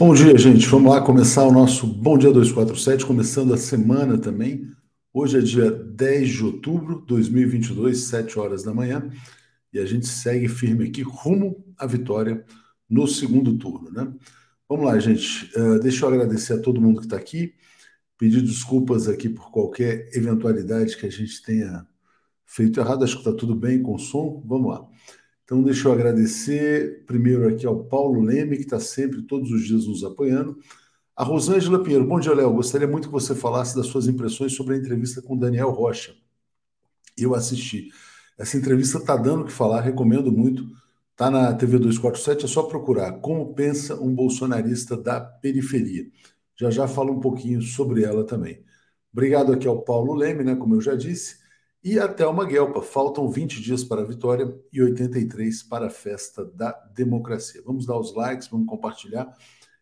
Bom dia, gente. Vamos lá começar o nosso Bom Dia 247, começando a semana também. Hoje é dia 10 de outubro de 2022, 7 horas da manhã, e a gente segue firme aqui rumo à vitória no segundo turno, né? Vamos lá, gente. Uh, deixa eu agradecer a todo mundo que está aqui, pedir desculpas aqui por qualquer eventualidade que a gente tenha feito errado. Acho que está tudo bem com o som. Vamos lá. Então, deixa eu agradecer primeiro aqui ao Paulo Leme, que está sempre, todos os dias, nos apoiando. A Rosângela Pinheiro. Bom dia, Léo. Gostaria muito que você falasse das suas impressões sobre a entrevista com Daniel Rocha. Eu assisti. Essa entrevista está dando o que falar, recomendo muito. Está na TV 247, é só procurar. Como pensa um bolsonarista da periferia? Já já falo um pouquinho sobre ela também. Obrigado aqui ao Paulo Leme, né, como eu já disse. E até uma Guelpa, faltam 20 dias para a vitória e 83 para a festa da democracia. Vamos dar os likes, vamos compartilhar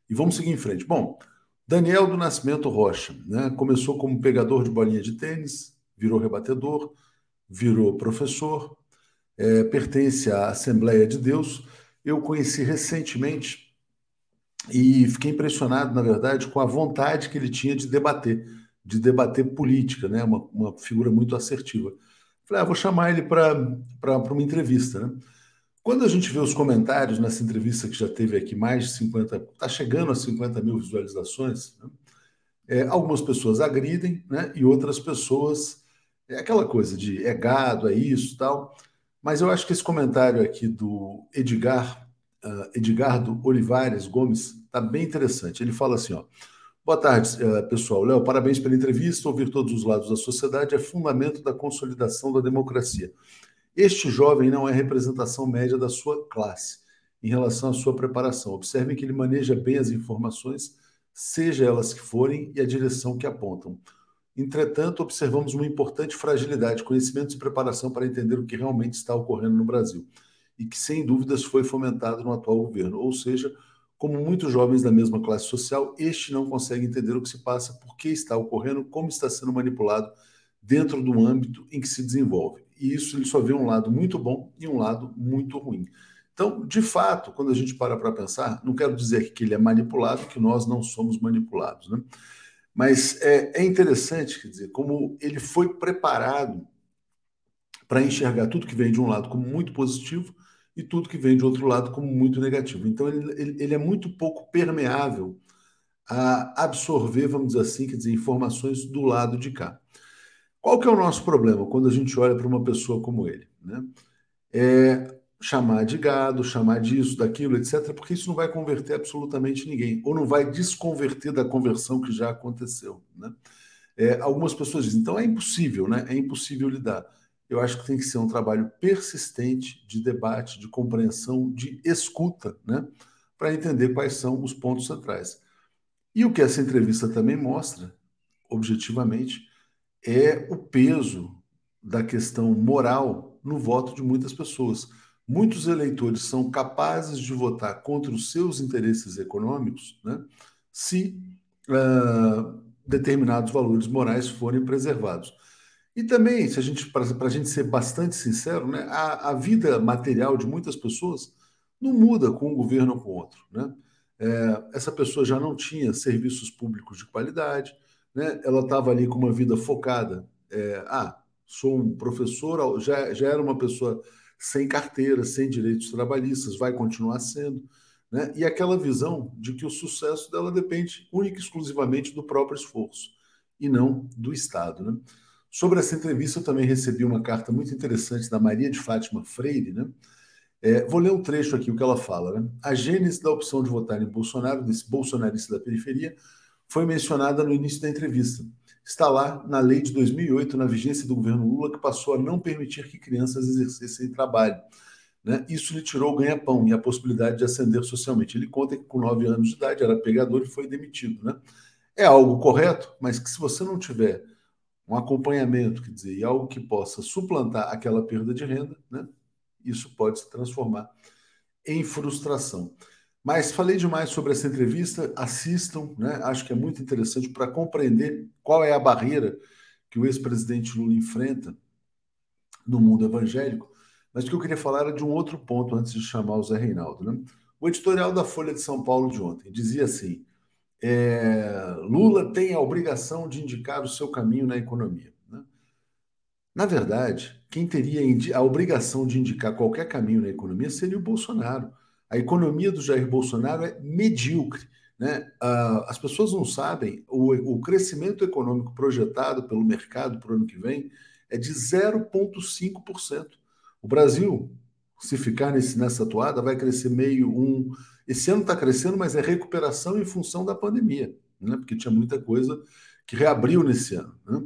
e vamos seguir em frente. Bom, Daniel do Nascimento Rocha, né? Começou como pegador de bolinha de tênis, virou rebatedor, virou professor, é, pertence à Assembleia de Deus. Eu conheci recentemente e fiquei impressionado, na verdade, com a vontade que ele tinha de debater de debater política, né? uma, uma figura muito assertiva. Falei, ah, vou chamar ele para uma entrevista. Né? Quando a gente vê os comentários nessa entrevista que já teve aqui mais de 50, está chegando a 50 mil visualizações, né? é, algumas pessoas agridem né? e outras pessoas. É aquela coisa de é gado, é isso tal. Mas eu acho que esse comentário aqui do Edgar, uh, Edgardo Olivares Gomes, está bem interessante. Ele fala assim: ó. Boa tarde, eh, pessoal. Léo, parabéns pela entrevista. Ouvir todos os lados da sociedade é fundamento da consolidação da democracia. Este jovem não é representação média da sua classe em relação à sua preparação. Observem que ele maneja bem as informações, seja elas que forem, e a direção que apontam. Entretanto, observamos uma importante fragilidade, conhecimentos e preparação para entender o que realmente está ocorrendo no Brasil, e que, sem dúvidas, foi fomentado no atual governo, ou seja, como muitos jovens da mesma classe social, este não consegue entender o que se passa, por que está ocorrendo, como está sendo manipulado dentro do âmbito em que se desenvolve. E isso ele só vê um lado muito bom e um lado muito ruim. Então, de fato, quando a gente para para pensar, não quero dizer que ele é manipulado, que nós não somos manipulados, né? Mas é, é interessante, quer dizer, como ele foi preparado para enxergar tudo que vem de um lado como muito positivo e tudo que vem de outro lado como muito negativo. Então, ele, ele, ele é muito pouco permeável a absorver, vamos dizer assim, quer dizer, informações do lado de cá. Qual que é o nosso problema quando a gente olha para uma pessoa como ele? Né? É chamar de gado, chamar disso, daquilo, etc., porque isso não vai converter absolutamente ninguém, ou não vai desconverter da conversão que já aconteceu. Né? É, algumas pessoas dizem, então é impossível, né? É impossível lidar eu acho que tem que ser um trabalho persistente de debate, de compreensão, de escuta, né? Para entender quais são os pontos centrais. E o que essa entrevista também mostra, objetivamente, é o peso da questão moral no voto de muitas pessoas. Muitos eleitores são capazes de votar contra os seus interesses econômicos né, se uh, determinados valores morais forem preservados. E também, se a gente, para a gente ser bastante sincero, né, a, a, vida material de muitas pessoas não muda com um governo ou com outro. Né? É, essa pessoa já não tinha serviços públicos de qualidade, né? ela estava ali com uma vida focada. É, ah, sou um professor, já, já era uma pessoa sem carteira, sem direitos trabalhistas, vai continuar sendo. Né? E aquela visão de que o sucesso dela depende única e exclusivamente do próprio esforço e não do Estado. Né? Sobre essa entrevista, eu também recebi uma carta muito interessante da Maria de Fátima Freire, né? É, vou ler um trecho aqui, o que ela fala. Né? A gênese da opção de votar em Bolsonaro, desse bolsonarista da periferia, foi mencionada no início da entrevista. Está lá na lei de 2008, na vigência do governo Lula, que passou a não permitir que crianças exercessem trabalho. Né? Isso lhe tirou o ganha-pão e a possibilidade de ascender socialmente. Ele conta que com nove anos de idade era pegador e foi demitido. Né? É algo correto, mas que se você não tiver um acompanhamento, quer dizer, e algo que possa suplantar aquela perda de renda, né? isso pode se transformar em frustração. Mas falei demais sobre essa entrevista, assistam, né? acho que é muito interessante para compreender qual é a barreira que o ex-presidente Lula enfrenta no mundo evangélico. Mas o que eu queria falar era de um outro ponto antes de chamar o Zé Reinaldo. Né? O editorial da Folha de São Paulo de ontem dizia assim: é, Lula tem a obrigação de indicar o seu caminho na economia. Né? Na verdade, quem teria a obrigação de indicar qualquer caminho na economia seria o Bolsonaro. A economia do Jair Bolsonaro é medíocre. Né? as pessoas não sabem, o, o crescimento econômico projetado pelo mercado para o ano que vem é de 0,5%. O Brasil, se ficar nesse, nessa atuada, vai crescer meio, um. Esse ano está crescendo, mas é recuperação em função da pandemia, né? porque tinha muita coisa que reabriu nesse ano. Né?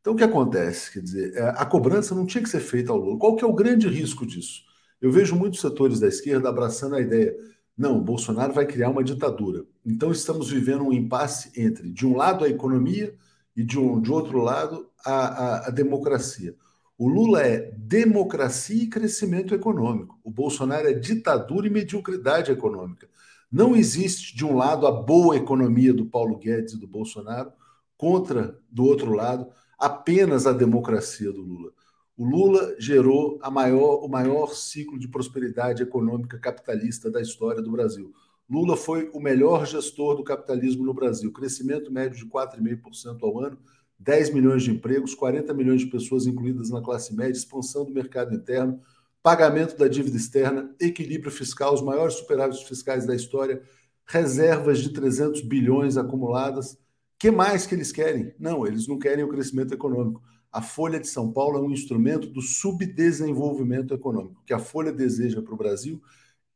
Então, o que acontece? Quer dizer, é, a cobrança não tinha que ser feita ao Lula. Qual que é o grande risco disso? Eu vejo muitos setores da esquerda abraçando a ideia não, Bolsonaro vai criar uma ditadura. Então estamos vivendo um impasse entre, de um lado, a economia e de, um, de outro lado, a, a, a democracia. O Lula é democracia e crescimento econômico. O Bolsonaro é ditadura e mediocridade econômica. Não existe, de um lado, a boa economia do Paulo Guedes e do Bolsonaro, contra, do outro lado, apenas a democracia do Lula. O Lula gerou maior, o maior ciclo de prosperidade econômica capitalista da história do Brasil. Lula foi o melhor gestor do capitalismo no Brasil. Crescimento médio de 4,5% ao ano, 10 milhões de empregos, 40 milhões de pessoas incluídas na classe média, expansão do mercado interno, pagamento da dívida externa, equilíbrio fiscal, os maiores superávites fiscais da história, reservas de 300 bilhões acumuladas. que mais que eles querem? Não, eles não querem o crescimento econômico a Folha de São Paulo é um instrumento do subdesenvolvimento econômico. O que a Folha deseja para o Brasil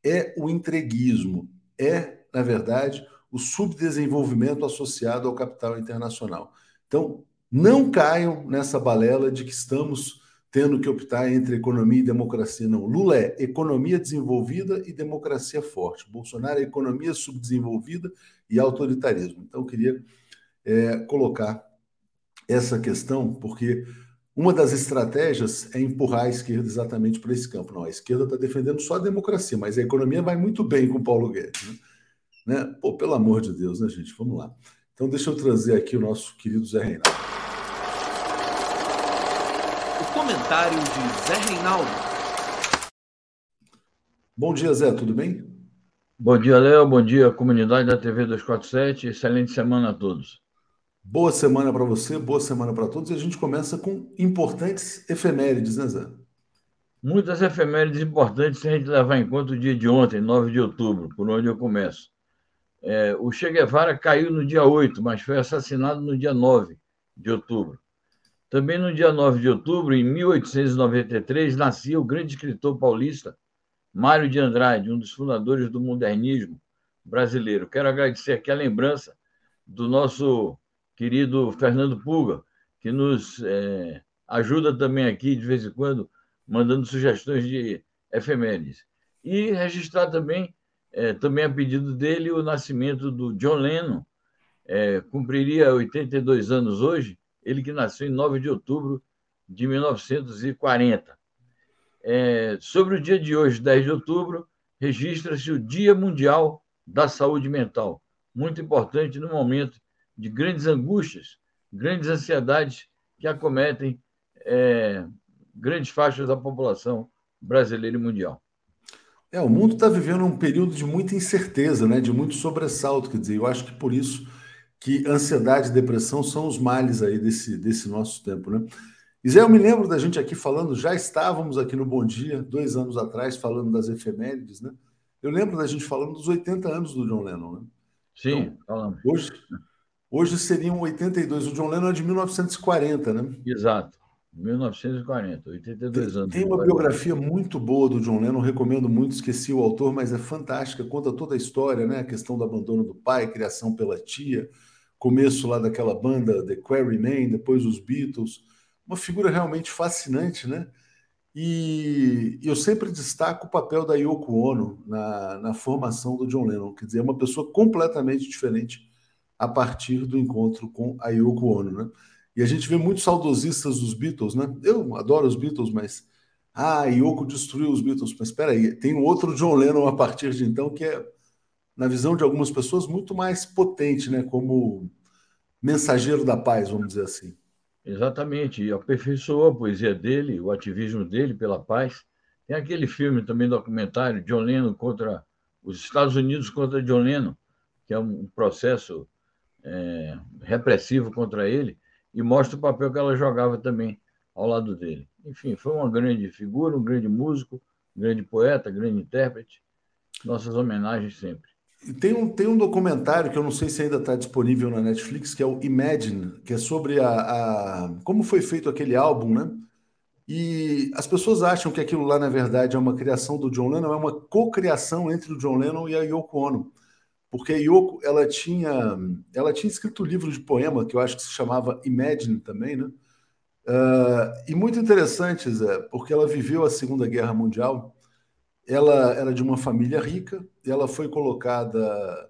é o entreguismo, é, na verdade, o subdesenvolvimento associado ao capital internacional. Então, não caiam nessa balela de que estamos tendo que optar entre economia e democracia. Não. Lula é economia desenvolvida e democracia forte. Bolsonaro é economia subdesenvolvida e autoritarismo. Então, eu queria é, colocar essa questão, porque uma das estratégias é empurrar a esquerda exatamente para esse campo. Não, a esquerda está defendendo só a democracia, mas a economia vai muito bem com o Paulo Guedes. Né? né? Pô, pelo amor de Deus, né, gente? Vamos lá. Então, deixa eu trazer aqui o nosso querido Zé Reinaldo. Comentário de Zé Reinaldo. Bom dia, Zé, tudo bem? Bom dia, Léo. Bom dia, comunidade da TV 247. Excelente semana a todos. Boa semana para você, boa semana para todos. E a gente começa com importantes efemérides, né, Zé? Muitas efemérides importantes se a gente levar em conta o dia de ontem, 9 de outubro, por onde eu começo. É, o Che Guevara caiu no dia 8, mas foi assassinado no dia 9 de outubro. Também no dia 9 de outubro, em 1893, nascia o grande escritor paulista Mário de Andrade, um dos fundadores do modernismo brasileiro. Quero agradecer aqui a lembrança do nosso querido Fernando Puga, que nos é, ajuda também aqui, de vez em quando, mandando sugestões de efemérides. E registrar também, é, também a pedido dele, o nascimento do John Lennon, é, cumpriria 82 anos hoje, ele que nasceu em 9 de outubro de 1940. É, sobre o dia de hoje, 10 de outubro, registra-se o Dia Mundial da Saúde Mental, muito importante no momento de grandes angústias, grandes ansiedades que acometem é, grandes faixas da população brasileira e mundial. É, o mundo está vivendo um período de muita incerteza, né, de muito sobressalto, quer dizer, eu acho que por isso que ansiedade e depressão são os males aí desse, desse nosso tempo, né? E Zé, eu me lembro da gente aqui falando, já estávamos aqui no Bom Dia, dois anos atrás, falando das efemérides, né? Eu lembro da gente falando dos 80 anos do John Lennon, né? Sim, então, falamos. Hoje, Hoje seriam 82. O John Lennon é de 1940, né? Exato. 1940, 82 anos. Tem uma biografia muito boa do John Lennon, recomendo muito, esqueci o autor, mas é fantástica, conta toda a história, né? A questão do abandono do pai, criação pela tia, começo lá daquela banda The Quarrymen, depois os Beatles. Uma figura realmente fascinante, né? E eu sempre destaco o papel da Yoko Ono na, na formação do John Lennon, quer dizer, é uma pessoa completamente diferente a partir do encontro com a Yoko Ono, né? E a gente vê muitos saudosistas dos Beatles, né? Eu adoro os Beatles, mas ah, Yoko destruiu os Beatles. Mas espera aí, tem um outro John Lennon a partir de então que é, na visão de algumas pessoas, muito mais potente, né? Como mensageiro da paz, vamos dizer assim. Exatamente, e aperfeiçoou a poesia dele, o ativismo dele pela paz. Tem aquele filme também documentário, John Lennon contra os Estados Unidos contra John Lennon, que é um processo é, repressivo contra ele, e mostra o papel que ela jogava também ao lado dele. Enfim, foi uma grande figura, um grande músico, um grande poeta, grande intérprete. Nossas homenagens sempre. Tem um, tem um documentário que eu não sei se ainda está disponível na Netflix, que é o Imagine, que é sobre a, a, como foi feito aquele álbum, né? E as pessoas acham que aquilo lá, na verdade, é uma criação do John Lennon, é uma cocriação entre o John Lennon e a Yoko Ono. Porque a Yoko, ela tinha, ela tinha escrito um livro de poema, que eu acho que se chamava Imagine também, né? Uh, e muito interessante, Zé, porque ela viveu a Segunda Guerra Mundial, ela era de uma família rica, ela foi colocada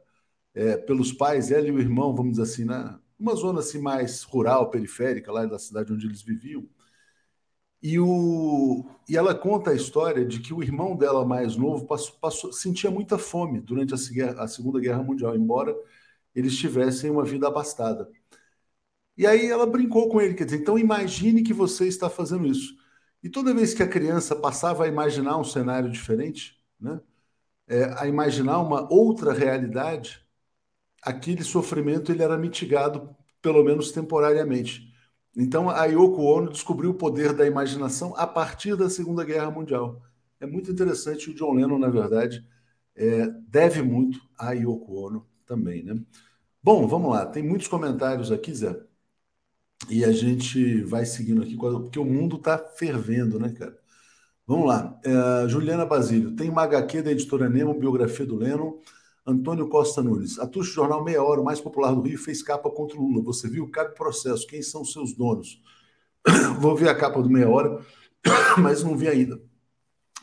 é, pelos pais, ela e o irmão, vamos dizer assim, na uma zona assim mais rural, periférica, lá da cidade onde eles viviam. E, o, e ela conta a história de que o irmão dela mais novo passou, passou, sentia muita fome durante a, a Segunda Guerra Mundial, embora eles tivessem uma vida abastada. E aí ela brincou com ele, quer dizer, então imagine que você está fazendo isso. E toda vez que a criança passava a imaginar um cenário diferente, né, é, a imaginar uma outra realidade, aquele sofrimento ele era mitigado, pelo menos temporariamente. Então a Yoko Ono descobriu o poder da imaginação a partir da Segunda Guerra Mundial. É muito interessante. O John Lennon, na verdade, é, deve muito à Yoko Ono também, né? Bom, vamos lá. Tem muitos comentários aqui, Zé. E a gente vai seguindo aqui, porque o mundo está fervendo, né, cara? Vamos lá. É, Juliana Basílio, tem uma HQ da editora Nemo, biografia do Lennon. Antônio Costa Nunes, a Jornal Meia Hora, o mais popular do Rio, fez capa contra o Lula. Você viu? Cabe processo. Quem são seus donos? Vou ver a capa do Meia Hora, mas não vi ainda.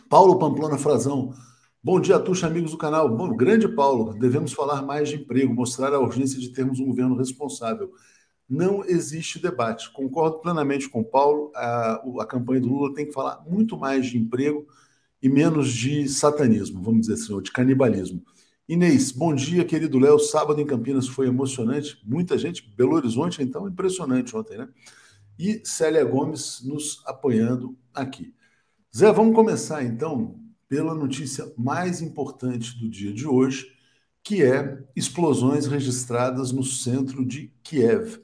Paulo Pamplona Frazão. Bom dia, Tuxa, amigos do canal. Bom, grande Paulo, devemos falar mais de emprego, mostrar a urgência de termos um governo responsável não existe debate. Concordo plenamente com o Paulo, a, a campanha do Lula tem que falar muito mais de emprego e menos de satanismo, vamos dizer assim, ou de canibalismo. Inês, bom dia, querido Léo. Sábado em Campinas foi emocionante. Muita gente, Belo Horizonte, então, impressionante ontem, né? E Célia Gomes nos apoiando aqui. Zé, vamos começar então pela notícia mais importante do dia de hoje, que é explosões registradas no centro de Kiev.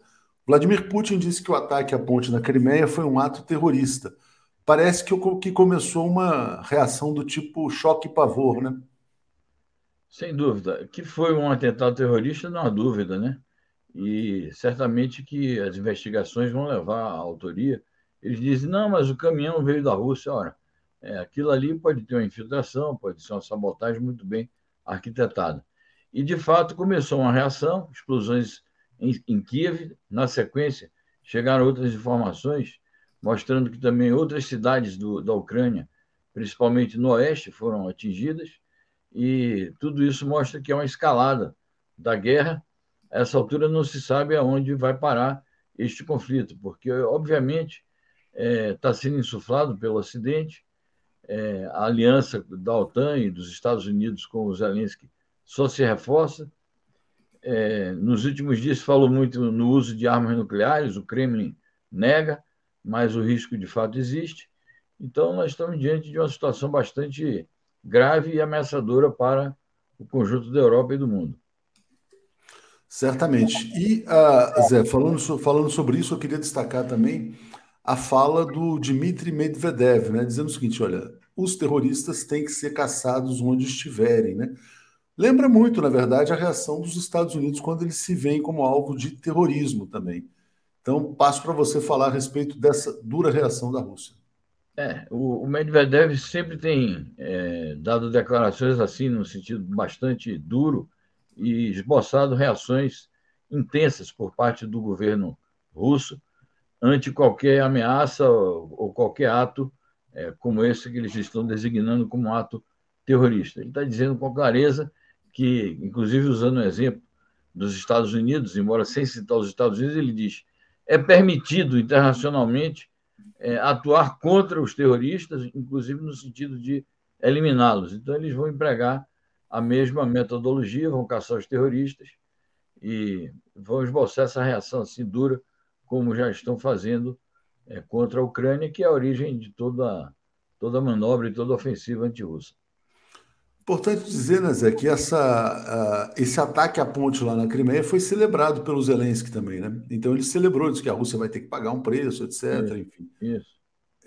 Vladimir Putin disse que o ataque à ponte na Crimeia foi um ato terrorista. Parece que, que começou uma reação do tipo choque e pavor, né? Sem dúvida. Que foi um atentado terrorista, não há dúvida, né? E certamente que as investigações vão levar à autoria. Eles dizem, não, mas o caminhão veio da Rússia. Ora, é, aquilo ali pode ter uma infiltração, pode ser uma sabotagem muito bem arquitetada. E, de fato, começou uma reação, explosões em, em Kiev. Na sequência, chegaram outras informações mostrando que também outras cidades do, da Ucrânia, principalmente no oeste, foram atingidas. E tudo isso mostra que é uma escalada da guerra. A essa altura não se sabe aonde vai parar este conflito, porque, obviamente, está é, tá sendo insuflado pelo Ocidente. É, a aliança da OTAN e dos Estados Unidos com o Zelensky só se reforça. É, nos últimos dias falou muito no uso de armas nucleares, o Kremlin nega, mas o risco de fato existe. Então, nós estamos diante de uma situação bastante grave e ameaçadora para o conjunto da Europa e do mundo. Certamente. E, uh, Zé, falando, falando sobre isso, eu queria destacar também a fala do Dmitry Medvedev, né, dizendo o seguinte: olha, os terroristas têm que ser caçados onde estiverem, né? Lembra muito, na verdade, a reação dos Estados Unidos quando eles se veem como alvo de terrorismo também. Então, passo para você falar a respeito dessa dura reação da Rússia. É, o, Medvedev sempre tem é, dado declarações assim, no sentido bastante duro, e esboçado reações intensas por parte do governo russo ante qualquer ameaça ou, ou qualquer ato é, como esse que eles estão designando como ato terrorista. Ele está dizendo com clareza que, inclusive usando o exemplo dos Estados Unidos, embora sem citar os Estados Unidos, ele diz: é permitido internacionalmente é, atuar contra os terroristas, inclusive no sentido de eliminá-los. Então, eles vão empregar a mesma metodologia, vão caçar os terroristas e vão esboçar essa reação assim dura, como já estão fazendo é, contra a Ucrânia, que é a origem de toda, toda manobra e toda ofensiva anti-russa. Importante dizer, né, Zé, que essa, uh, esse ataque à ponte lá na Crimeia foi celebrado pelo Zelensky também, né? Então ele celebrou, disse que a Rússia vai ter que pagar um preço, etc. Isso, enfim. Isso.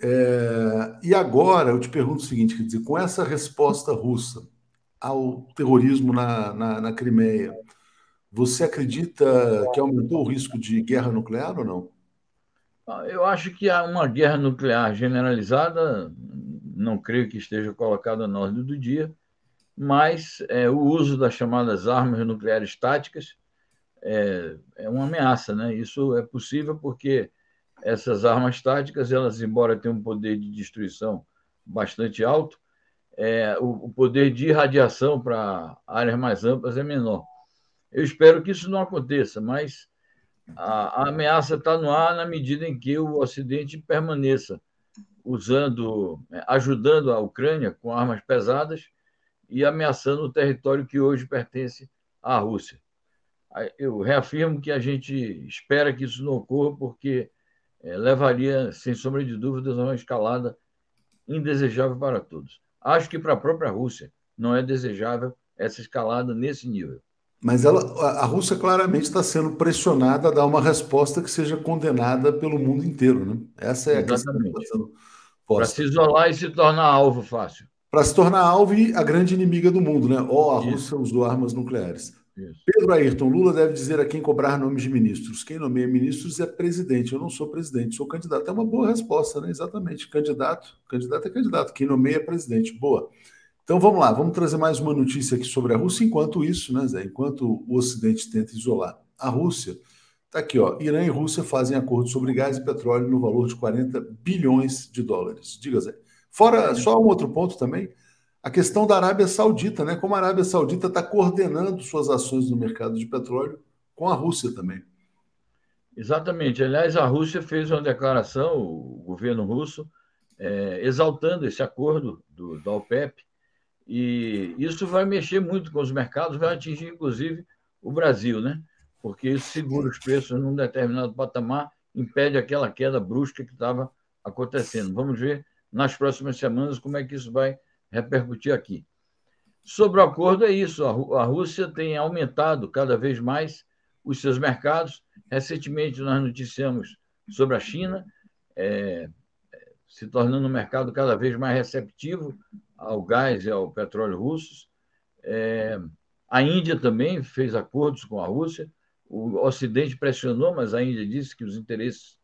É, e agora eu te pergunto o seguinte: quer dizer, com essa resposta russa ao terrorismo na, na, na Crimeia, você acredita que aumentou o risco de guerra nuclear ou não? Ah, eu acho que há uma guerra nuclear generalizada, não creio que esteja colocada na ordem do dia mas é, o uso das chamadas armas nucleares táticas é, é, uma ameaça, né? Isso é possível porque essas armas táticas, elas, embora tenham um poder de destruição bastante alto, é, o, o poder de irradiação para áreas mais amplas é menor. Eu espero que isso não aconteça, mas a, a ameaça está no ar na medida em que o Ocidente permaneça usando, é, ajudando a Ucrânia com armas pesadas e ameaçando o território que hoje pertence à Rússia. Eu reafirmo que a gente espera que isso não ocorra, porque é, levaria, sem sombra de dúvidas, a uma escalada indesejável para todos. Acho que para a própria Rússia não é desejável essa escalada nesse nível. Mas ela, a Rússia claramente está sendo pressionada a dar uma resposta que seja condenada pelo mundo inteiro. Né? Essa é a Exatamente. questão. Para se isolar e se tornar alvo fácil para se tornar alvo e a grande inimiga do mundo, né? Ó, oh, a Rússia usou armas nucleares. Isso. Pedro Ayrton, Lula deve dizer a quem cobrar nomes de ministros. Quem nomeia ministros é presidente. Eu não sou presidente, sou candidato. É uma boa resposta, né? Exatamente. Candidato, candidato é candidato. Quem nomeia é presidente. Boa. Então vamos lá, vamos trazer mais uma notícia aqui sobre a Rússia. Enquanto isso, né, Zé? Enquanto o Ocidente tenta isolar a Rússia, tá aqui, ó. Irã e Rússia fazem acordo sobre gás e petróleo no valor de 40 bilhões de dólares. Diga, Zé. Fora, só um outro ponto também, a questão da Arábia Saudita, né? Como a Arábia Saudita está coordenando suas ações no mercado de petróleo com a Rússia também. Exatamente. Aliás, a Rússia fez uma declaração, o governo russo, é, exaltando esse acordo do, da OPEP, e isso vai mexer muito com os mercados, vai atingir inclusive o Brasil, né? Porque isso segura os preços num determinado patamar, impede aquela queda brusca que estava acontecendo. Vamos ver nas próximas semanas como é que isso vai repercutir aqui. Sobre o acordo, é isso: a Rússia tem aumentado cada vez mais os seus mercados. Recentemente, nós noticiamos sobre a China, é, se tornando um mercado cada vez mais receptivo ao gás e ao petróleo russos. É, a Índia também fez acordos com a Rússia. O Ocidente pressionou, mas a Índia disse que os interesses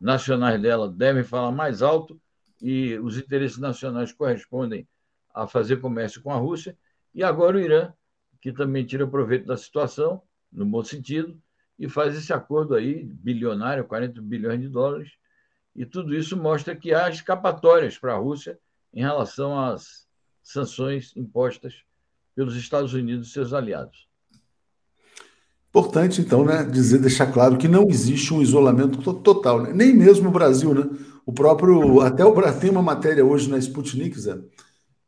nacionais dela devem falar mais alto e os interesses nacionais correspondem a fazer comércio com a Rússia. E agora o Irã, que também tira proveito da situação, no bom sentido, e faz esse acordo aí, bilionário, 40 bilhões de dólares. E tudo isso mostra que há escapatórias para a Rússia em relação às sanções impostas pelos Estados Unidos e seus aliados. Importante, então, né, dizer, deixar claro que não existe um isolamento total, né? nem mesmo o Brasil, né? O próprio, até o Brasil tem uma matéria hoje na Sputnik, Zé,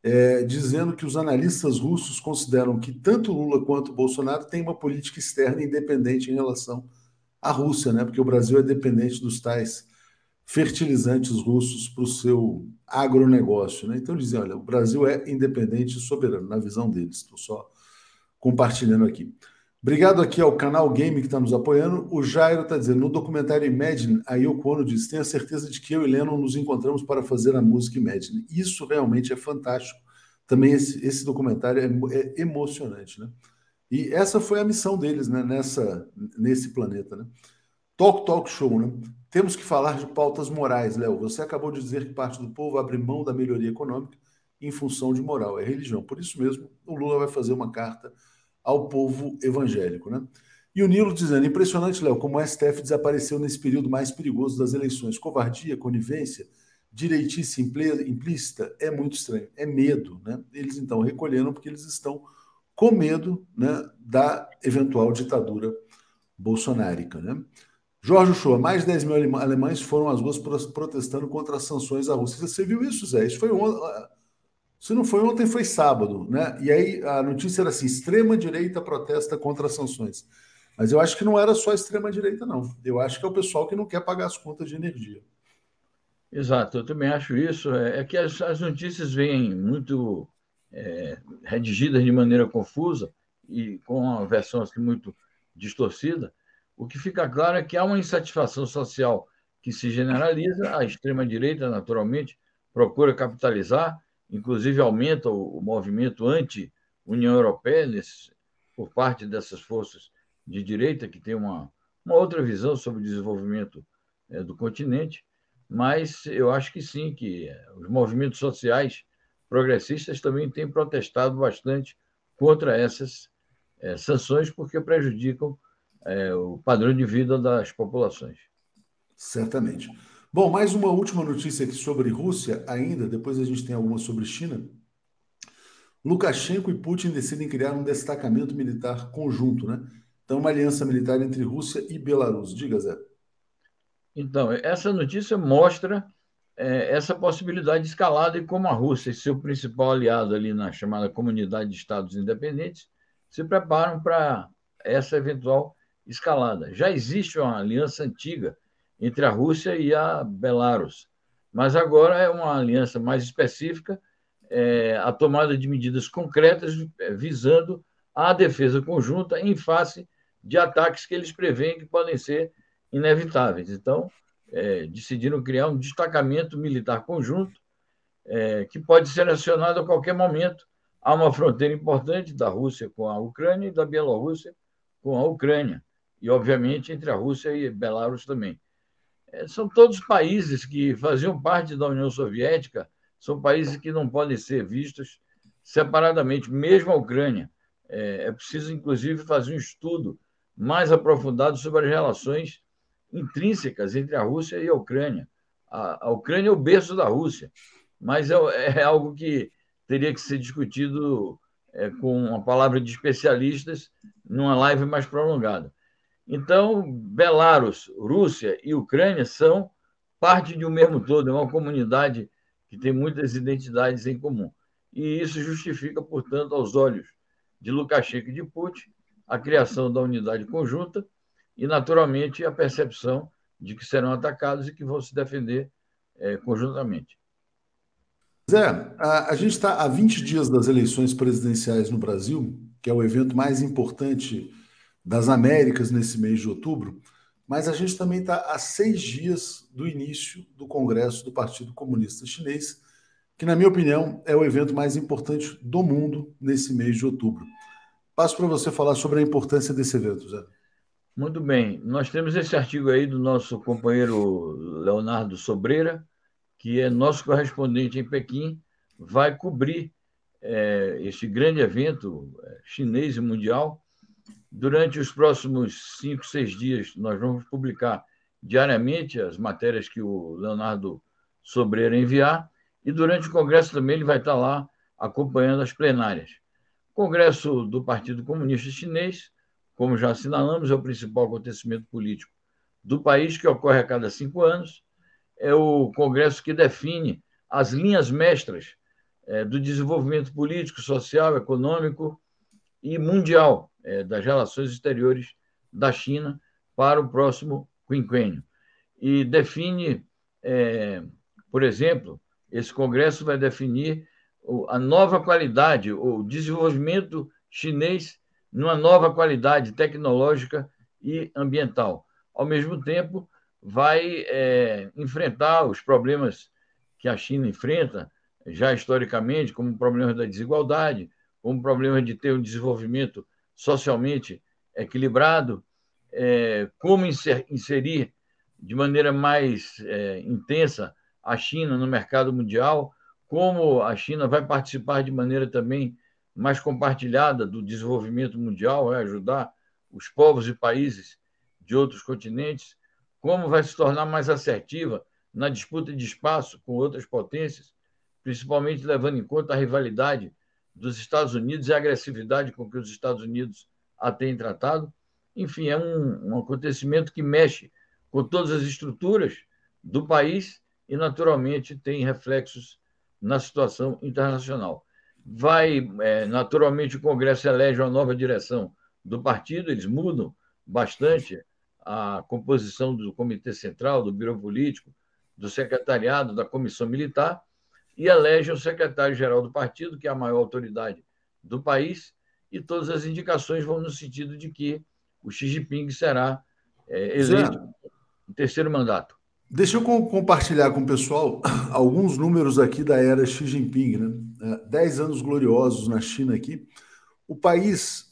é, dizendo que os analistas russos consideram que tanto Lula quanto Bolsonaro têm uma política externa independente em relação à Rússia, né? Porque o Brasil é dependente dos tais fertilizantes russos para o seu agronegócio, né? Então dizem, olha, o Brasil é independente e soberano na visão deles. Estou só compartilhando aqui. Obrigado aqui ao canal Game que está nos apoiando. O Jairo está dizendo, no documentário Imagine, a Yoko Ono diz, tenho a certeza de que eu e Lennon nos encontramos para fazer a música Imagine. Isso realmente é fantástico. Também esse, esse documentário é, é, emocionante, né? E essa foi a missão deles, né? Nessa, nesse planeta, né? Talk Talk Show, né? Temos que falar de pautas morais, Léo. Você acabou de dizer que parte do povo abre mão da melhoria econômica em função de moral, é religião. Por isso mesmo, o Lula vai fazer uma carta ao povo evangélico. Né? E o Nilo dizendo: impressionante, Léo, como o STF desapareceu nesse período mais perigoso das eleições. Covardia, conivência, direitice implícita é muito estranho. É medo. Né? Eles então recolheram porque eles estão com medo né, da eventual ditadura bolsonárica. Né? Jorge Shoa, mais de 10 mil alemães foram às ruas protestando contra as sanções à Rússia. Você viu isso, Zé? Isso foi se não foi ontem, foi sábado, né? E aí a notícia era assim: extrema direita protesta contra as sanções. Mas eu acho que não era só extrema direita, não. Eu acho que é o pessoal que não quer pagar as contas de energia. Exato, eu também acho isso. É, é que as, as notícias vêm muito é, redigidas de maneira confusa e com uma versão assim, muito distorcida, o que fica claro é que há uma insatisfação social que se generaliza, a extrema-direita, naturalmente, procura capitalizar, inclusive aumenta o, o movimento anti-União Europeia nesse, por parte dessas forças de direita, que tem uma, uma outra visão sobre o desenvolvimento é, do continente, mas eu acho que sim, que é, os movimentos sociais progressistas também têm protestado bastante contra essas é, sanções, porque prejudicam é, o padrão de vida das populações. Certamente. Bom, mais uma última notícia aqui sobre Rússia, ainda, depois a gente tem alguma sobre China. Lukashenko e Putin decidem criar um destacamento militar conjunto, né? Então, uma aliança militar entre Rússia e Belarus. Diga, Zé. Então, essa notícia mostra é, essa possibilidade de escalada e como a Rússia seu principal aliado ali na chamada Comunidade de Estados Independentes se preparam para essa eventual escalada. Já existe uma aliança antiga entre a Rússia e a Belarus, mas agora é uma aliança mais específica, é, a tomada de medidas concretas é, visando a defesa conjunta em face de ataques que eles preveem que podem ser inevitáveis. Então, é, decidiram criar um destacamento militar conjunto é, que pode ser acionado a qualquer momento. Há uma fronteira importante da Rússia com a Ucrânia e da Bielorrússia com a Ucrânia e, obviamente, entre a Rússia e Belarus também. É, são todos países que faziam parte da União Soviética, são países que não podem ser vistos separadamente, mesmo a Ucrânia. É, é preciso, inclusive, fazer um estudo mais aprofundado sobre as relações intrínsecas entre a Rússia e a Ucrânia. A, a Ucrânia é o berço da Rússia, mas é, é algo que teria que ser discutido é, com uma palavra de especialistas numa live mais prolongada. Então, Belarus, Rússia e Ucrânia são parte de um mesmo todo, é uma comunidade que tem muitas identidades em comum. E isso justifica, portanto, aos olhos de Lukashenko e de Putin, a criação da unidade conjunta e, naturalmente, a percepção de que serão atacados e que vão se defender é, conjuntamente. Zé, a, a gente está há 20 dias das eleições presidenciais no Brasil, que é o evento mais importante das Américas nesse mês de outubro, mas a gente também está a seis dias do início do Congresso do Partido Comunista Chinês, que, na minha opinião, é o evento mais importante do mundo nesse mês de outubro. Passo para você falar sobre a importância desse evento, Zé. Muito bem. Nós temos esse artigo aí do nosso companheiro Leonardo Sobreira, que é nosso correspondente em Pequim, vai cobrir é, este grande evento é, chinês e mundial Durante os próximos cinco, seis dias, nós vamos publicar diariamente as matérias que o Leonardo Sobreira enviar, e durante o Congresso também ele vai estar lá acompanhando as plenárias. O Congresso do Partido Comunista Chinês, como já assinalamos, é o principal acontecimento político do país, que ocorre a cada cinco anos. É o Congresso que define as linhas mestras é, do desenvolvimento político, social, econômico e mundial é, das relações exteriores da China para o próximo quinquênio. E define, é, por exemplo, esse Congresso vai definir a nova qualidade, o desenvolvimento chinês numa nova qualidade tecnológica e ambiental. Ao mesmo tempo, vai é, enfrentar os problemas que a China enfrenta já historicamente, como problemas da desigualdade, como problema de ter um desenvolvimento socialmente equilibrado, é, como inserir de maneira mais é, intensa a China no mercado mundial, como a China vai participar de maneira também mais compartilhada do desenvolvimento mundial, vai ajudar os povos e países de outros continentes, como vai se tornar mais assertiva na disputa de espaço com outras potências, principalmente levando em conta a rivalidade dos Estados Unidos e a agressividade com que os Estados Unidos a têm tratado. Enfim, é um, um acontecimento que mexe com todas as estruturas do país e, naturalmente, tem reflexos na situação internacional. Vai, é, naturalmente, o Congresso elege uma nova direção do partido, eles mudam bastante a composição do Comitê Central, do Biro Político, do Secretariado, da Comissão Militar, e elege o secretário-geral do partido, que é a maior autoridade do país, e todas as indicações vão no sentido de que o Xi Jinping será é, eleito no terceiro mandato. Deixa eu compartilhar com o pessoal alguns números aqui da era Xi Jinping, né? É, dez anos gloriosos na China aqui. O país,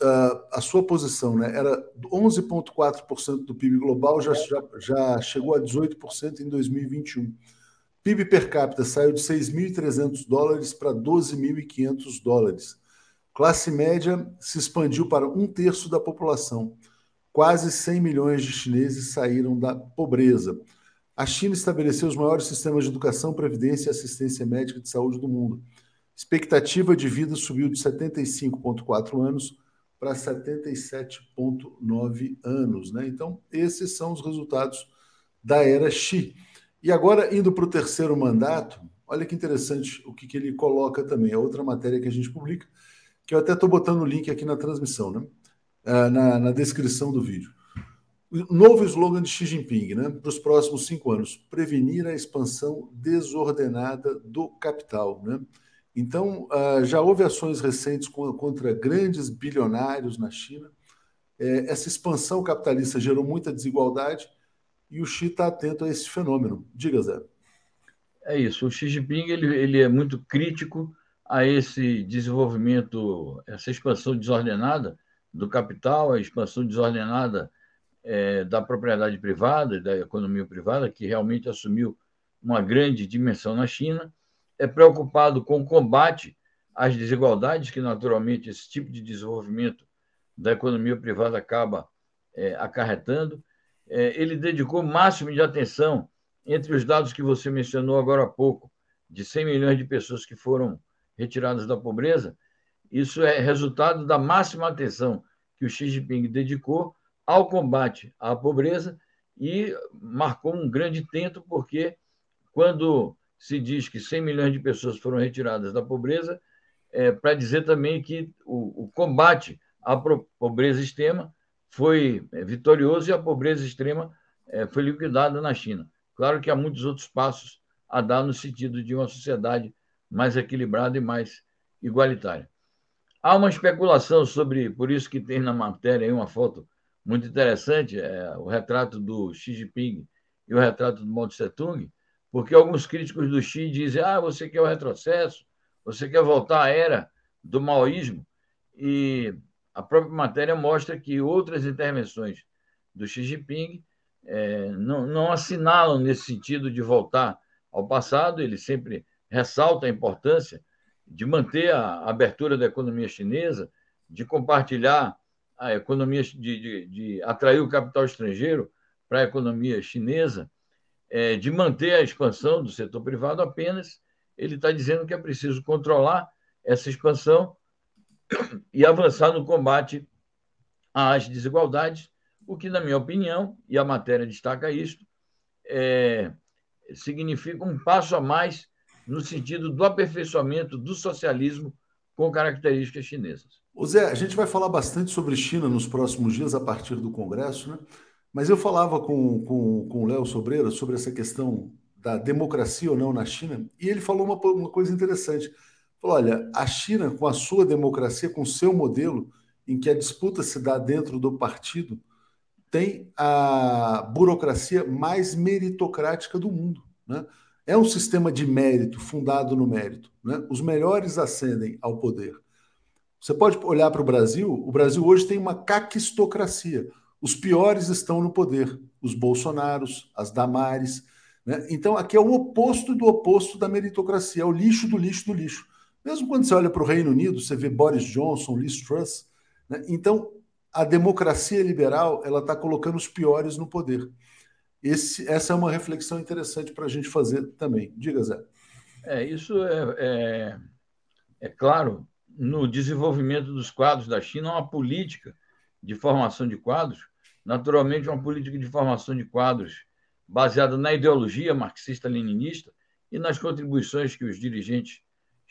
a sua posição né, era 11,4% do PIB global, já, já, já chegou a 18% em 2021. PIB per capita saiu de 6.300 dólares para 12.500 dólares. Classe média se expandiu para um terço da população. Quase 100 milhões de chineses saíram da pobreza. A China estabeleceu os maiores sistemas de educação, previdência e assistência médica de saúde do mundo. Expectativa de vida subiu de 75,4 anos para 77,9 anos. Né? Então, esses são os resultados da era Xi. E agora, indo para o terceiro mandato, olha que interessante o que, que ele coloca também. É outra matéria que a gente publica, que eu até estou botando o link aqui na transmissão, né? Ah, na, na descrição do vídeo. Novo slogan de Xi Jinping né, para os próximos cinco anos: prevenir a expansão desordenada do capital. Né? Então, uh, já houve ações recentes contra grandes bilionários na China. É, essa expansão capitalista gerou muita desigualdade e o Xi está atento a esse fenômeno. Diga, Zé. É isso. O Xi Jinping ele, ele é muito crítico a esse desenvolvimento, essa expansão desordenada do capital, a expansão desordenada é, da propriedade privada, da economia privada, que realmente assumiu uma grande dimensão na China, é preocupado com o combate às desigualdades que, naturalmente, esse tipo de desenvolvimento da economia privada acaba é, acarretando. É, ele dedicou máximo de atenção entre os dados que você mencionou agora há pouco, de 100 milhões de pessoas que foram retiradas da pobreza. Isso é resultado da máxima atenção que o Xi Jinping dedicou ao combate à pobreza e marcou um grande tento, porque quando se diz que 100 milhões de pessoas foram retiradas da pobreza, é, para dizer também que o, o, combate à pobreza extrema foi é, vitorioso e a pobreza extrema é, foi liquidada na China. Claro que há muitos outros passos a dar no sentido de uma sociedade mais equilibrada e mais igualitária. Há uma especulação sobre, por isso que tem na matéria aí uma foto muito interessante, é, o retrato do Xi Jinping e o retrato do Mao Tse Tung, porque alguns críticos do Xi dizem: ah, você quer o retrocesso, você quer voltar à era do maoísmo, e a própria matéria mostra que outras intervenções do Xi Jinping é, não, não assinalam nesse sentido de voltar ao passado, ele sempre ressalta a importância de manter a abertura da economia chinesa, de compartilhar a economia, de, de, de atrair o capital estrangeiro para a economia chinesa, é, de manter a expansão do setor privado apenas, ele está dizendo que é preciso controlar essa expansão e avançar no combate às desigualdades, o que, na minha opinião, e a matéria destaca isto, é, significa um passo a mais no sentido do aperfeiçoamento do socialismo com características chinesas. Zé, a gente vai falar bastante sobre China nos próximos dias a partir do Congresso, né? Mas eu falava com, com, com o Léo Sobreira sobre essa questão da democracia ou não na China, e ele falou uma, uma coisa interessante. Falou: olha, a China, com a sua democracia, com o seu modelo, em que a disputa se dá dentro do partido, tem a burocracia mais meritocrática do mundo. Né? É um sistema de mérito, fundado no mérito. Né? Os melhores ascendem ao poder. Você pode olhar para o Brasil, o Brasil hoje tem uma caquistocracia. Os piores estão no poder, os Bolsonaros, as Damares. Né? Então, aqui é o oposto do oposto da meritocracia, é o lixo do lixo do lixo. Mesmo quando você olha para o Reino Unido, você vê Boris Johnson, Liz Truss. Né? Então, a democracia liberal ela está colocando os piores no poder. Esse, essa é uma reflexão interessante para a gente fazer também. Diga, Zé. É, isso é, é, é claro, no desenvolvimento dos quadros da China, uma política de formação de quadros, naturalmente, uma política de formação de quadros baseada na ideologia marxista-leninista e nas contribuições que os dirigentes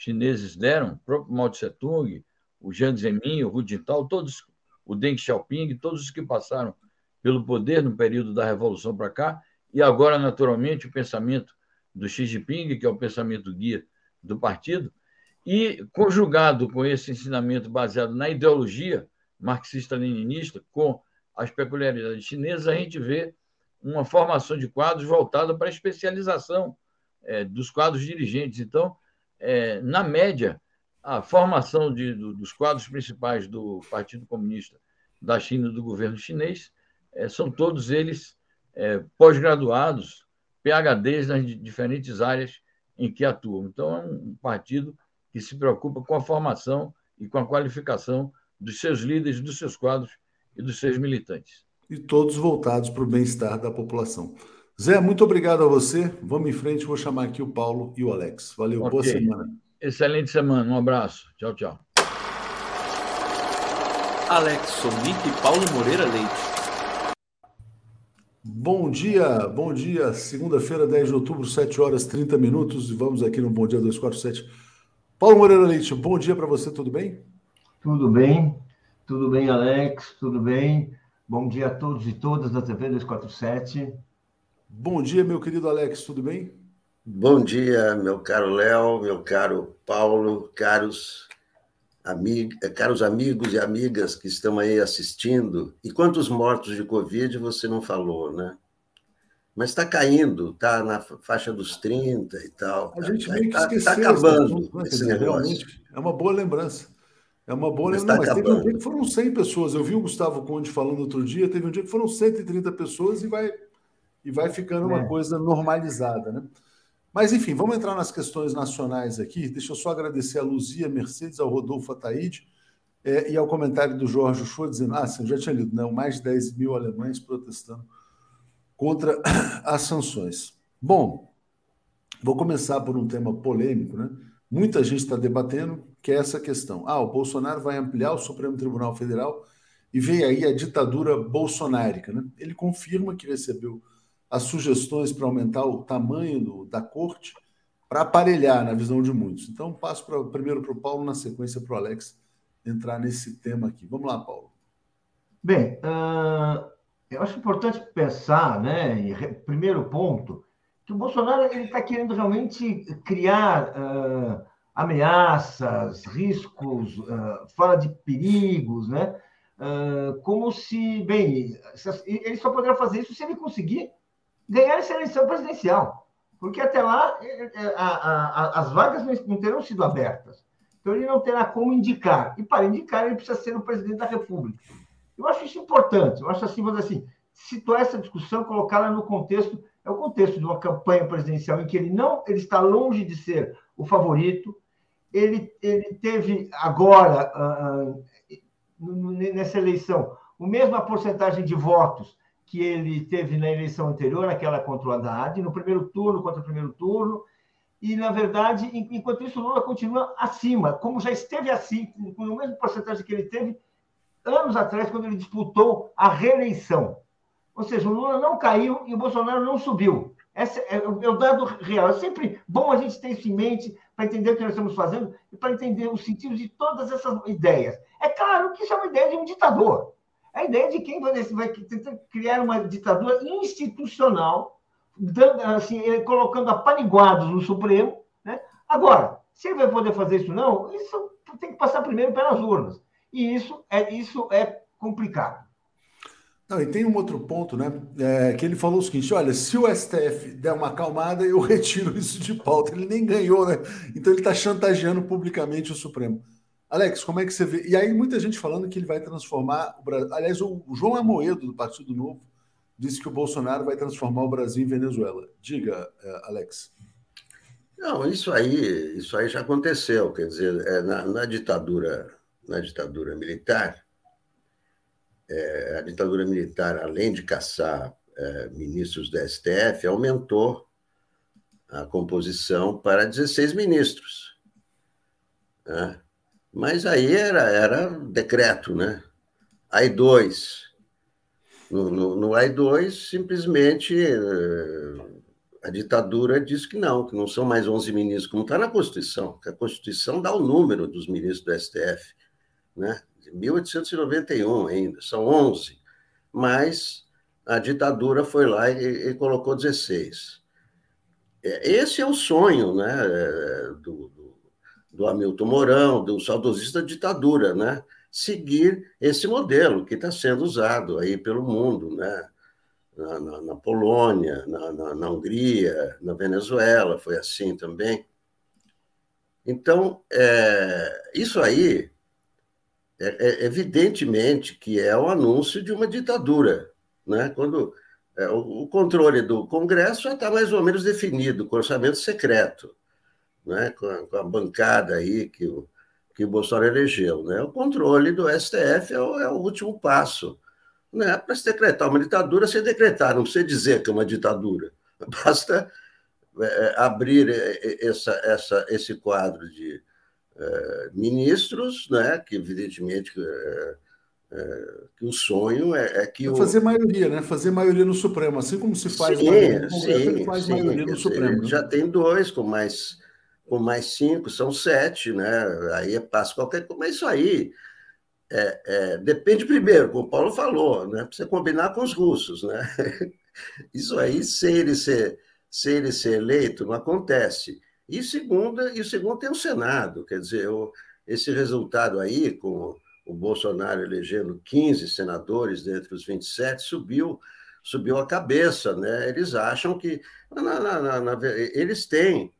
chineses deram, o próprio Mao Tse Tung, o Jiang Zemin, o Hu Jintao, todos, o Deng Xiaoping, todos os que passaram pelo poder no período da Revolução para cá, e agora, naturalmente, o pensamento do Xi Jinping, que é o pensamento guia do partido, e conjugado com esse ensinamento baseado na ideologia marxista-leninista, com as peculiaridades chinesas, a gente vê uma formação de quadros voltada para a especialização é, dos quadros dirigentes. Então, é, na média, a formação de, do, dos quadros principais do Partido Comunista da China do governo chinês é, são todos eles é, pós-graduados, PHDs nas diferentes áreas em que atuam. Então, é um partido que se preocupa com a formação e com a qualificação dos seus líderes, dos seus quadros e dos seus militantes. E todos voltados para o bem-estar da população. Zé, muito obrigado a você. Vamos em frente, vou chamar aqui o Paulo e o Alex. Valeu, okay. boa semana. Excelente semana, um abraço. Tchau, tchau. Alex Sonic e Paulo Moreira Leite. Bom dia, bom dia. Segunda-feira, 10 de outubro, 7 horas 30 minutos. E vamos aqui no Bom Dia 247. Paulo Moreira Leite, bom dia para você, tudo bem? Tudo bem, tudo bem, Alex, tudo bem. Bom dia a todos e todas da TV 247. Bom dia, meu querido Alex, tudo bem? Bom dia, meu caro Léo, meu caro Paulo, caros, amig caros amigos e amigas que estão aí assistindo. E quantos mortos de Covid você não falou, né? Mas está caindo, está na faixa dos 30 e tal. A gente tá, meio que tá, esqueceu. Está acabando né? esse negócio. Realmente, é uma boa lembrança. É uma boa lembrança. Mas, tá mas teve um dia que foram 100 pessoas. Eu vi o Gustavo Conde falando outro dia, teve um dia que foram 130 pessoas e vai, e vai ficando é. uma coisa normalizada, né? Mas, enfim, vamos entrar nas questões nacionais aqui. Deixa eu só agradecer a Luzia Mercedes, ao Rodolfo Ataíde é, e ao comentário do Jorge Shoa, dizendo: ah, você já tinha lido, não? Mais de 10 mil alemães protestando contra as sanções. Bom, vou começar por um tema polêmico, né? Muita gente está debatendo que é essa questão. Ah, o Bolsonaro vai ampliar o Supremo Tribunal Federal e vem aí a ditadura bolsonárica, né? Ele confirma que recebeu as sugestões para aumentar o tamanho do, da corte para aparelhar na visão de muitos. Então, passo pra, primeiro para o Paulo, na sequência para o Alex entrar nesse tema aqui. Vamos lá, Paulo. Bem, uh, eu acho importante pensar, né, primeiro ponto, que o Bolsonaro está querendo realmente criar uh, ameaças, riscos, uh, fala de perigos, né? Como se, bem, ele só poderá fazer isso se ele conseguir ganhar essa eleição presidencial, porque até lá é, é, a, a, a, as vagas não terão sido abertas. Então ele não terá como indicar. E para indicar, ele precisa ser o presidente da República. Eu acho isso importante. Eu acho assim, vamos dizer assim, situar essa discussão, colocá-la no contexto, é o contexto de uma campanha presidencial em que ele não, ele está longe de ser o favorito. Ele, ele teve agora, uh, nessa eleição, a mesma porcentagem de votos que ele teve na eleição anterior, aquela contra o Haddad, no primeiro turno contra o primeiro turno, e, na verdade, enquanto isso, Lula continua acima, como já esteve assim, com o mesmo porcentagem que ele teve anos atrás, quando ele disputou a reeleição. Ou seja, o Lula não caiu e o Bolsonaro não subiu. Esse é, é o dado real. É sempre bom a gente ter isso em mente para entender o que nós estamos fazendo e para entender os sentidos de todas essas ideias. É claro que isso é uma ideia de um ditador a ideia de quem vai, vai criar uma ditadura institucional, dando, assim, colocando apaniguados no Supremo. Né? Agora, se ele vai poder fazer isso não, isso tem que passar primeiro pelas urnas. E isso é, isso é complicado. Não, e tem um outro ponto, né? É, que ele falou o seguinte: olha, se o STF der uma acalmada, eu retiro isso de pauta. Ele nem ganhou, né? Então ele está chantageando publicamente o Supremo. Alex, como é que você vê? E aí, muita gente falando que ele vai transformar o Brasil. Aliás, o João Amoedo, do Partido Novo, disse que o Bolsonaro vai transformar o Brasil em Venezuela. Diga, eh, Alex. Não, isso aí, isso aí já aconteceu. Quer dizer, é, na, na ditadura, na ditadura militar, é, a ditadura militar, além de caçar é, ministros do STF, aumentou a composição para 16 ministros. Né? Mas aí era, era decreto, né? AI-2. No, no, no AI-2, simplesmente eh, a ditadura diz que não, que não são mais 11 ministros, como está na Constituição, que a Constituição dá o número dos ministros do STF, né? De 1891 ainda, são 11. Mas a ditadura foi lá e, e colocou 16. é, esse é o sonho né, do, do, Hamilton Mourão, do saudosista ditadura, né? seguir esse modelo que está sendo usado aí pelo mundo, né? na, na, na Polônia, na, na, Hungria, na Venezuela, foi assim também. Então, é, isso aí, é, é, evidentemente que é o anúncio de uma ditadura. Né? Quando é, o, o, controle do Congresso já está mais ou menos definido, com orçamento secreto, né? com, a, com a bancada aí que o, que o Bolsonaro elegeu. Né? O controle do STF é o, é o último passo. Né? Para se decretar uma ditadura, se decretar, não precisa dizer que é uma ditadura. Basta é, abrir essa, essa, esse quadro de é, ministros, né? que evidentemente é, é, que o sonho é, é que. O... Fazer maioria, né? Fazer maioria no Supremo, assim como se faz sim, Congresso, sim, faz sim, maioria no Supremo. Né? Já tem dois com mais com mais cinco, são sete, né? Aí é passo qualquer coisa, mas isso aí é, é, depende primeiro, como o Paulo falou, né? Precisa combinar com os russos, né? Isso aí, se ele ser, se ele ser eleito, não acontece. E segunda, e segundo tem o Senado, quer dizer, o, esse resultado aí, com o Bolsonaro elegendo 15 senadores dentre os 27, subiu subiu a cabeça, né? Eles acham que na, na, na, eles têm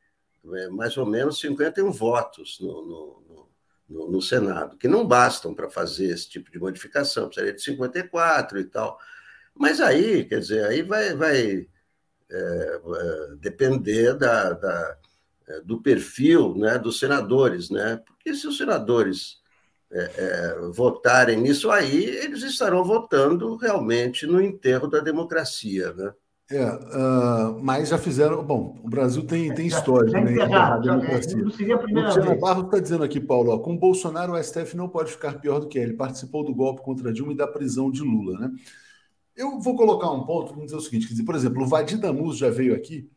mais ou menos 51 votos no, no, no, no Senado, que não bastam para fazer esse tipo de modificação, precisaria de 54 e tal. Mas aí, quer dizer, aí vai, vai é, depender da, da, é, do perfil né, dos senadores, né? Porque se os senadores é, é, votarem nisso aí, eles estarão votando realmente no enterro da democracia, né? É, uh, mas já fizeram. Bom, o Brasil tem, tem história já, né, já democracia. Não seria a primeira Luciano vez. Barros está dizendo aqui, Paulo, ó, com Bolsonaro o STF não pode ficar pior do que ele. Participou do golpe contra Dilma e da prisão de Lula, né? Eu vou colocar um ponto, vamos dizer o seguinte: dizer, por exemplo, o Vadir Damus já veio aqui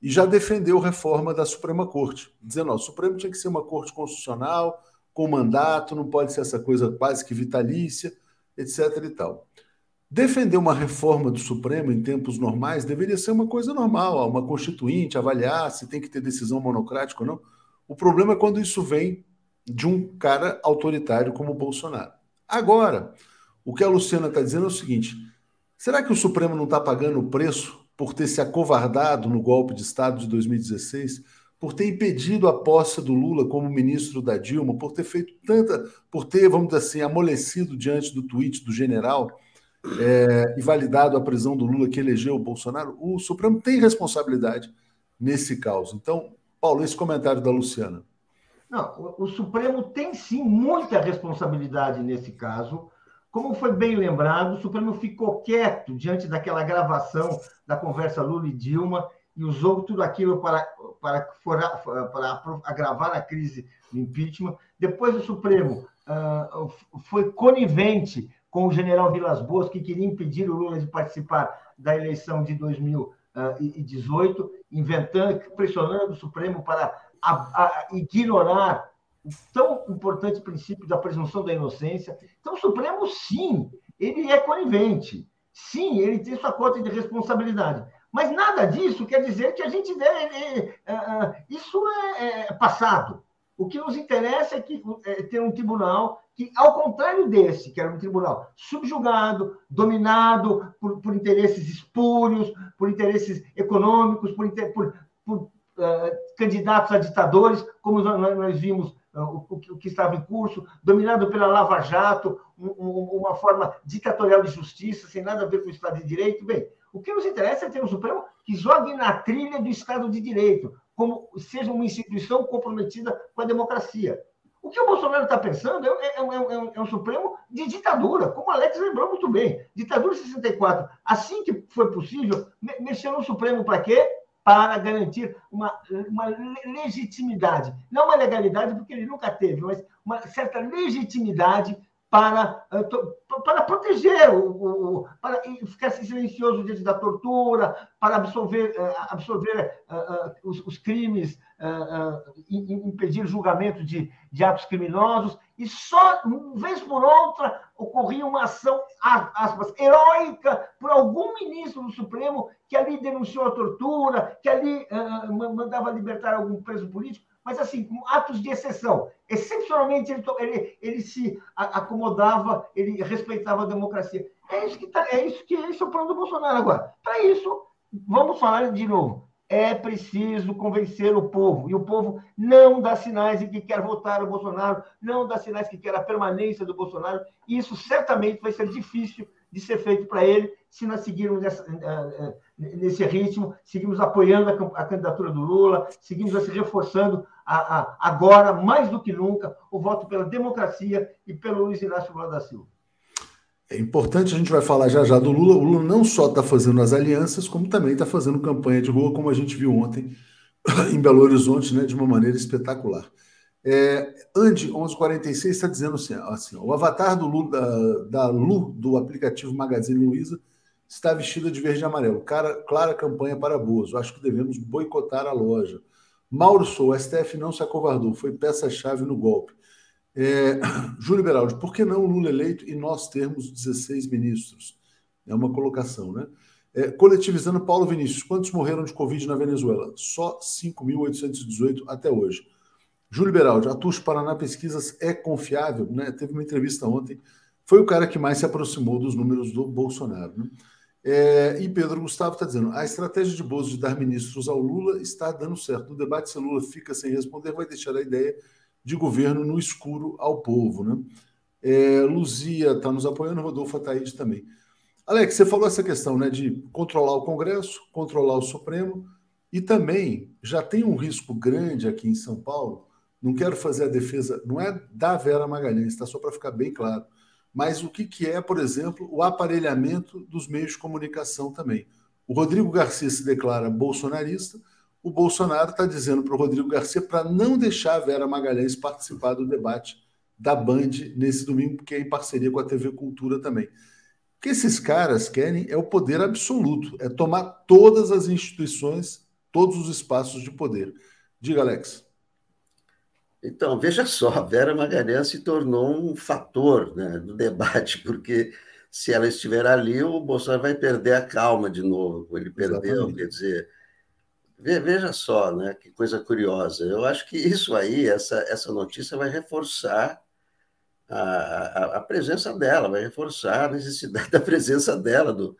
e já defendeu reforma da Suprema Corte, dizendo ó, o Supremo tinha que ser uma corte constitucional, com mandato, não pode ser essa coisa quase que vitalícia, etc. e tal. Defender uma reforma do Supremo em tempos normais deveria ser uma coisa normal, uma constituinte, avaliar se tem que ter decisão monocrática ou não. O problema é quando isso vem de um cara autoritário como o Bolsonaro. Agora, o que a Luciana está dizendo é o seguinte: será que o Supremo não está pagando o preço por ter se acovardado no golpe de Estado de 2016, por ter impedido a posse do Lula como ministro da Dilma, por ter feito tanta, por ter, vamos dizer assim, amolecido diante do tweet do general? É, e validado a prisão do Lula que elegeu o Bolsonaro, o Supremo tem responsabilidade nesse caso. Então, Paulo, esse comentário da Luciana. Não, o, o Supremo tem sim muita responsabilidade nesse caso. Como foi bem lembrado, o Supremo ficou quieto diante daquela gravação da conversa Lula e Dilma e usou tudo aquilo para, para, para, para agravar a crise do impeachment. Depois, o Supremo uh, foi conivente com o general Vilas Boas, que queria impedir o Lula de participar da eleição de 2018, inventando, pressionando o Supremo para a, a, ignorar o tão importante princípio da presunção da inocência. Então, o Supremo, sim, ele é conivente. Sim, ele tem sua cota de responsabilidade. Mas nada disso quer dizer que a gente deve. É, é, isso é, é passado. O que nos interessa é que é, ter um tribunal que, ao contrário desse, que era um tribunal subjugado, dominado por, por interesses espúrios, por interesses econômicos, por, por, por uh, candidatos a ditadores, como nós, nós vimos uh, o, o, que estava em curso, dominado pela Lava Jato, um, um, uma forma ditatorial de justiça, sem nada a ver com o Estado de Direito. Bem, o que nos interessa é ter um Supremo que jogue na trilha do Estado de Direito, como seja uma instituição comprometida com a democracia. O que o Bolsonaro está pensando é, é, é, um, é, um, Supremo de ditadura, como o Alex lembrou muito bem. Ditadura 64. Assim que foi possível, mexeu no Supremo para quê? Para garantir uma, uma legitimidade. Não uma legalidade, porque ele nunca teve, mas uma certa legitimidade para, eh, para proteger, o, o, para ficar silencioso diante da tortura, para absorver, eh, absorver uh, os, os, crimes, impedir julgamento de, de atos criminosos, e só, vez por outra, ocorria uma ação, aspas, heróica por algum ministro do Supremo que ali denunciou a tortura, que ali mandava libertar algum preso político, mas assim, com atos de exceção. Excepcionalmente, ele, ele, ele se acomodava, ele respeitava a democracia. É isso que tá, é isso que esse é o plano do Bolsonaro agora. Para isso, vamos falar de novo. É preciso convencer o povo. E o povo não dá sinais de que quer votar o Bolsonaro, não dá sinais que quer a permanência do Bolsonaro. E isso certamente vai ser difícil de ser feito para ele se nós seguirmos nessa, eh, eh, nesse ritmo, seguimos apoiando a, candidatura do Lula, seguimos se reforçando a, a, agora, mais do que nunca, o voto pela democracia e pelo Luiz Inácio Lula da Silva. É importante, a gente vai falar já já do Lula. O Lula não só está fazendo as alianças, como também está fazendo campanha de rua, como a gente viu ontem em Belo Horizonte, né, de uma maneira espetacular. É, Andy 1146 está dizendo assim, assim, o avatar do Lu, da, da Lu do aplicativo Magazine Luiza está vestida de verde e amarelo. Cara, clara campanha para Bozo. Acho que devemos boicotar a loja. Mauro Sou, o STF não se acovardou, foi peça-chave no golpe. É, Júlio Beraldi, por que não Lula eleito e nós termos 16 ministros? É uma colocação, né? É, coletivizando Paulo Vinícius, quantos morreram de Covid na Venezuela? Só 5.818 até hoje. Júlio Beraldi, a Paraná Pesquisas é confiável? Né? Teve uma entrevista ontem, foi o cara que mais se aproximou dos números do Bolsonaro. Né? É, e Pedro Gustavo está dizendo: a estratégia de Bozo de dar ministros ao Lula está dando certo. No debate, se Lula fica sem responder, vai deixar a ideia de governo no escuro ao povo. Né? É, Luzia está nos apoiando, Rodolfo Ataíde também. Alex, você falou essa questão né, de controlar o Congresso, controlar o Supremo, e também já tem um risco grande aqui em São Paulo não quero fazer a defesa, não é da Vera Magalhães, está só para ficar bem claro. Mas o que, que é, por exemplo, o aparelhamento dos meios de comunicação também. O Rodrigo Garcia se declara bolsonarista, o Bolsonaro está dizendo para o Rodrigo Garcia para não deixar a Vera Magalhães participar do debate da Band nesse domingo, porque é em parceria com a TV Cultura também. O que esses caras querem é o poder absoluto, é tomar todas as instituições, todos os espaços de poder. Diga, Alex. Então, veja só, Vera Magalhães se tornou um fator né, do debate, porque se ela estiver ali, o Bolsonaro vai perder a calma de novo. Ele perdeu, Exatamente. quer dizer. Veja só, né, que coisa curiosa. Eu acho que isso aí, essa, essa notícia vai reforçar a, a, a presença dela, vai reforçar a necessidade da presença dela do,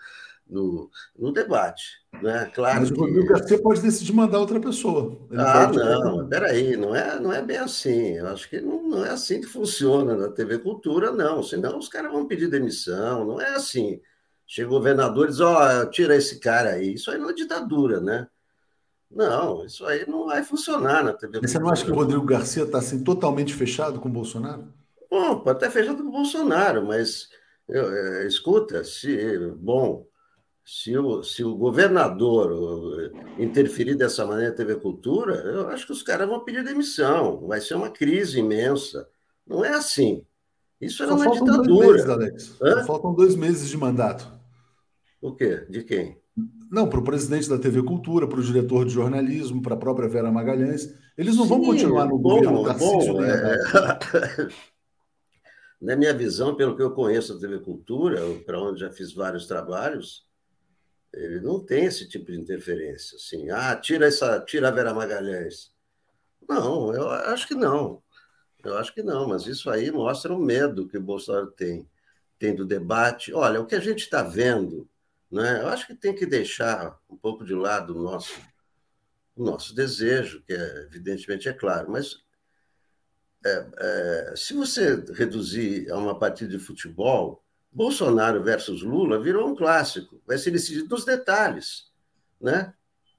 no, no debate. Né? Claro Mas o Rodrigo Garcia pode decidir mandar outra pessoa. Ele ah, não, peraí, não é, não é bem assim. Eu acho que não, não é assim que funciona na TV Cultura, não. Senão os caras vão pedir demissão, não é assim. Chega o governador e diz, ó, oh, tira esse cara aí. Isso aí não é ditadura, né? Não, isso aí não vai funcionar na TV Mas você não acha que o Rodrigo Garcia está assim, totalmente fechado com o Bolsonaro? Bom, pode estar fechado com o Bolsonaro, mas eu, eu, escuta, se, bom, se o, se o governador interferir dessa maneira na TV Cultura, eu acho que os caras vão pedir demissão. Vai ser uma crise imensa. Não é assim. Isso era Só uma ditadura. Dois meses, Alex. Só faltam dois meses de mandato. O quê? De quem? Não, para o presidente da TV Cultura, para o diretor de jornalismo, para a própria Vera Magalhães. Eles não Sim, vão continuar no bom, governo bom, é... Na minha visão, pelo que eu conheço da TV Cultura, para onde já fiz vários trabalhos, ele não tem esse tipo de interferência, assim, ah, tira essa, tira a Vera Magalhães. Não, eu acho que não. Eu acho que não, mas isso aí mostra o medo que o Bolsonaro tem, tem do debate. Olha, o que a gente está vendo, né, eu acho que tem que deixar um pouco de lado o nosso, o nosso desejo, que é, evidentemente é claro, mas é, é, se você reduzir a uma partida de futebol, Bolsonaro versus Lula virou um clássico, vai ser decidido nos detalhes. Né?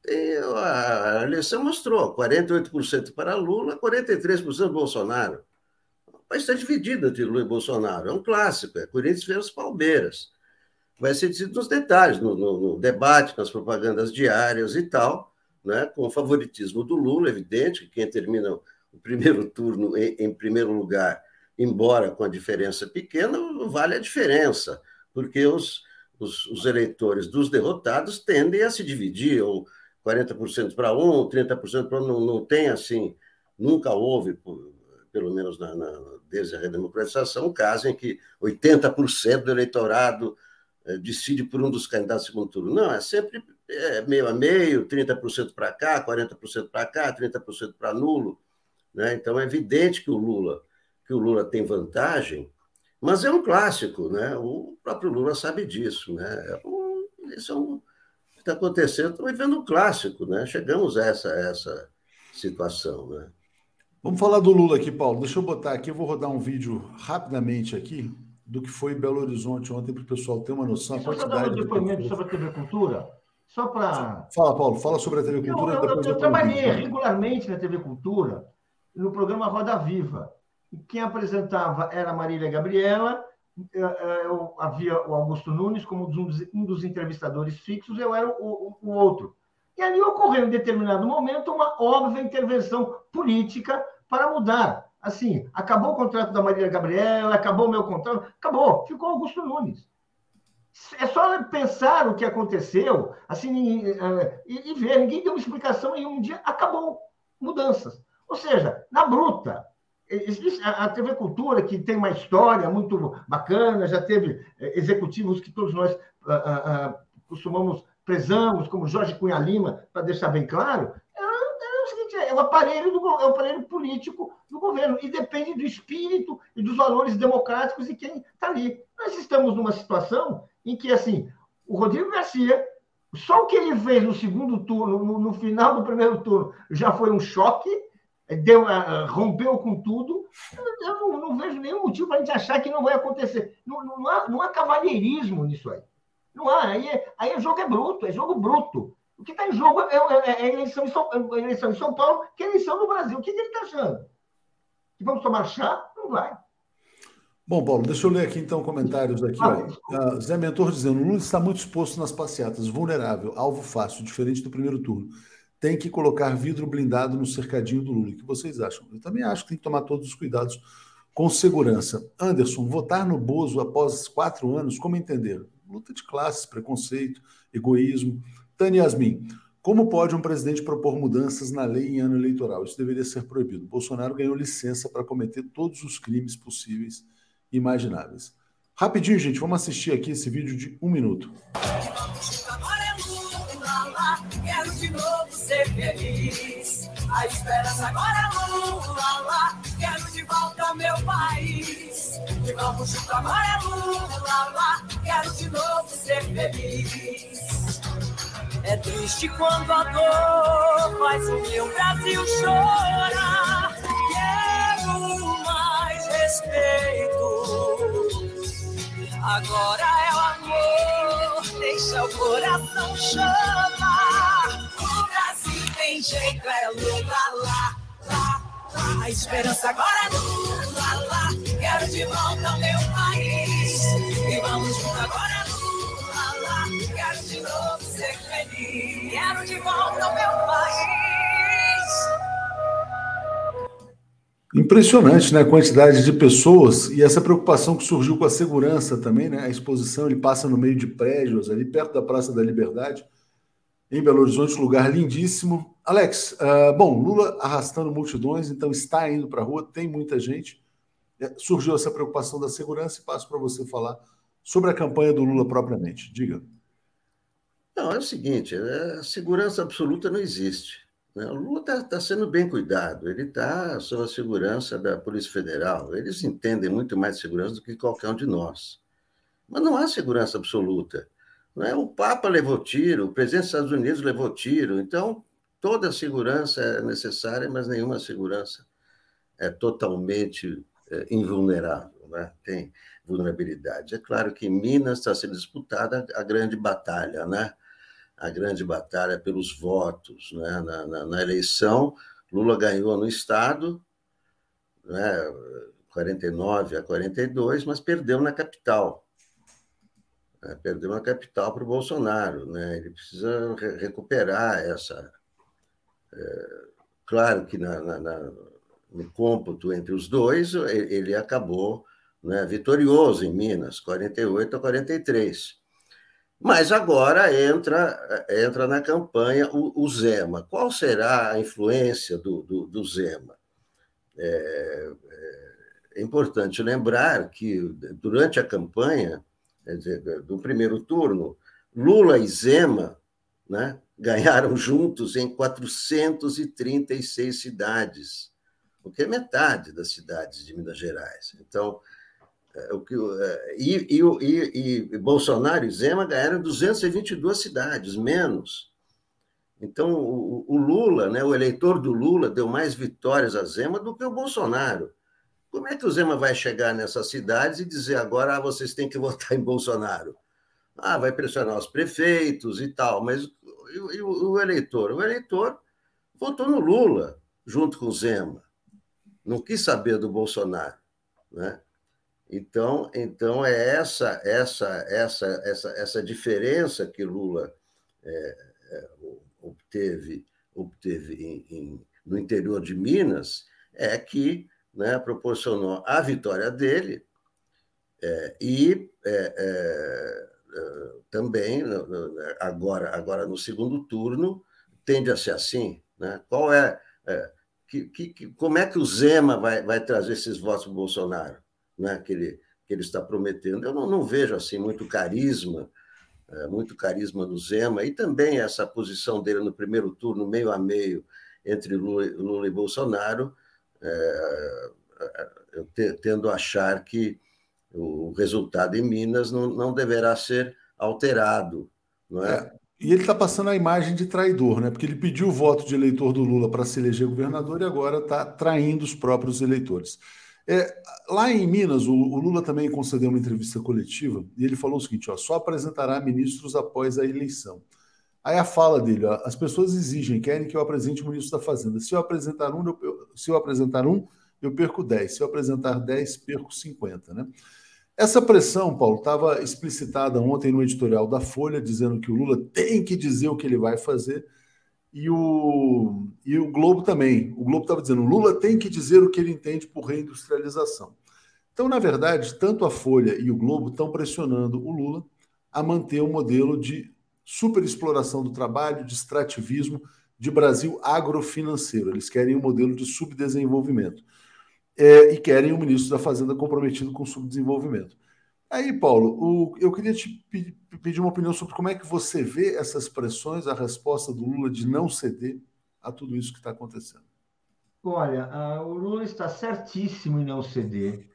E a eleição mostrou 48% para Lula, 43% Bolsonaro. O país está dividido entre Lula e Bolsonaro. É um clássico, é Corinthians versus Palmeiras. Vai ser decidido nos detalhes, no, no, no debate, nas propagandas diárias e tal, né? com o favoritismo do Lula, evidente, que quem termina o primeiro turno em, em primeiro lugar embora com a diferença pequena, vale a diferença, porque os, os, os eleitores dos derrotados tendem a se dividir, ou 40% para um, 30% para outro, não, tem assim, nunca houve, pelo menos na, na, desde a redemocratização, um caso em que 80% do eleitorado eh, decide por um dos candidatos do segundo turno. Não, é sempre é, meio a meio, 30% para cá, 40% para cá, 30% para nulo. Né? Então é evidente que o Lula que o Lula tem vantagem, mas é um clássico, né? O próprio Lula sabe disso, né? É um, isso é um que está acontecendo, estamos vivendo um clássico, né? Chegamos a essa, essa situação, né? Vamos falar do Lula aqui, Paulo. Deixa eu botar aqui, eu vou rodar um vídeo rapidamente aqui do que foi Belo Horizonte ontem para o pessoal ter uma noção. Deixa eu dar um depoimento sobre a TV Cultura. Só para. Fala, Paulo, fala sobre a TV Cultura. Eu, eu, eu, eu trabalhei regularmente na TV Cultura, no programa Roda Viva. Quem apresentava era Marília Gabriela, eu, eu, havia o Augusto Nunes como um dos, entrevistadores fixos, eu era o, o, outro. E ali ocorreu, em determinado momento, uma óbvia intervenção política para mudar. Assim, acabou o contrato da Marília Gabriela, acabou o meu contrato, acabou, ficou Augusto Nunes. É só pensar o que aconteceu, assim, e, e ver. Ninguém deu uma explicação e um dia acabou. Mudanças. Ou seja, na bruta. Existe a TV Cultura, que tem uma história muito bacana, já teve eh, executivos que todos nós ah, ah, ah, costumamos, prezamos, como Jorge Cunha Lima, para deixar bem claro, é, é, o é o aparelho, do, é o aparelho político do governo, e depende do espírito e dos valores democráticos de quem está ali. Nós estamos numa situação em que, assim, o Rodrigo Garcia, só o que ele fez no segundo turno, no, no final do primeiro turno, já foi um choque, deu, uh, rompeu com tudo, eu não, não vejo nenhum motivo para a gente achar que não vai acontecer. Não, não, há, não há cavalheirismo nisso aí. Não há. Aí, é, aí é jogo é bruto, é jogo bruto. O que está em jogo é, é, é, eleição, em São, é eleição em São Paulo, que é eleição no Brasil. O que, que ele está achando? Que vamos tomar chá? Não vai. Bom, Paulo, deixa eu ler aqui então comentários aqui. Ah, Zé Mentor dizendo: Lula está muito exposto nas passeatas, vulnerável, alvo fácil, diferente do primeiro turno tem que colocar vidro blindado no cercadinho do Lula. O que vocês acham? Eu também acho que tem que tomar todos os cuidados com segurança. Anderson, votar no Bozo após quatro anos, como entender? Luta de classes, preconceito, egoísmo. Tânia Yasmin, como pode um presidente propor mudanças na lei em ano eleitoral? Isso deveria ser proibido. Bolsonaro ganhou licença para cometer todos os crimes possíveis e imagináveis. Rapidinho, gente, vamos assistir aqui esse vídeo de um minuto ser feliz. A esperança agora é Lula lá, quero de volta meu país. E vamos junto agora é Lula lá, quero de novo ser feliz. É triste quando a dor faz o meu Brasil chorar. Quero mais respeito. Agora é o amor, deixa o coração chamar jeito, é Lula lá, lá, lá. A esperança agora é Lula lá. Quero de volta ao meu país. E vamos junto agora é Lula lá. Quero de novo ser feliz. Quero de volta ao meu país. Impressionante, né? A quantidade de pessoas e essa preocupação que surgiu com a segurança também, né? A exposição, ele passa no meio de prédios, ali perto da Praça da Liberdade em Belo Horizonte, lugar lindíssimo. Alex, uh, bom, Lula arrastando multidões, então está indo para a rua, tem muita gente. É, surgiu essa preocupação da segurança e passo para você falar sobre a campanha do Lula propriamente. Diga. Não, é o seguinte: a segurança absoluta não existe. Né? O Lula está tá sendo bem cuidado, ele está sob a segurança da Polícia Federal. Eles entendem muito mais segurança do que qualquer um de nós. Mas não há segurança absoluta. Né? O Papa levou tiro, o presidente dos Estados Unidos levou tiro, então toda segurança é necessária, mas nenhuma segurança é totalmente é, invulnerável, né? tem vulnerabilidade. É claro que em Minas está sendo disputada a grande batalha, né? a grande batalha pelos votos. Né? Na, na, na eleição, Lula ganhou no Estado, né? 49 a 42, mas perdeu na capital. Né? Perdeu uma capital para o Bolsonaro. Né? Ele precisa re recuperar essa. É, claro que na, na, na, no cômputo entre os dois, ele acabou né, vitorioso em Minas, 48 a 43. Mas agora entra, entra na campanha o, o Zema. Qual será a influência do, do, do Zema? É, é, importante lembrar que, durante a campanha, dizer, do primeiro turno, Lula e Zema né, ganharam juntos em 436 cidades, o que é metade das cidades de Minas Gerais. Então, é, o que, é, e, e, e, Bolsonaro e Zema ganharam 222 cidades, menos. Então, o, o, Lula, né, o eleitor do Lula, deu mais vitórias a Zema do que o Bolsonaro. Como é que o Zema vai chegar nessas cidades e dizer agora ah, vocês têm que votar em Bolsonaro? Ah, vai pressionar os prefeitos e tal, mas e, o, o eleitor? O eleitor votou no Lula, junto com o Zema. Não quis saber do Bolsonaro. Né? Então, então é essa essa essa essa essa diferença que Lula é, é, obteve obteve em, em, no interior de Minas é que né, proporcionou a vitória dele é, e é, é, é, também agora agora no segundo turno tende a ser assim né? qual é, que, que, como é que o Zema vai, vai trazer esses votos para o Bolsonaro né, que, ele, que ele está prometendo. Eu não, não vejo assim muito carisma, é, muito carisma do Zema, e também essa posição dele no primeiro turno, meio a meio, entre Lula, Lula e Bolsonaro, é, eu tendo a achar que o resultado em Minas não, não deverá ser alterado. Não é? é e ele está passando a imagem de traidor, né? Porque ele pediu o voto de eleitor do Lula para se eleger governador e agora está traindo os próprios eleitores. É, lá em Minas, o, o, Lula também concedeu uma entrevista coletiva e ele falou o seguinte: ó, só apresentará ministros após a eleição. Aí a fala dele: ó, as pessoas exigem, querem que eu apresente o ministro da Fazenda. Se eu apresentar um, eu, se eu apresentar um, eu perco 10. Se eu apresentar 10, perco 50. Né? Essa pressão, Paulo, estava explicitada ontem no editorial da Folha, dizendo que o Lula tem que dizer o que ele vai fazer e o, e o Globo também. O Globo estava dizendo: Lula tem que dizer o que ele entende por reindustrialização. Então, na verdade, tanto a Folha e o Globo estão pressionando o Lula a manter o modelo de superexploração do trabalho, de extrativismo, de Brasil agrofinanceiro. Eles querem um modelo de subdesenvolvimento. É, e querem o ministro da Fazenda comprometido com o subdesenvolvimento. Aí, Paulo, o, eu queria te pedir uma opinião sobre como é que você vê essas pressões, a resposta do Lula de não ceder a tudo isso que está acontecendo. Olha, o Lula está certíssimo em não ceder.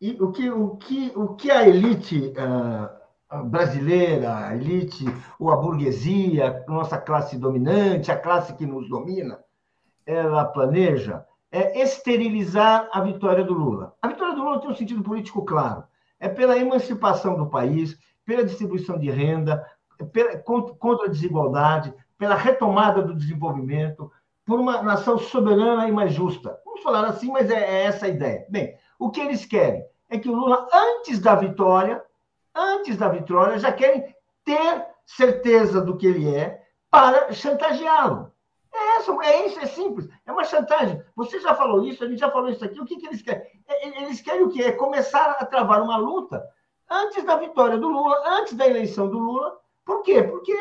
E o que, o que, o que a elite uh, brasileira, a elite, ou a burguesia, nossa classe dominante, a classe que nos domina, ela planeja é esterilizar a vitória do Lula. A vitória do Lula tem um sentido político claro. É pela emancipação do país, pela distribuição de renda, pela, contra a desigualdade, pela retomada do desenvolvimento, por uma nação soberana e mais justa. Vamos falar assim, mas é, é essa a ideia. Bem, o que eles querem é que o Lula, antes da vitória, antes da vitória, já querem ter certeza do que ele é para chantageá-lo. É isso, é isso, é simples. É uma chantagem. Você já falou isso, a gente já falou isso aqui. O que, que eles querem? É, é, eles querem o quê? É começar a travar uma luta antes da vitória do Lula, antes da eleição do Lula. Por quê? Porque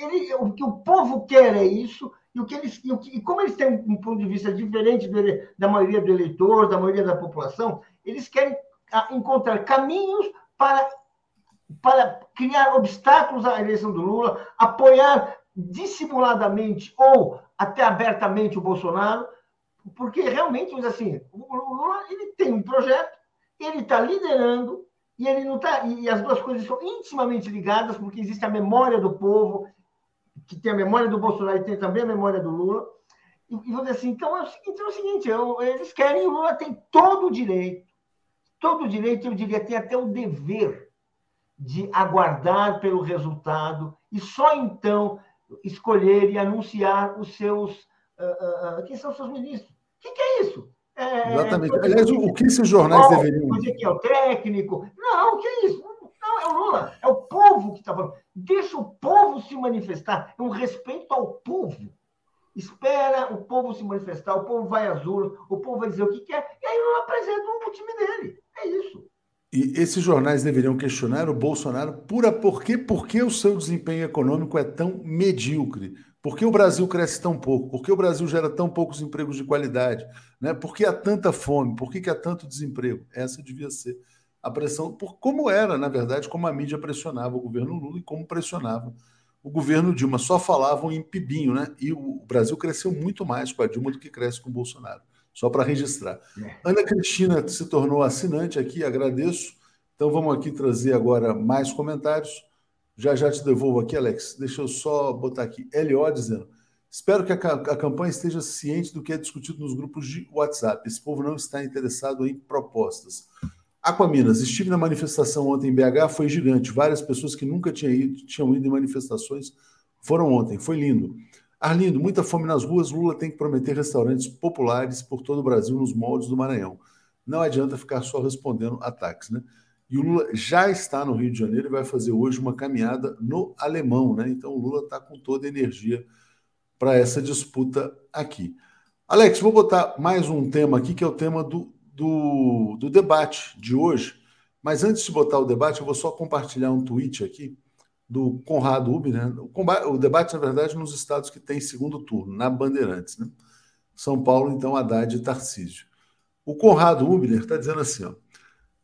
ele, o que o povo quer é isso, e, o que eles, e, o que, e como eles têm um ponto de vista diferente do, da maioria do eleitor, da maioria da população, eles querem encontrar caminhos para, para criar obstáculos à eleição do Lula, apoiar dissimuladamente ou até abertamente o Bolsonaro, porque realmente, assim, o Lula ele tem um projeto, ele está liderando e ele não tá e as duas coisas são intimamente ligadas porque existe a memória do povo que tem a memória do Bolsonaro e tem também a memória do Lula. E, e vou assim então é, então é o seguinte eu, eles querem o Lula tem todo o direito todo o direito eu diria tem até o dever de aguardar pelo resultado e só então escolher e anunciar os seus. Uh, uh, quem são os seus ministros? O que, que é isso? É, Exatamente. Aliás, o, que esses jornais qual, deveriam. Dizer que é o técnico. Não, o que é isso? Não, é o Lula, é o povo que está falando. Deixa o povo se manifestar. É um respeito ao povo. espera o povo se manifestar, o povo vai às urnas, o povo vai dizer o que quer, e aí não apresenta um time dele. É isso. E esses jornais deveriam questionar o Bolsonaro por, por, que, por que o seu desempenho econômico é tão medíocre? Por que o Brasil cresce tão pouco? Por que o Brasil gera tão poucos empregos de qualidade? Né? Por que há tanta fome? Por que, que há tanto desemprego? Essa devia ser a pressão, por como era, na verdade, como a mídia pressionava o governo Lula e como pressionava o governo Dilma. Só falavam em pibinho, né? E o Brasil cresceu muito mais com a Dilma do que cresce com o Bolsonaro. Só para registrar. É. Ana Cristina se tornou assinante aqui, agradeço. Então vamos aqui trazer agora mais comentários. Já já te devolvo aqui, Alex. Deixa eu só botar aqui. LO dizendo: Espero que a, a, campanha esteja ciente do que é discutido nos grupos de WhatsApp. Esse povo não está interessado em propostas. Aquaminas, estive na manifestação ontem em BH, foi gigante. Várias pessoas que nunca tinham ido, tinham ido em manifestações foram ontem. Foi lindo. Arlindo, muita fome nas ruas. Lula tem que prometer restaurantes populares por todo o Brasil nos moldes do Maranhão. Não adianta ficar só respondendo ataques, né? E o Lula já está no Rio de Janeiro e vai fazer hoje uma caminhada no Alemão, né? Então o Lula está com toda a energia para essa disputa aqui. Alex, vou botar mais um tema aqui, que é o tema do, do, do debate de hoje. Mas antes de botar o debate, eu vou só compartilhar um tweet aqui do Conrado Ubi, né? O, combate, o, debate, na verdade, nos estados que tem segundo turno, na Bandeirantes, né? São Paulo, então, Haddad e Tarcísio. O Conrado Ubner está dizendo assim, ó,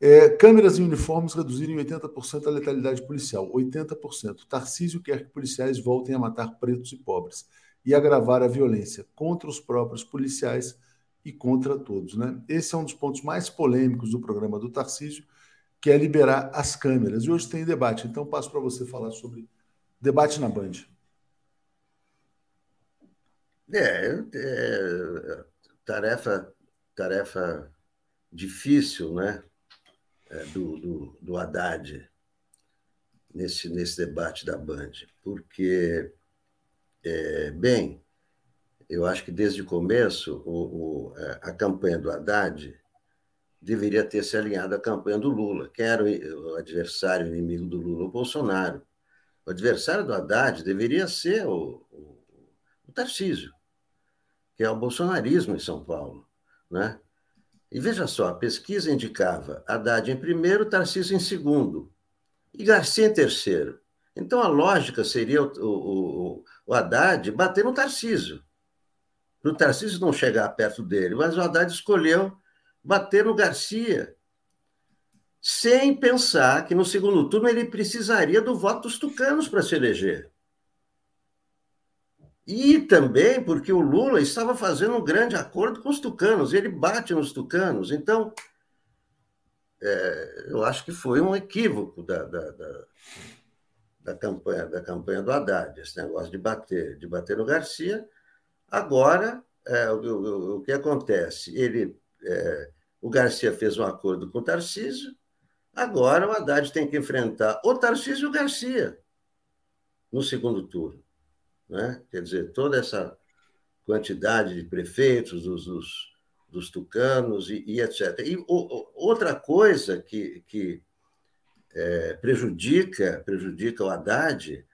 é, câmeras e uniformes reduzirem 80% a letalidade policial, 80%. Tarcísio quer que policiais voltem a matar pretos e pobres e agravar a violência contra os próprios policiais e contra todos. Né? Esse é um dos pontos mais polêmicos do programa do Tarcísio, que é liberar as câmeras. E hoje tem debate, então passo para você falar sobre debate na Band. É, é tarefa, tarefa difícil, né? É, do, do, do Haddad nesse, nesse debate da Band, porque, é, bem, eu acho que desde o começo o, o, é, a campanha do Haddad deveria ter se alinhado à campanha do Lula, que era o adversário inimigo do Lula, o Bolsonaro. O adversário do Haddad deveria ser o, o, o Tarcísio, que é o bolsonarismo em São Paulo. Né? E veja só, a pesquisa indicava Haddad em primeiro, Tarcísio em segundo e Garcia em terceiro. Então a lógica seria o, o, o Haddad bater no Tarcísio. Para o Tarcísio não chegar perto dele, mas o Haddad escolheu bater no Garcia, sem pensar que no segundo turno ele precisaria do voto dos tucanos para se eleger. E também porque o Lula estava fazendo um grande acordo com os tucanos, ele bate nos tucanos. Então, é, eu acho que foi um equívoco da, da, da, da, campanha, da campanha do Haddad, esse negócio de bater, de bater no Garcia. Agora, é, o, o, o, que acontece? Ele, é, o Garcia fez um acordo com o Tarcísio, agora o Haddad tem que enfrentar o Tarcísio e o Garcia no segundo turno né? quer dizer, toda essa quantidade de prefeitos, dos, dos, dos tucanos e, e, etc. E o, outra coisa que, que é, prejudica, prejudica o Haddad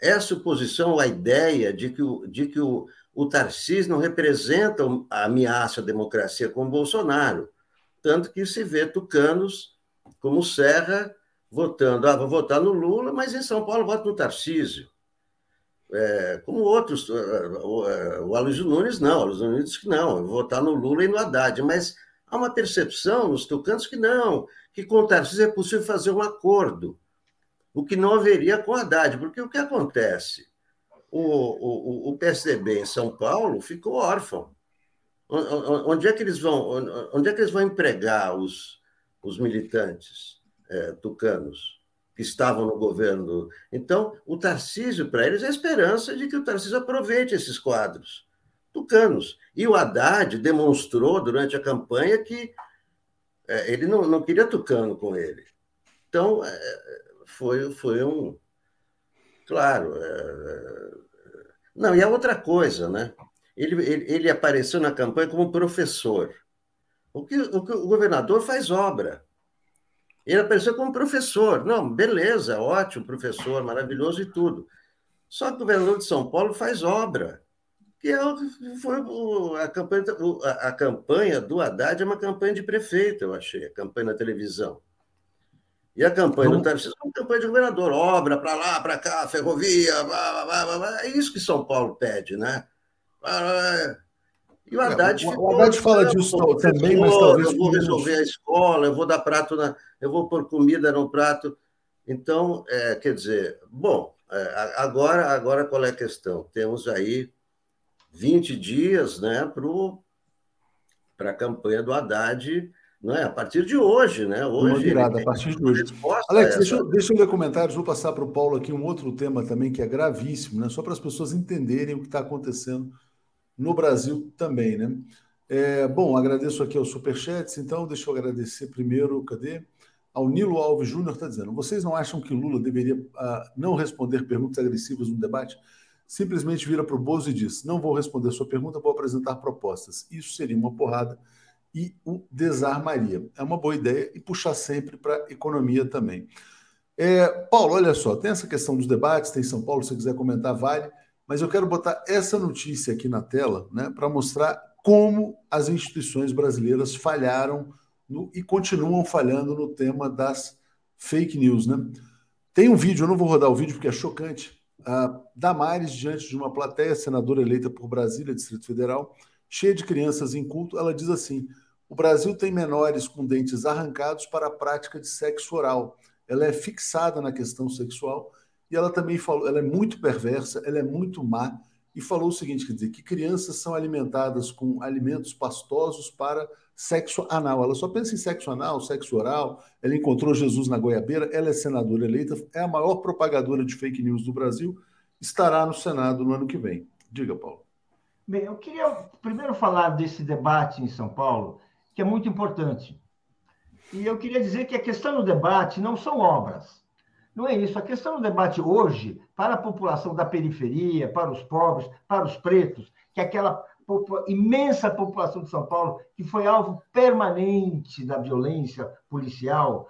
é a suposição, a ideia de que o, de que o, o Tarcísio não representa a ameaça à democracia como Bolsonaro, tanto que se vê tucanos como Serra votando, ah, vou votar no Lula, mas em São Paulo voto no Tarcísio é, como outros. O, é, o Aloysio Nunes não, o Aloysio Nunes diz que não, eu vou votar no Lula e no Haddad, mas há uma percepção nos tucanos que não, que com o Tarcísio é possível fazer um acordo, o que não haveria com o Haddad, porque o que acontece? O, o, o PSDB em São Paulo ficou órfão. Onde é que eles vão, onde é que eles vão empregar os, os militantes é, tucanos? que estavam no governo. Então, o Tarcísio, para eles, é a esperança de que o Tarcísio aproveite esses quadros tucanos. E o Haddad demonstrou durante a campanha que é, ele não, não queria tucano com ele. Então, é, foi, foi um. Claro. É, não, e a outra coisa, né? Ele, ele, ele apareceu na campanha como professor. O que, o que o governador faz obra. Ele apareceu como professor. Não, beleza, ótimo, professor, maravilhoso e tudo. Só que o governador de São Paulo faz obra. que é, foi a campanha, a campanha do Haddad é uma campanha de prefeito, eu achei, a campanha na televisão. E a campanha do Tarcísio é uma campanha de governador, obra para lá, para cá, ferrovia, blá, blá, blá, blá, é isso que São Paulo pede, né? E o Haddad, é, o Haddad fala disso também, mas talvez. Eu vou resolver a escola, eu vou dar prato, na, eu vou pôr comida no prato. Então, é, quer dizer, bom, é, agora, agora qual é a questão? Temos aí 20 dias né, para a campanha do Haddad não é? A partir de hoje, né? Hoje. Uma virada, a partir de hoje. Alex, deixa, eu, deixa eu ler comentários, vou passar para o Paulo aqui um outro tema também que é gravíssimo, né? Só para as pessoas entenderem o que está acontecendo no Brasil também, né? É, bom, agradeço aqui aos superchats, então deixa eu agradecer primeiro, cadê? Ao Nilo Alves Júnior está dizendo: vocês não acham que Lula deveria uh, não responder perguntas agressivas no debate? Simplesmente vira para o Bozo e diz: não vou responder sua pergunta, vou apresentar propostas. Isso seria uma porrada e o desarmaria. É uma boa ideia e puxar sempre para a economia também. É, Paulo, olha só, tem essa questão dos debates, tem São Paulo, se quiser comentar, vale, mas eu quero botar essa notícia aqui na tela né, para mostrar como as instituições brasileiras falharam no, e continuam falhando no tema das fake news. Né? Tem um vídeo, eu não vou rodar o vídeo porque é chocante. A Damares, diante de uma plateia, senadora eleita por Brasília, Distrito Federal, cheia de crianças em culto, ela diz assim: o Brasil tem menores com dentes arrancados para a prática de sexo oral. Ela é fixada na questão sexual e ela também falou, ela é muito perversa, ela é muito má e falou o seguinte, quer dizer, que crianças são alimentadas com alimentos pastosos para sexo anal. Ela só pensa em sexo anal, sexo oral. Ela encontrou Jesus na goiabeira, ela é senadora eleita, é a maior propagadora de fake news do Brasil, estará no Senado no ano que vem. Diga, Paulo. Bem, eu queria primeiro falar desse debate em São Paulo, que é muito importante. E eu queria dizer que a questão do debate não são obras. Não é isso. A questão do debate hoje, para a população da periferia, para os pobres, para os pretos, que é aquela imensa população de São Paulo que foi alvo permanente da violência policial,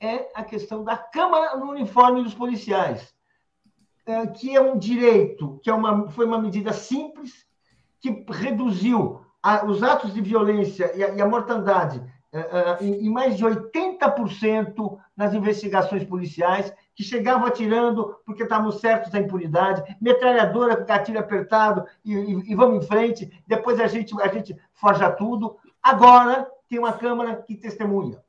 é a questão da Câmara no uniforme dos policiais, que é um direito, que é uma, foi uma medida simples, que reduziu a, os atos de violência e a, e a mortandade uh, em, em, mais de 80% nas investigações policiais, que chegavam atirando porque estavam certos da impunidade, metralhadora com gatilho apertado e, e, e, vamos em frente, depois a gente, a gente forja tudo. Agora tem uma Câmara que testemunha.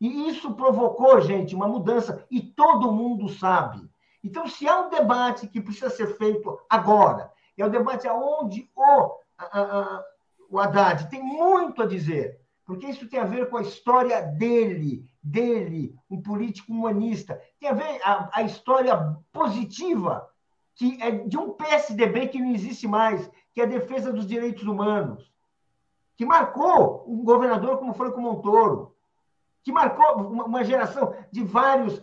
E isso provocou, gente, uma mudança, e todo mundo sabe. Então, se há um debate que precisa ser feito agora, é o debate aonde o, a, a, o Haddad tem muito a dizer, porque isso tem a ver com a história dele, dele, um político humanista. Tem a ver a, a história positiva que é de um PSDB que não existe mais, que é a defesa dos direitos humanos, que marcou um governador como Franco Montoro, que marcou uma geração de vários uh,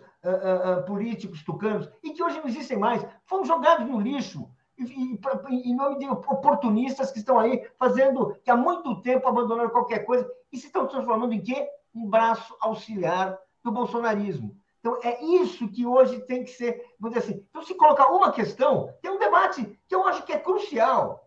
uh, políticos tucanos e que hoje não existem mais, foram jogados no lixo em nome de oportunistas que estão aí fazendo, que há muito tempo abandonaram qualquer coisa e se estão transformando em quê? Um braço auxiliar do bolsonarismo. Então, é isso que hoje tem que ser, vamos dizer assim. Então, se colocar uma questão, tem um debate que eu acho que é crucial,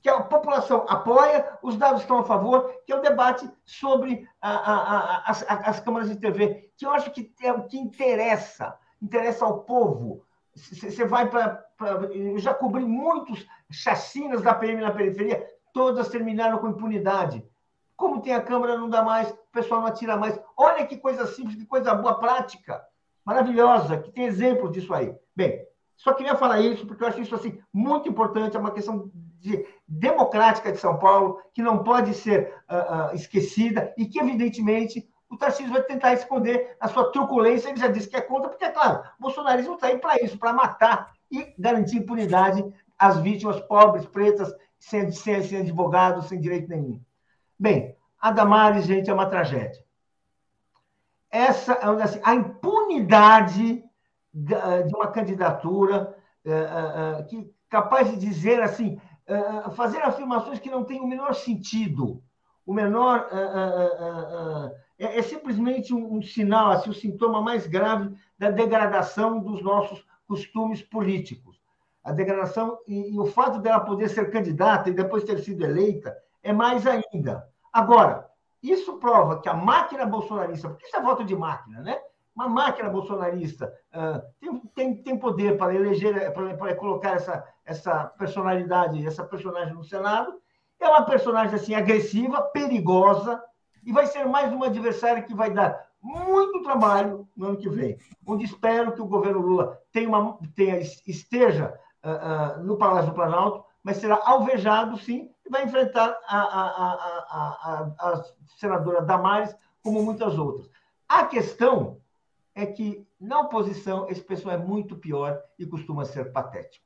que a população apoia, os dados estão a favor, que é o debate sobre a, a, a, as, as câmaras de TV, que eu acho que é o que interessa, interessa ao povo, você vai para. Eu já cobri muitos chacinas da PM na periferia, todas terminaram com impunidade. Como tem a Câmara, não dá mais, o pessoal não atira mais. Olha que coisa simples, que coisa boa, prática, maravilhosa, que tem exemplo disso aí. Bem, só queria falar isso, porque eu acho isso assim, muito importante, é uma questão de, democrática de São Paulo, que não pode ser uh, uh, esquecida e que, evidentemente, o Tarcísio vai tentar esconder a sua truculência, ele já disse que é contra, porque, é claro, o bolsonarismo está aí para isso, para matar e garantir impunidade às vítimas pobres, pretas, sem, sem, sem advogado, sem direito nenhum. Bem, a Damares, gente, é uma tragédia. Essa, assim, a impunidade de uma candidatura uh, uh, que capaz de dizer assim, fazer afirmações que não têm o menor sentido, o menor é, é simplesmente um, um, sinal, assim, o sintoma mais grave da degradação dos nossos costumes políticos. A degradação e, e o fato dela poder ser candidata e depois ter sido eleita é mais ainda. Agora, isso prova que a máquina bolsonarista, porque isso é voto de máquina, né? Uma máquina bolsonarista uh, tem, tem, tem poder para eleger, para, para colocar essa, essa personalidade, essa personagem no Senado. É uma personagem assim agressiva, perigosa, e vai ser mais uma adversária que vai dar muito trabalho no ano que vem, onde espero que o governo Lula tenha, uma, tenha esteja uh, uh, no Palácio do Planalto, mas será alvejado, sim, e vai enfrentar a, a, a, a senadora Damares, como muitas outras. A questão é que, na oposição, esse pessoal é muito pior e costuma ser patético.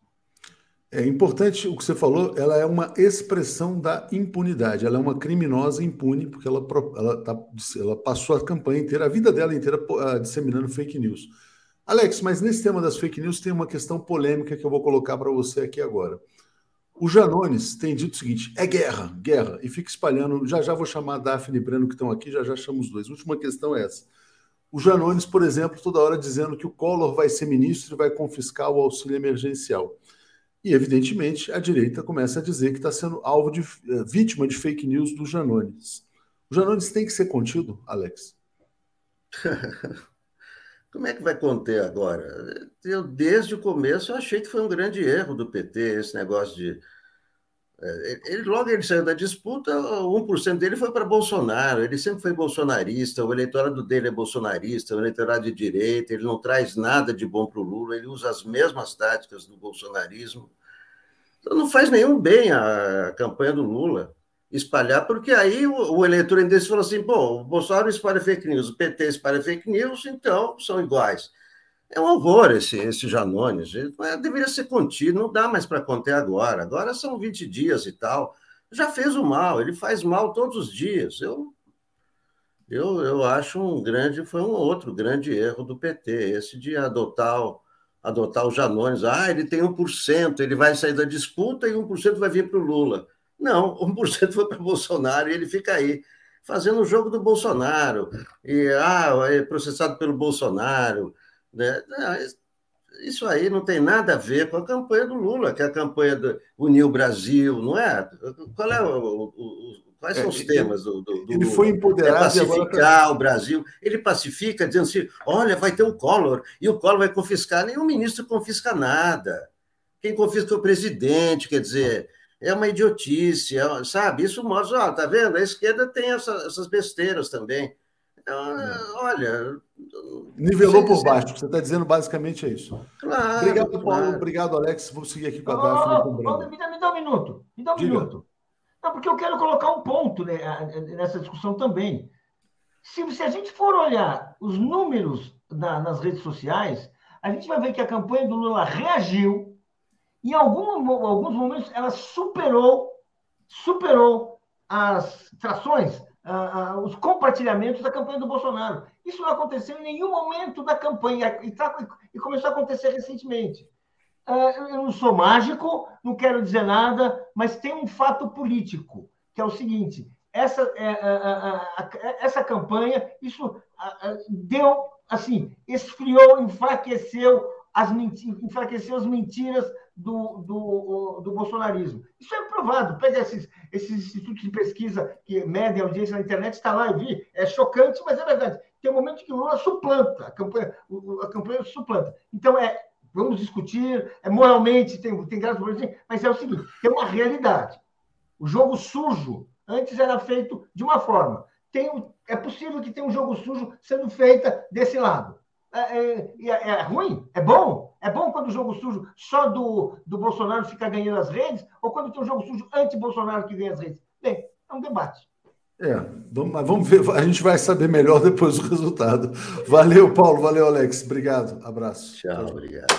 É importante o que você falou, ela é uma expressão da impunidade, ela é uma criminosa impune, porque ela, ela, tá, ela passou a campanha inteira, a vida dela inteira uh, disseminando fake news. Alex, mas nesse tema das fake news tem uma questão polêmica que eu vou colocar para você aqui agora. O Janones tem dito o seguinte: é guerra, guerra, e fica espalhando. Já já vou chamar a Daphne e Breno que estão aqui, já já chamo os dois. Última questão é essa. O Janones, por exemplo, toda hora dizendo que o Collor vai ser ministro e vai confiscar o auxílio emergencial. E, evidentemente, a direita começa a dizer que está sendo alvo de eh, vítima de fake news do Janones. O Janones tem que ser contido, Alex? Como é que vai conter agora? Eu, desde o começo, eu achei que foi um grande erro do PT esse negócio de ele, logo ele saiu da disputa, 1% dele foi para Bolsonaro, ele sempre foi bolsonarista, o eleitorado dele é bolsonarista, o eleitorado de direita, ele não traz nada de bom para o Lula, ele usa as mesmas táticas do bolsonarismo. Então não faz nenhum bem a campanha do Lula espalhar, porque aí o, o eleitor indeciso falou assim: bom, o Bolsonaro espalha fake news, o PT espalha fake news, então são iguais. É um horror esse, esse Janones. Deveria ser contido, não dá mais para conter agora. Agora são 20 dias e tal. Já fez o mal, ele faz mal todos os dias. Eu, eu, eu acho um grande, foi um outro grande erro do PT, esse de adotar o, adotar o Janones. Ah, ele tem 1%, ele vai sair da disputa e 1% vai vir para o Lula. Não, 1% foi para Bolsonaro e ele fica aí, fazendo o jogo do Bolsonaro. E, ah, é processado pelo Bolsonaro né? Isso aí não tem nada a ver com a campanha do Lula, que é a campanha do Unir o Brasil, não é? Qual é o, o, quais são os é, temas do, do, do Ele foi empoderado. É pacificar agora... o Brasil. Ele pacifica dizendo assim: olha, vai ter o Collor, e o Collor vai confiscar. Nenhum ministro confisca nada. Quem confisca é o presidente, quer dizer, é uma idiotice, é, sabe? Isso mostra, ó, tá vendo? A esquerda tem essa, essas besteiras também. Olha. Nivelou por baixo, você está dizendo basicamente é isso. Claro, obrigado, claro. Paulo. Obrigado, Alex. Vou seguir aqui com a Daphne. Oh, oh, me, dá, me dá um minuto. Me dá um Diga. minuto. Não, porque eu quero colocar um ponto né, nessa discussão também. Se, se a gente for olhar os números na, nas redes sociais, a gente vai ver que a campanha do Lula reagiu. Em algum, alguns momentos, ela superou, superou as trações os compartilhamentos da campanha do Bolsonaro. Isso não aconteceu em nenhum momento da campanha e, tá, e começou a acontecer recentemente. Ah, eu não sou mágico, não quero dizer nada, mas tem um fato político, que é o seguinte: essa, é, essa campanha, isso deu, assim, esfriou, enfraqueceu as, enfraqueceu as mentiras do, do, do bolsonarismo. Isso é provado. Pega esses, esses institutos de pesquisa que medem a audiência na internet, está lá, eu vi. É chocante, mas é verdade. Tem um momento que o Lula suplanta, a campanha, a campanha suplanta. Então, é, vamos discutir, é, moralmente tem, tem graça, mas é o seguinte, tem uma realidade. O jogo sujo antes era feito de uma forma. Tem, é possível que tenha um jogo sujo sendo feito desse lado. É, é, é, é, ruim? É bom? É bom quando o jogo sujo só do, do Bolsonaro fica ganhando as redes? Ou quando tem um jogo sujo anti-Bolsonaro que ganha as redes? Bem, é um debate. É, vamos, vamos ver, a gente vai saber melhor depois do resultado. Valeu, Paulo, valeu, Alex. Obrigado, abraço. Tchau, obrigado.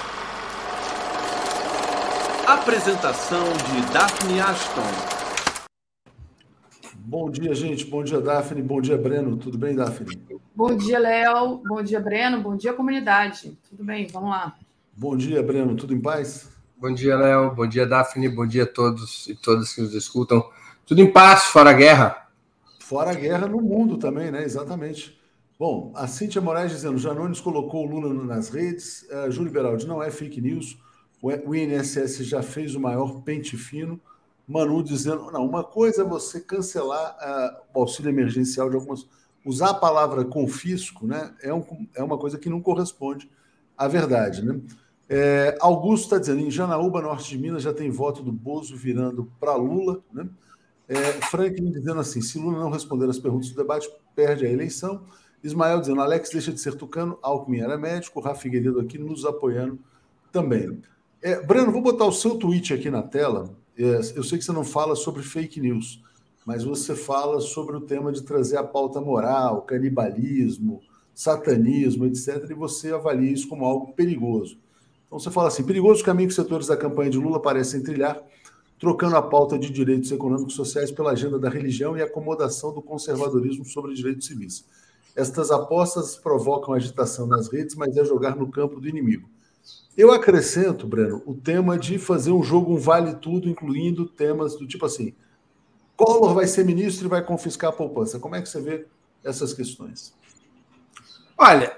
Apresentação de Daphne Ashton. Bom dia, gente. Bom dia, Daphne. Bom dia, Breno. Tudo bem, Daphne? Bom dia, Léo. Bom dia, Breno. Bom dia, comunidade. Tudo bem? Vamos lá. Bom dia, Breno. Tudo em paz? Bom dia, Léo. Bom dia, Daphne. Bom dia a todos e todas que nos escutam. Tudo em paz, fora a guerra. Fora a guerra no mundo também, né? Exatamente. Bom, a Cíntia Moraes dizendo: Janones colocou o Lula nas redes. Uh, Júlio Beraldi, não é fake news. o INSS já fez o maior pente fino. Manu dizendo, não, uma coisa é você cancelar uh, o auxílio emergencial de algumas... Usar a palavra confisco né, é, um, é uma coisa que não corresponde à verdade. Né? É, Augusto está dizendo, em Janaúba, norte de Minas, já tem voto do Bozo virando para Lula. Né? É, Franklin dizendo assim, se Lula não responder as perguntas do debate, perde a eleição. Ismael dizendo, Alex deixa de ser tucano, Alckmin era médico, Rafa Figueiredo aqui nos apoiando também. É, Breno, vou botar o seu tweet aqui na tela. É, eu sei que você não fala sobre fake news, mas você fala sobre o tema de trazer a pauta moral, canibalismo, satanismo, etc., e você avalia isso como algo perigoso. Então você fala assim: perigoso caminho que setores da campanha de Lula parecem trilhar, trocando a pauta de direitos econômicos e sociais pela agenda da religião e acomodação do conservadorismo sobre direitos civis. Estas apostas provocam agitação nas redes, mas é jogar no campo do inimigo. Eu acrescento, Breno, o tema de fazer um jogo um vale tudo, incluindo temas do tipo assim: Collor vai ser ministro e vai confiscar a poupança. Como é que você vê essas questões? Olha,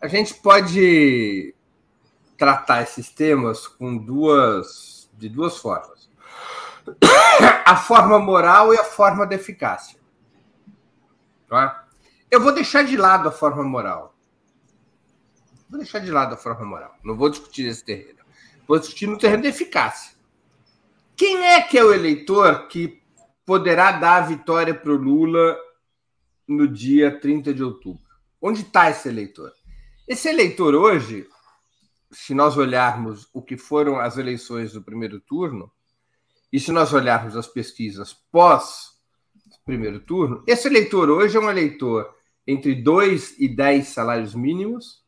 a gente pode tratar esses temas com duas de duas formas. A forma moral e a forma de eficácia. Tá? Eu vou deixar de lado a forma moral. Vou deixar de lado a forma moral. Não vou discutir esse terreno. Vou discutir no terreno da eficácia. Quem é que é o eleitor que poderá dar a vitória para o Lula no dia 30 de outubro? Onde está esse eleitor? Esse eleitor hoje, se nós olharmos o que foram as eleições do primeiro turno, e se nós olharmos as pesquisas pós primeiro turno, esse eleitor hoje é um eleitor entre 2 e 10 salários mínimos,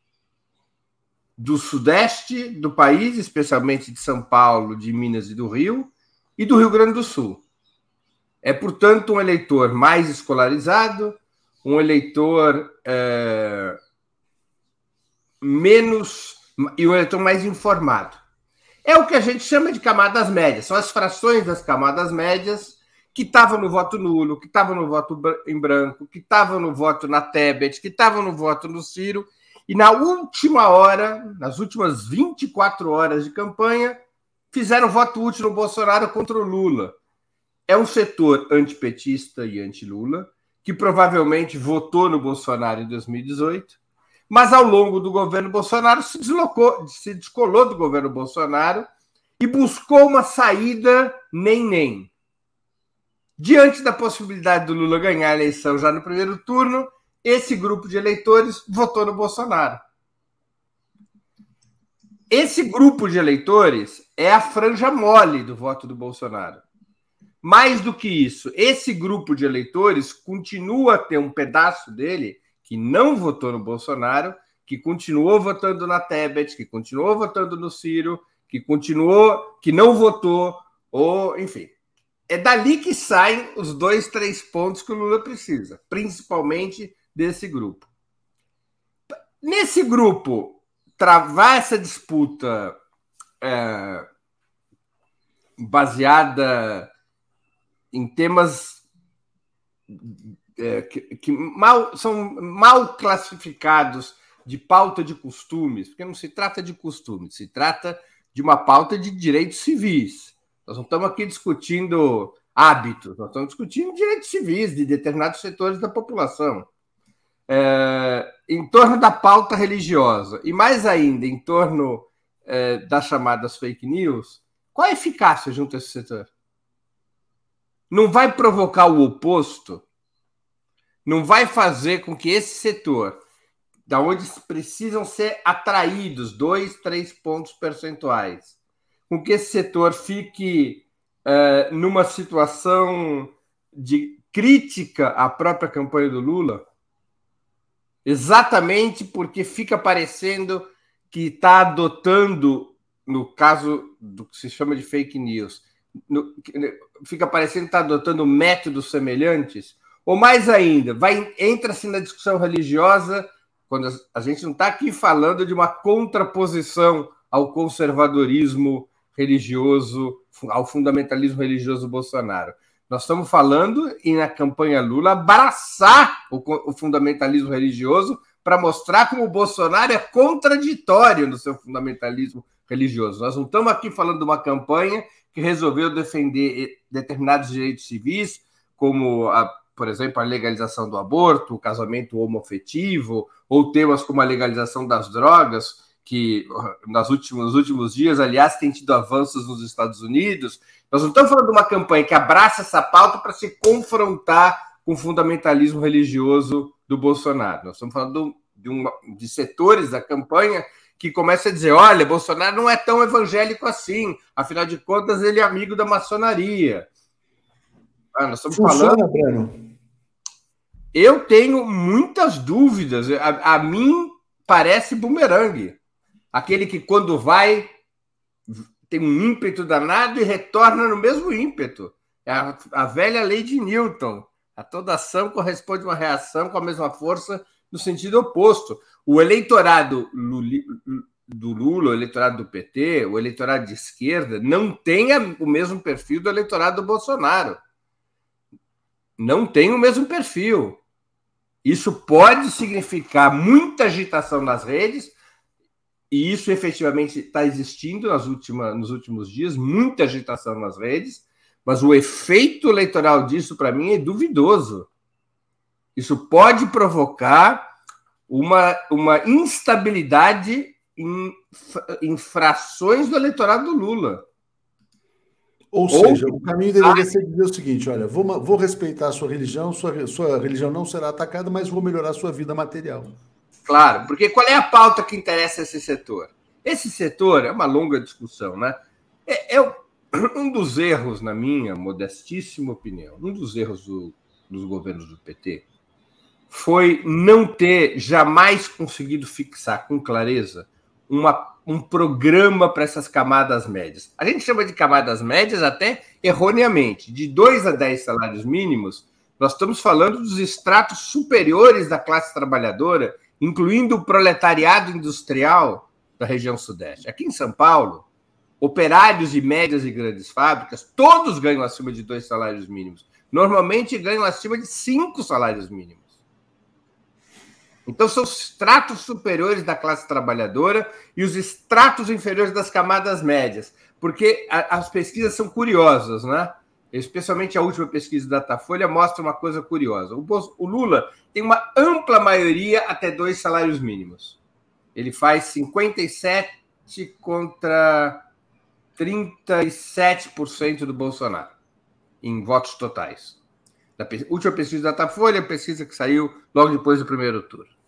do sudeste do país, especialmente de São Paulo, de Minas e do Rio, e do Rio Grande do Sul. É, portanto, um eleitor mais escolarizado, um eleitor é, menos. e um eleitor mais informado. É o que a gente chama de camadas médias, são as frações das camadas médias que estavam no voto nulo, que estavam no voto em branco, que estavam no voto na Tebet, que estavam no voto no Ciro, e na última hora, nas últimas 24 horas de campanha, fizeram voto útil no Bolsonaro contra o Lula. É um setor antipetista e anti-Lula, que provavelmente votou no Bolsonaro em 2018, mas ao longo do governo Bolsonaro se deslocou, se descolou do governo Bolsonaro e buscou uma saída nem-nem Diante da possibilidade do Lula ganhar a eleição já no primeiro turno, esse grupo de eleitores votou no Bolsonaro. Esse grupo de eleitores é a franja mole do voto do Bolsonaro. Mais do que isso, esse grupo de eleitores continua a ter um pedaço dele que não votou no Bolsonaro, que continuou votando na Tebet, que continuou votando no Ciro, que continuou, que não votou, ou enfim, é dali que saem os dois, três pontos que o Lula precisa, principalmente desse grupo. Nesse grupo, travar essa disputa é, baseada em temas é, que, que mal, são mal classificados de pauta de costumes, porque não se trata de costumes, se trata de uma pauta de direitos civis. Nós não estamos aqui discutindo hábitos, nós estamos discutindo direitos civis de determinados setores da população. É, em torno da pauta religiosa e mais ainda em torno é, das chamadas fake news, qual a eficácia junto a esse setor? Não vai provocar o oposto? Não vai fazer com que esse setor, da onde precisam ser atraídos dois, três pontos percentuais, com que esse setor fique uh, numa situação de crítica à própria campanha do Lula, exatamente porque fica parecendo que está adotando, no caso do que se chama de fake news, no, fica parecendo que está adotando métodos semelhantes, ou mais ainda, vai entra-se na discussão religiosa quando a gente não está aqui falando de uma contraposição ao conservadorismo religioso, ao fundamentalismo religioso Bolsonaro. Nós estamos falando em na campanha Lula abraçar o, o fundamentalismo religioso para mostrar como o Bolsonaro é contraditório no seu fundamentalismo religioso. Nós não estamos aqui falando de uma campanha que resolveu defender determinados direitos civis, como, a, por exemplo, a legalização do aborto, o casamento homoafetivo, ou temas como a legalização das drogas, que nas últimos, nos últimos dias, aliás, tem tido avanços nos Estados Unidos. Nós não estamos falando de uma campanha que abraça essa pauta para se confrontar com o fundamentalismo religioso do Bolsonaro. Nós estamos falando de, um, de setores da campanha que começam a dizer: olha, Bolsonaro não é tão evangélico assim, afinal de contas, ele é amigo da maçonaria. Ah, nós estamos Funciona, falando. Breno. Eu tenho muitas dúvidas. A, a mim parece bumerangue. Aquele que, quando vai, tem um ímpeto danado e retorna no mesmo ímpeto. É a, a velha lei de Newton. A toda ação corresponde uma reação com a mesma força no sentido oposto. O eleitorado do Lula, o eleitorado do PT, o eleitorado de esquerda, não tem o mesmo perfil do eleitorado do Bolsonaro. Não tem o mesmo perfil. Isso pode significar muita agitação nas redes, e isso efetivamente está existindo nas últimas, nos últimos dias, muita agitação nas redes, mas o efeito eleitoral disso, para mim, é duvidoso. Isso pode provocar uma, uma instabilidade em, em frações do eleitorado do Lula. Ou, Ou seja, o caminho deveria ser dizer o seguinte: olha, vou, vou respeitar a sua religião, sua, sua religião não será atacada, mas vou melhorar a sua vida material. Claro, porque qual é a pauta que interessa esse setor? Esse setor é uma longa discussão, né? É, é um dos erros, na minha modestíssima opinião, um dos erros do, dos governos do PT foi não ter jamais conseguido fixar com clareza uma, um programa para essas camadas médias. A gente chama de camadas médias até erroneamente. De 2 a 10 salários mínimos, nós estamos falando dos estratos superiores da classe trabalhadora, incluindo o proletariado industrial da região sudeste. Aqui em São Paulo, operários de médias e grandes fábricas, todos ganham acima de dois salários mínimos. Normalmente ganham acima de cinco salários mínimos. Então, são os estratos superiores da classe trabalhadora e os estratos inferiores das camadas médias. Porque as pesquisas são curiosas, né? Especialmente a última pesquisa da Datafolha mostra uma coisa curiosa. O, Lula tem uma ampla maioria até dois salários mínimos. Ele faz 57 contra 37% do Bolsonaro em votos totais. Da última pesquisa da Datafolha, pesquisa que saiu logo depois do primeiro turno.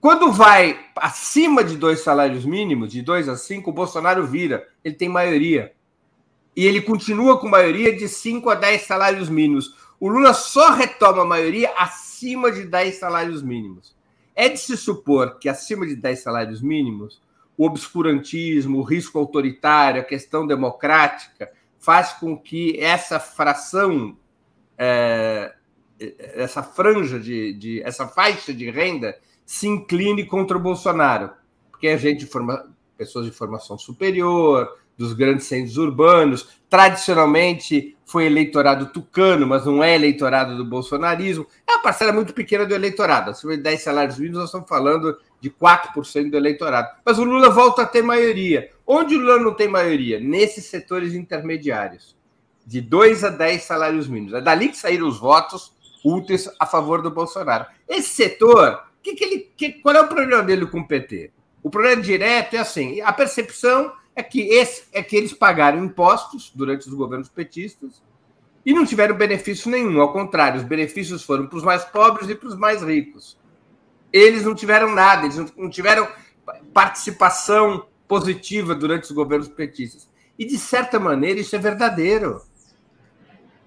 Quando vai acima de dois salários mínimos, de dois a cinco, o Bolsonaro vira. Ele tem maioria. E ele continua com maioria de 5 a 10 salários mínimos. O Lula só retoma a maioria acima de 10 salários mínimos. É de se supor que acima de 10 salários mínimos, o obscurantismo, o risco autoritário, a questão democrática, faz com que essa fração, é, essa franja de, de, essa faixa de renda se incline contra o Bolsonaro, porque é gente de forma, pessoas de formação superior, dos grandes centros urbanos, tradicionalmente foi eleitorado tucano, mas não é eleitorado do bolsonarismo. É uma parcela muito pequena do eleitorado. Acima de 10 salários mínimos, nós estamos falando de 4% do eleitorado. Mas o Lula volta a ter maioria. Onde o Lula não tem maioria? Nesses setores intermediários, de 2 a 10 salários mínimos. É dali que saíram os votos úteis a favor do Bolsonaro. Esse setor que, que ele, que, qual é o problema dele com o PT? O problema direto é assim: a percepção é que, esse, é que eles pagaram impostos durante os governos petistas e não tiveram benefício nenhum. Ao contrário, os benefícios foram para os mais pobres e para os mais ricos. Eles não tiveram nada, eles não tiveram participação positiva durante os governos petistas. E, de certa maneira, isso é verdadeiro.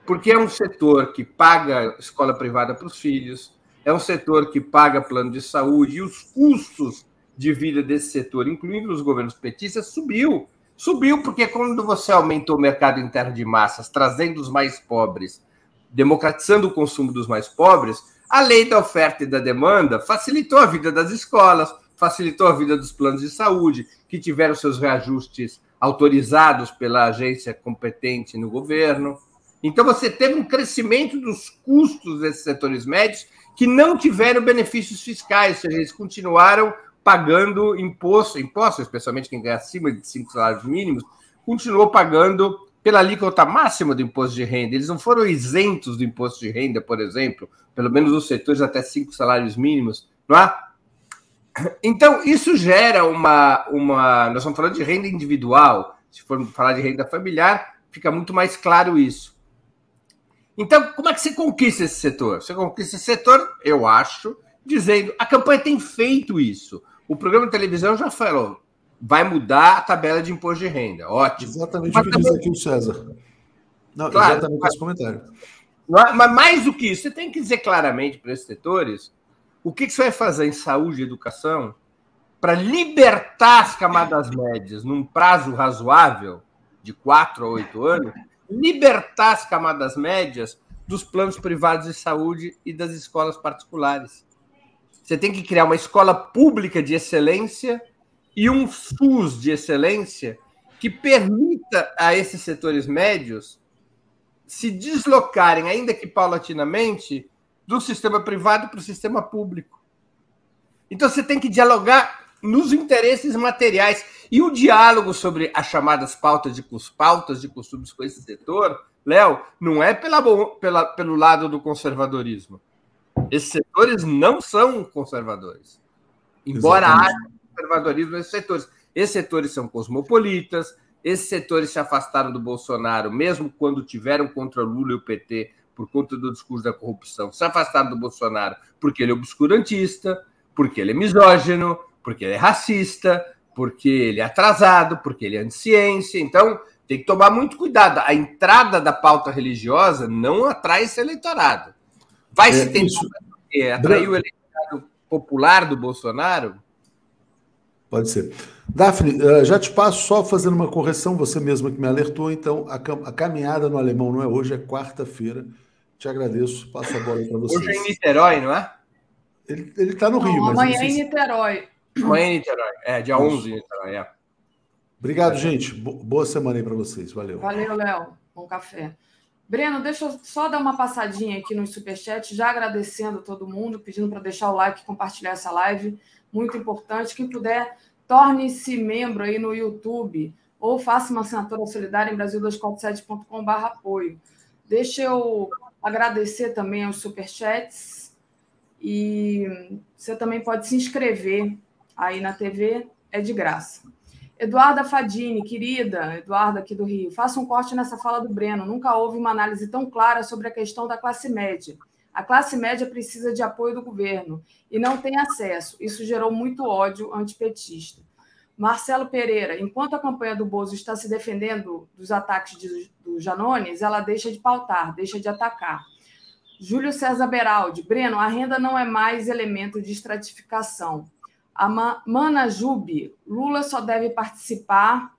Porque é um setor que paga escola privada para os filhos, é um setor que paga plano de saúde e os custos de vida desse setor, incluindo os governos petistas, subiu. Subiu porque quando você aumentou o mercado interno de massas, trazendo os mais pobres, democratizando o consumo dos mais pobres, a lei da oferta e da demanda facilitou a vida das escolas, facilitou a vida dos planos de saúde, que tiveram seus reajustes autorizados pela agência competente no governo. Então, você teve um crescimento dos custos desses setores médios que não tiveram benefícios fiscais, ou seja, eles continuaram pagando imposto, imposto, especialmente quem ganha acima de cinco salários mínimos, continuou pagando pela alíquota máxima do imposto de renda. Eles não foram isentos do imposto de renda, por exemplo, pelo menos nos setores até cinco salários mínimos, não é? Então, isso gera uma, uma. Nós estamos falando de renda individual. Se formos falar de renda familiar, fica muito mais claro isso. Então, como é que você conquista esse setor? Você conquista esse setor, eu acho, dizendo. A campanha tem feito isso. O programa de televisão já falou, vai mudar a tabela de imposto de renda. Ótimo. Exatamente o que diz aqui o César. Não, claro, exatamente mas, esse comentário. É, mas mais do que isso, você tem que dizer claramente para esses setores o que, que você vai fazer em saúde e educação para libertar as camadas médias num prazo razoável, de quatro a oito anos, libertar as camadas médias dos planos privados de saúde e das escolas particulares. Você tem que criar uma escola pública de excelência e um SUS de excelência que permita a esses setores médios se deslocarem, ainda que paulatinamente, do sistema privado para o sistema público. Então você tem que dialogar nos interesses materiais. E o diálogo sobre as chamadas pautas de, pautas de costumes com esse setor, Léo, não é pela, pela, pelo lado do conservadorismo. Esses setores não são conservadores. Embora Exatamente. haja conservadorismo nesses setores. Esses setores são cosmopolitas, esses setores se afastaram do Bolsonaro, mesmo quando tiveram contra Lula e o PT por conta do discurso da corrupção. Se afastaram do Bolsonaro porque ele é obscurantista, porque ele é misógino, porque ele é racista, porque ele é atrasado, porque ele é anti-ciência. Então, tem que tomar muito cuidado. A entrada da pauta religiosa não atrai esse eleitorado. Vai é, se tentar atrair o eleitorado popular do Bolsonaro? Pode ser. Daphne, eh, já te passo só fazendo uma correção, você mesma que me alertou, então a, a caminhada no alemão não é hoje, é quarta-feira. Te agradeço, passo a bola para você. Hoje é em Niterói, não é? Ele está no não, Rio, mas. Amanhã é em Niterói. Amanhã em Niterói, é, dia 11 em Niterói, é. Obrigado, gente. Boa semana aí para vocês. Valeu. Valeu, Léo. Bom café. Breno, deixa eu só dar uma passadinha aqui no Superchat, já agradecendo a todo mundo, pedindo para deixar o like compartilhar essa live. Muito importante. Quem puder, torne-se membro aí no YouTube ou faça uma assinatura solidária em brasil247.com.br apoio. Deixa eu agradecer também aos superchats e você também pode se inscrever aí na TV, é de graça. Eduarda Fadini, querida, Eduarda aqui do Rio, faça um corte nessa fala do Breno. Nunca houve uma análise tão clara sobre a questão da classe média. A classe média precisa de apoio do governo e não tem acesso. Isso gerou muito ódio antipetista. Marcelo Pereira, enquanto a campanha do Bozo está se defendendo dos ataques de, do Janones, ela deixa de pautar, deixa de atacar. Júlio César Beraldi, Breno, a renda não é mais elemento de estratificação. A Mana Jube, Lula só deve participar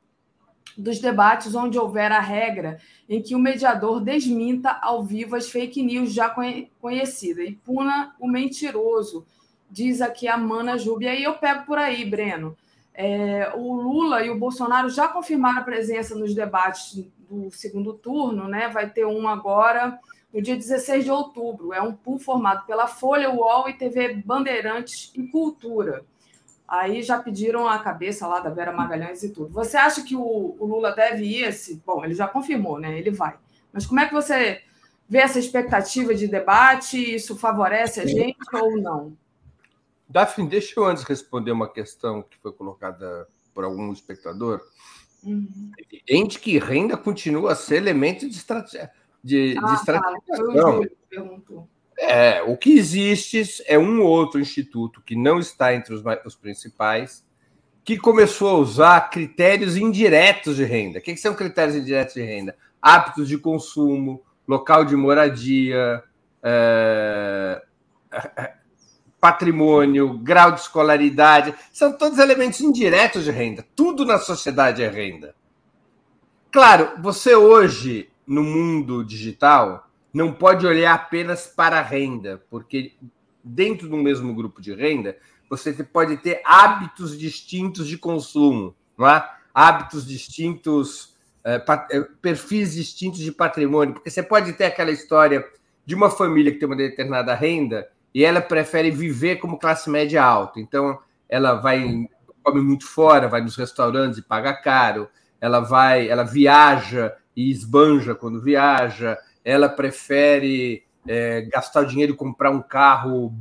dos debates onde houver a regra em que o mediador desminta ao vivo as fake news já conhecidas e puna o mentiroso, diz aqui a Mana Jube. E aí eu pego por aí, Breno. É, o Lula e o Bolsonaro já confirmaram a presença nos debates do segundo turno, né? Vai ter um agora no dia 16 de outubro. É um pool formado pela Folha, UOL e TV Bandeirantes e Cultura. Aí já pediram a cabeça lá da Vera Magalhães e tudo. Você acha que o, o Lula deve ir esse? Bom, ele já confirmou, né? Ele vai. Mas como é que você vê essa expectativa de debate? Isso favorece a gente ou não? Daphne, deixa eu antes responder uma questão que foi colocada por algum espectador. Uhum. É evidente que renda continua a ser elemento de, estratégia, de, ah, de estratificação. Tá. É, o que existe é um outro instituto que não está entre os, os principais, que começou a usar critérios indiretos de renda. O que, que são critérios indiretos de renda? Hábitos de consumo, local de moradia, é, patrimônio, grau de escolaridade, são todos elementos indiretos de renda. Tudo na sociedade é renda. Claro, você hoje, no mundo digital, não pode olhar apenas para a renda, porque dentro do mesmo grupo de renda, você pode ter hábitos distintos de consumo, não é? hábitos distintos, é, perfis distintos de patrimônio, porque você pode ter aquela história de uma família que tem uma determinada renda e ela prefere viver como classe média alta. Então, ela vai come muito fora, vai nos restaurantes e paga caro, ela vai, ela viaja e esbanja quando viaja, ela prefere é, gastar o dinheiro e comprar um carro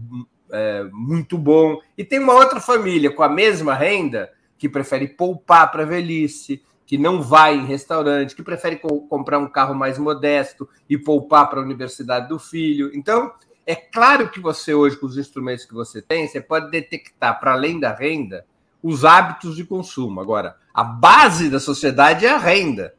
é, muito bom. E tem uma outra família com a mesma renda que prefere poupar para a velhice, que não vai em restaurante, que prefere co comprar um carro mais modesto e poupar para a universidade do filho. Então, é claro que você hoje, com os instrumentos que você tem, você pode detectar, para além da renda, os hábitos de consumo. Agora, a base da sociedade é a renda.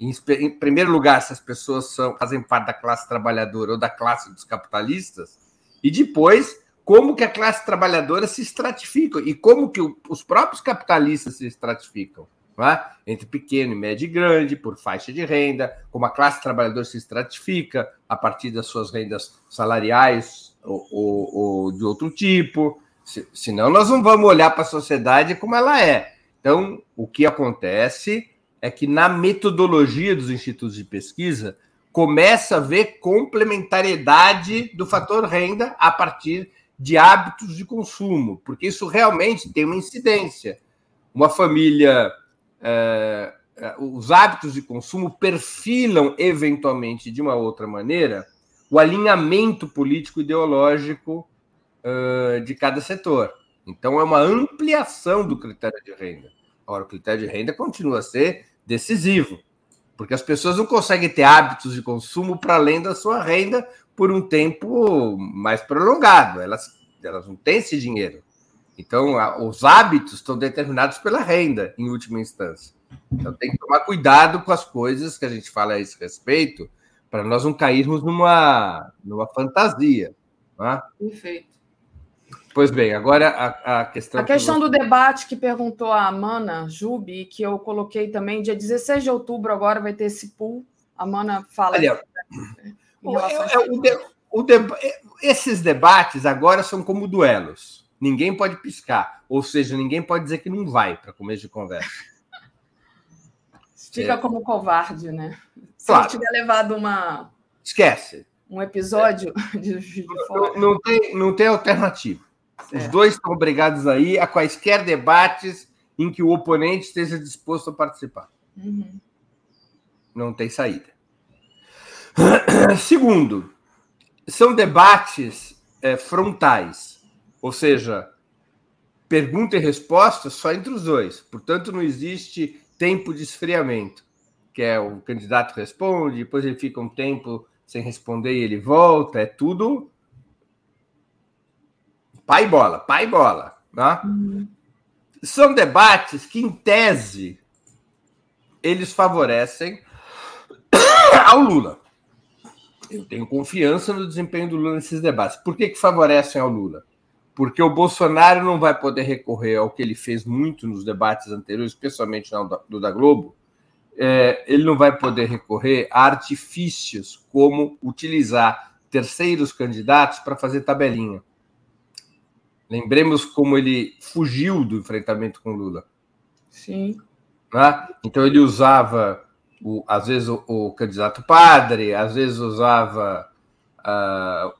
Em, em primeiro lugar, se as pessoas são, fazem parte da classe trabalhadora ou da classe dos capitalistas, e depois, como que a classe trabalhadora se estratifica e como que o, os próprios capitalistas se estratificam. É? entre pequeno, médio e grande, por faixa de renda, como a classe trabalhadora se estratifica a partir das suas rendas salariais ou, ou, ou de outro tipo. Se, senão, nós não vamos olhar para a sociedade como ela é. Então, o que acontece é que na metodologia dos institutos de pesquisa começa a ver complementariedade do fator renda a partir de hábitos de consumo, porque isso realmente tem uma incidência. Uma família é, é, os hábitos de consumo perfilam eventualmente de uma outra maneira o alinhamento político ideológico uh, de cada setor. Então é uma ampliação do critério de renda. Agora, o critério de renda continua a ser decisivo, porque as pessoas não conseguem ter hábitos de consumo para além da sua renda por um tempo mais prolongado. Elas, elas não têm esse dinheiro. Então, os hábitos estão determinados pela renda, em última instância. Então, tem que tomar cuidado com as coisas que a gente fala a esse respeito, para nós não cairmos numa, numa fantasia. Né? Perfeito. Pois bem, agora a, a questão. A questão do debate que perguntou a Amana Jubi, que eu coloquei também, dia 16 de outubro, agora vai ter esse pool. A Amana fala. Olha, o, é, o, de, o de, esses debates agora são como duelos. Ninguém pode piscar. Ou seja, ninguém pode dizer que não vai para começo de conversa. Fica é. como covarde, né? Se claro. tiver levado uma. Esquece. Um episódio é. de, de não, não, tem, não tem alternativa. Certo. Os dois estão obrigados aí a quaisquer debates em que o oponente esteja disposto a participar. Uhum. Não tem saída. Segundo, são debates é, frontais ou seja, pergunta e resposta só entre os dois. Portanto, não existe tempo de esfriamento, que é o candidato responde, depois ele fica um tempo sem responder e ele volta. É tudo pai bola, pai bola. Né? Uhum. São debates que, em tese, eles favorecem ao Lula. Eu tenho confiança no desempenho do Lula nesses debates. Por que, que favorecem ao Lula? porque o Bolsonaro não vai poder recorrer ao que ele fez muito nos debates anteriores, especialmente no da Globo, é, ele não vai poder recorrer a artifícios como utilizar terceiros candidatos para fazer tabelinha. Lembremos como ele fugiu do enfrentamento com Lula. Sim. Né? Então ele usava, o, às vezes, o, o candidato padre, às vezes usava uh,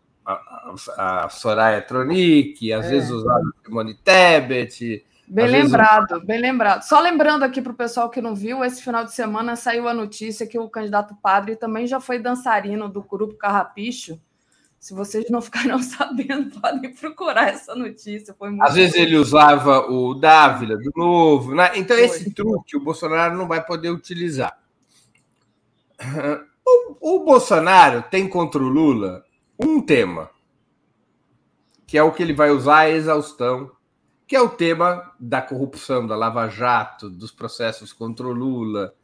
a, Soraya Tronic, às é. vezes usava Simone Tebet. Bem lembrado, vezes... bem lembrado. Só lembrando aqui para o pessoal que não viu, esse final de semana saiu a notícia que o candidato padre também já foi dançarino do grupo Carrapicho. Se vocês não ficaram sabendo, podem procurar essa notícia. Foi Às vezes ele usava o Dávila do Novo. Né? Então, foi. esse truque o Bolsonaro não vai poder utilizar. O, o Bolsonaro tem contra o Lula um tema, que é o que ele vai usar a exaustão, que é o tema da corrupção, da Lava Jato, dos processos contra o Lula.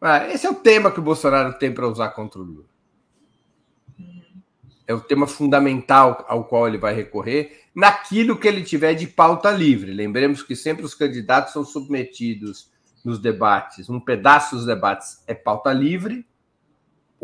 Ah, esse é o tema que o Bolsonaro tem para usar contra o Lula. É o tema fundamental ao qual ele vai recorrer naquilo que ele tiver de pauta livre. Lembremos que sempre os candidatos são submetidos nos debates. Um pedaço dos debates é pauta livre,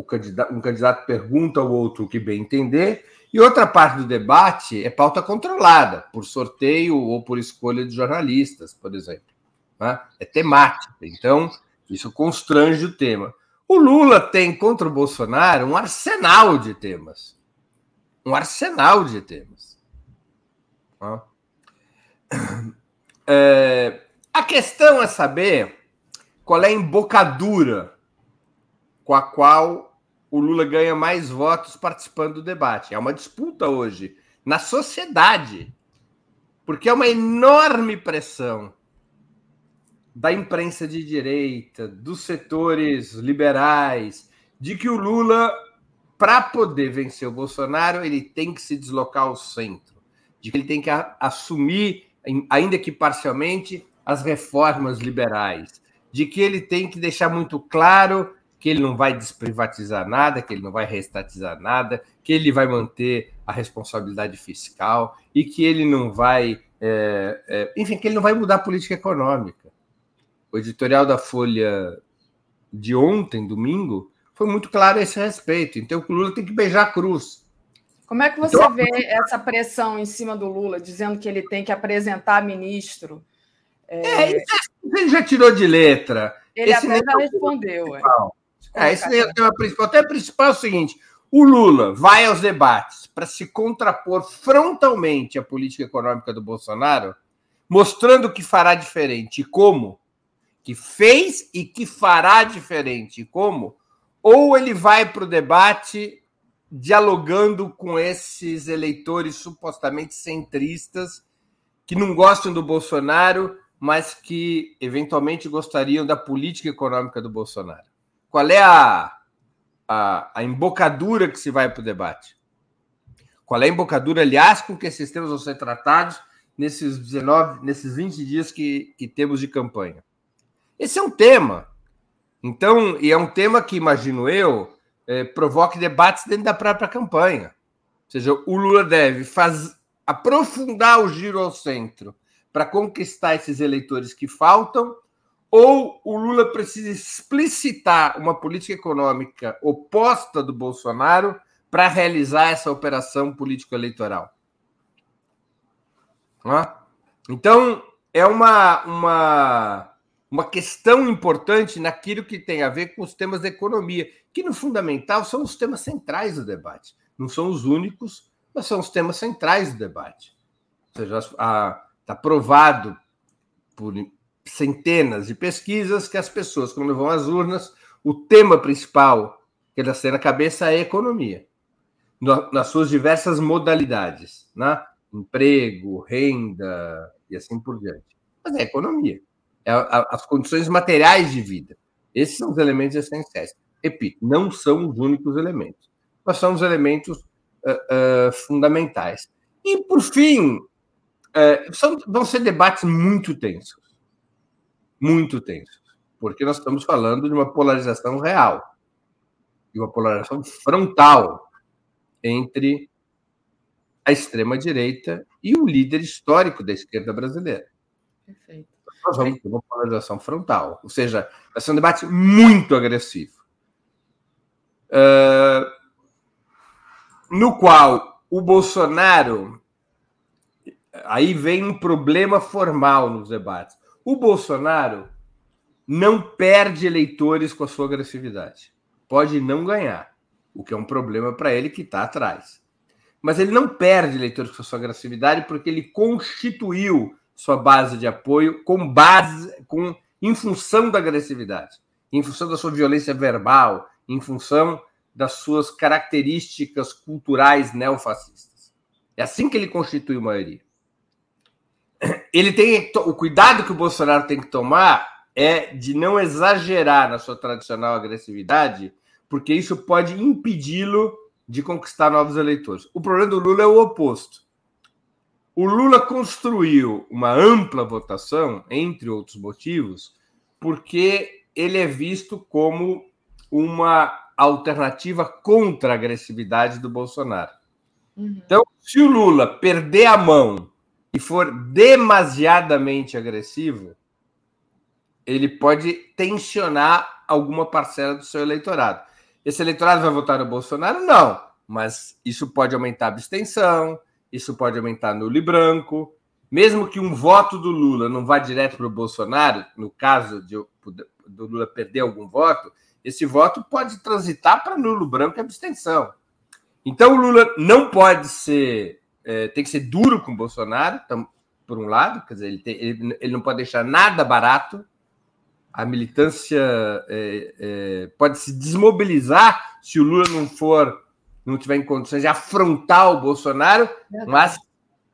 candidato, um candidato pergunta ao outro o que bem entender, e outra parte do debate é pauta controlada, por sorteio ou por escolha de jornalistas, por exemplo. Né? É temática. Então, isso constrange o tema. O Lula tem contra o Bolsonaro um arsenal de temas. Um arsenal de temas. É, a questão é saber qual é a embocadura com a qual o Lula ganha mais votos participando do debate. É uma disputa hoje na sociedade, porque é uma enorme pressão da imprensa de direita, dos setores liberais, de que o Lula, para poder vencer o Bolsonaro, ele tem que se deslocar ao centro, de que ele tem que assumir, ainda que parcialmente, as reformas liberais, de que ele tem que deixar muito claro que ele não vai desprivatizar nada, que ele não vai reestatizar nada, que ele vai manter a responsabilidade fiscal e que ele não vai, é, é, enfim, que ele não vai mudar a política econômica. O editorial da Folha de ontem, domingo, foi muito claro a esse respeito. Então, o Lula tem que beijar a cruz. Como é que você então, vê essa pressão em cima do Lula, dizendo que ele tem que apresentar ministro? É, é ele já tirou de letra. Ele esse até já respondeu. É. É, esse é o tema principal. Até o principal é o seguinte: o Lula vai aos debates para se contrapor frontalmente à política econômica do Bolsonaro, mostrando que fará diferente e como, que fez e que fará diferente e como, ou ele vai para o debate dialogando com esses eleitores supostamente centristas que não gostam do Bolsonaro, mas que eventualmente gostariam da política econômica do Bolsonaro. Qual é a, a, a embocadura que se vai para o debate? Qual é a embocadura, aliás, com que esses temas vão ser tratados nesses 19, nesses 20 dias que, que temos de campanha? Esse é um tema. Então, e é um tema que, imagino eu, é, provoque debates dentro da própria campanha. Ou seja, o Lula deve faz, aprofundar o giro ao centro para conquistar esses eleitores que faltam ou o Lula precisa explicitar uma política econômica oposta do Bolsonaro para realizar essa operação político-eleitoral? Então, é uma, uma, uma questão importante naquilo que tem a ver com os temas da economia, que no fundamental são os temas centrais do debate. Não são os únicos, mas são os temas centrais do debate. Ou seja, está provado por centenas de pesquisas que as pessoas, quando vão às urnas, o tema principal que elas têm na cabeça é economia, nas suas diversas modalidades, né? emprego, renda e assim por diante. Mas é economia, as condições materiais de vida. Esses são os elementos essenciais. Repito, não são os únicos elementos, mas são os elementos uh, uh, fundamentais. E, por fim, uh, são, vão ser debates muito tensos muito tensos, porque nós estamos falando de uma polarização real, de uma polarização frontal entre a extrema-direita e o líder histórico da esquerda brasileira. Perfeito. Nós vamos ter uma polarização frontal, ou seja, vai ser um debate muito agressivo. Uh, no qual o Bolsonaro. Aí vem um problema formal nos debates. O Bolsonaro não perde eleitores com a sua agressividade. Pode não ganhar, o que é um problema para ele que está atrás. Mas ele não perde eleitores com a sua agressividade porque ele constituiu sua base de apoio com base, com em função da agressividade, em função da sua violência verbal, em função das suas características culturais neofascistas. É assim que ele constitui maioria ele tem o cuidado que o Bolsonaro tem que tomar é de não exagerar na sua tradicional agressividade, porque isso pode impedi-lo de conquistar novos eleitores. O problema do Lula é o oposto. O Lula construiu uma ampla votação, entre outros motivos, porque ele é visto como uma alternativa contra a agressividade do Bolsonaro. Uhum. Então, se o Lula perder a mão e for demasiadamente agressivo, ele pode tensionar alguma parcela do seu eleitorado. Esse eleitorado vai votar no Bolsonaro? Não, mas isso pode aumentar a abstenção, isso pode aumentar e branco. Mesmo que um voto do Lula não vá direto para o Bolsonaro, no caso de, do Lula perder algum voto, esse voto pode transitar para nulo, branco e abstenção. Então o Lula não pode ser é, tem que ser duro com o Bolsonaro, por um lado, quer dizer, ele, tem, ele, ele não pode deixar nada barato. A militância é, é, pode se desmobilizar se o Lula não for, não tiver em condições de afrontar o Bolsonaro, mas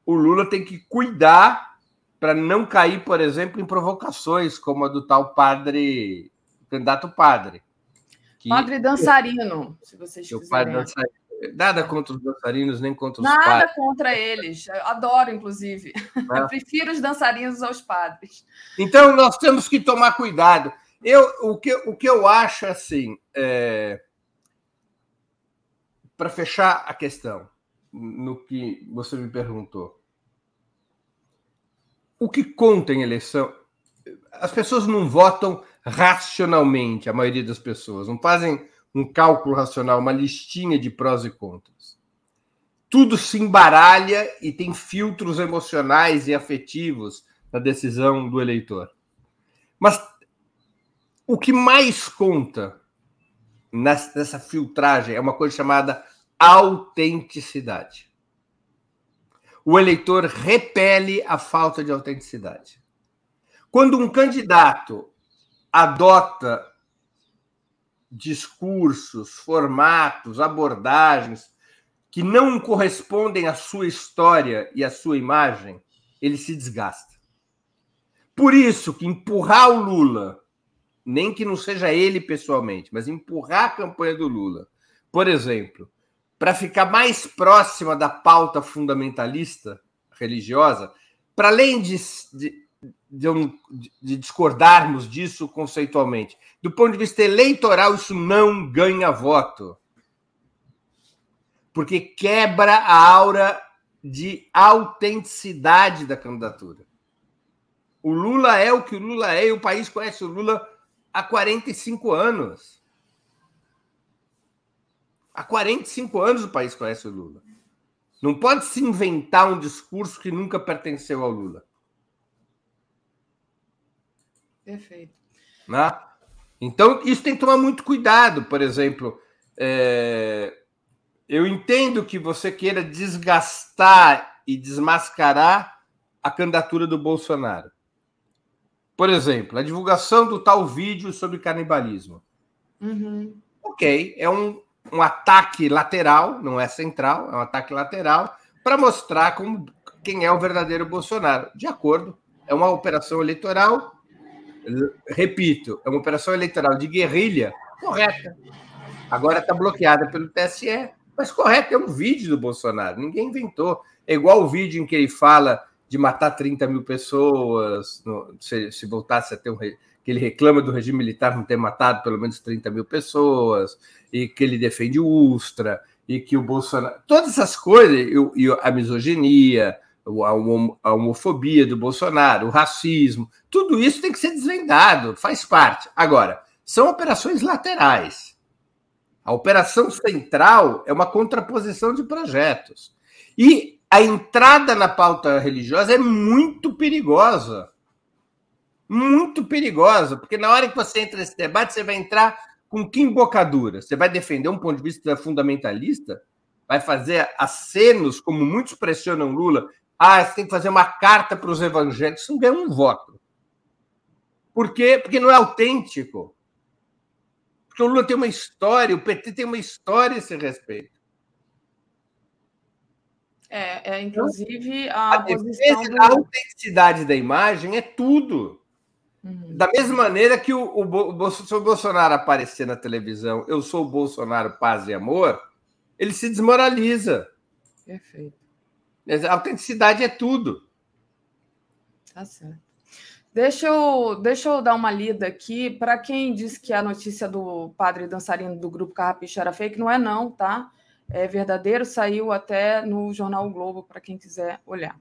o Lula tem que cuidar para não cair, por exemplo, em provocações como a do tal padre, candidato padre. Que... Padre dançarino, se vocês quiserem. O padre dançarino Nada contra os dançarinos, nem contra os Nada padres. Nada contra eles. Eu adoro, inclusive. É. Eu prefiro os dançarinos aos padres. Então, nós temos que tomar cuidado. Eu, o, que, o que eu acho, assim, é... para fechar a questão, no que você me perguntou. O que conta em eleição? As pessoas não votam racionalmente, a maioria das pessoas. Não fazem um cálculo racional, uma listinha de prós e contras. Tudo se embaralha e tem filtros emocionais e afetivos na decisão do eleitor. Mas o que mais conta nessa filtragem é uma coisa chamada autenticidade. O eleitor repele a falta de autenticidade. Quando um candidato adota discursos, formatos, abordagens que não correspondem à sua história e à sua imagem, ele se desgasta. Por isso que empurrar o Lula, nem que não seja ele pessoalmente, mas empurrar a campanha do Lula, por exemplo, para ficar mais próxima da pauta fundamentalista religiosa, para além de, de de, de, discordarmos disso conceitualmente. Do ponto de vista eleitoral, isso não ganha voto. Porque quebra a aura de autenticidade da candidatura. O Lula é o que o Lula é e o país conhece o Lula há 45 anos. Há 45 anos o país conhece o Lula. Não pode se inventar um discurso que nunca pertenceu ao Lula. Perfeito. Né? Então, isso tem que tomar muito cuidado. Por exemplo, é... eu entendo que você queira desgastar e desmascarar a candidatura do Bolsonaro. Por exemplo, a divulgação do tal vídeo sobre canibalismo. Uhum. Ok, é um, um ataque lateral, não é central, é um ataque lateral, para mostrar como, quem é o verdadeiro Bolsonaro. De acordo, é uma operação eleitoral repito, é uma operação eleitoral de guerrilha correta. Agora está bloqueada pelo TSE, mas correta, é um vídeo do Bolsonaro, ninguém inventou. É igual o vídeo em que ele fala de matar 30 mil pessoas, no, se, se, voltasse a ter um. Que ele reclama do regime militar não ter matado pelo menos 30 mil pessoas, e que ele defende o Ustra, e que o Bolsonaro. Todas essas coisas, e, a misoginia, a homofobia do Bolsonaro, o racismo, tudo isso tem que ser desvendado, faz parte. Agora, são operações laterais. A operação central é uma contraposição de projetos. E a entrada na pauta religiosa é muito perigosa. Muito perigosa, porque na hora que você entra nesse debate, você vai entrar com que embocadura? Você vai defender um ponto de vista fundamentalista? Vai fazer acenos, como muitos pressionam Lula, ah, você tem que fazer uma carta para os evangélicos. Isso não ganha um voto. Por quê? Porque não é autêntico. Porque o Lula tem uma história, o PT tem uma história a esse respeito. É, é inclusive a, a posição do... A autenticidade da imagem é tudo. Uhum. Da mesma maneira que o, o, o, se o Bolsonaro aparecer na televisão, eu sou o Bolsonaro, paz e amor, ele se desmoraliza. Perfeito. A autenticidade é tudo. Tá certo. Deixa eu, deixa eu dar uma lida aqui. Para quem disse que a notícia do padre dançarino do grupo Carrapicho era fake, não é não, tá? É verdadeiro, saiu até no jornal o Globo, para quem quiser olhar.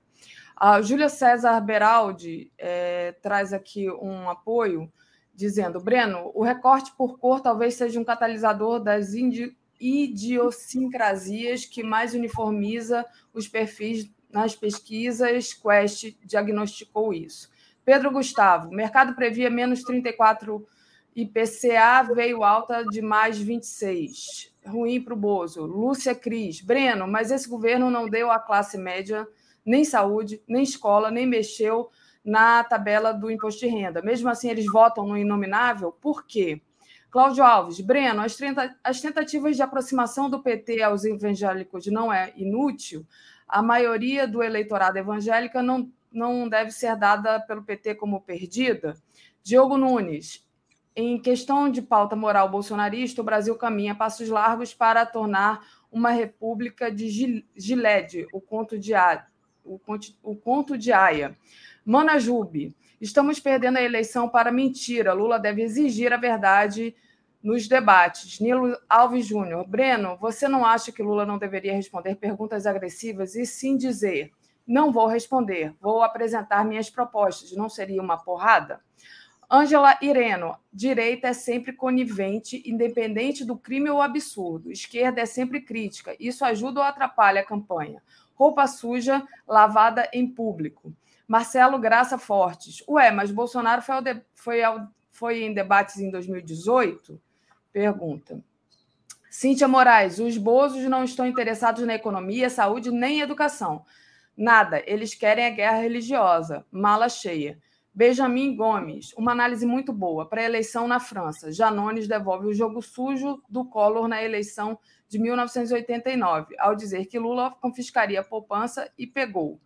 A Júlia César Beraldi é, traz aqui um apoio, dizendo: Breno, o recorte por cor talvez seja um catalisador das idiosincrasias que mais uniformiza os perfis nas pesquisas. Quest diagnosticou isso. Pedro Gustavo, mercado previa menos 34 IPCA, veio alta de mais 26. Ruim para o Bozo. Lúcia Cris, Breno, mas esse governo não deu à classe média nem saúde, nem escola, nem mexeu na tabela do imposto de renda. Mesmo assim, eles votam no inominável, por quê? Cláudio Alves, Breno, as, as tentativas de aproximação do PT aos evangélicos não é inútil. A maioria do eleitorado evangélica não, não deve ser dada pelo PT como perdida. Diogo Nunes, em questão de pauta moral bolsonarista, o Brasil caminha passos largos para tornar uma república de Gilead, o conto de, o, o conto de Aya. Manajube, Estamos perdendo a eleição para mentira. Lula deve exigir a verdade nos debates. Nilo Alves Júnior. Breno, você não acha que Lula não deveria responder perguntas agressivas e sim dizer: não vou responder, vou apresentar minhas propostas? Não seria uma porrada? Ângela Ireno, direita é sempre conivente, independente do crime ou absurdo. Esquerda é sempre crítica. Isso ajuda ou atrapalha a campanha? Roupa suja, lavada em público. Marcelo Graça Fortes. Ué, mas Bolsonaro foi, ao de... foi, ao... foi em debates em 2018? Pergunta. Cíntia Moraes, os bozos não estão interessados na economia, saúde nem educação. Nada, eles querem a guerra religiosa. Mala cheia. Benjamin Gomes, uma análise muito boa para a eleição na França. Janones devolve o jogo sujo do Collor na eleição de 1989, ao dizer que Lula confiscaria a poupança e pegou.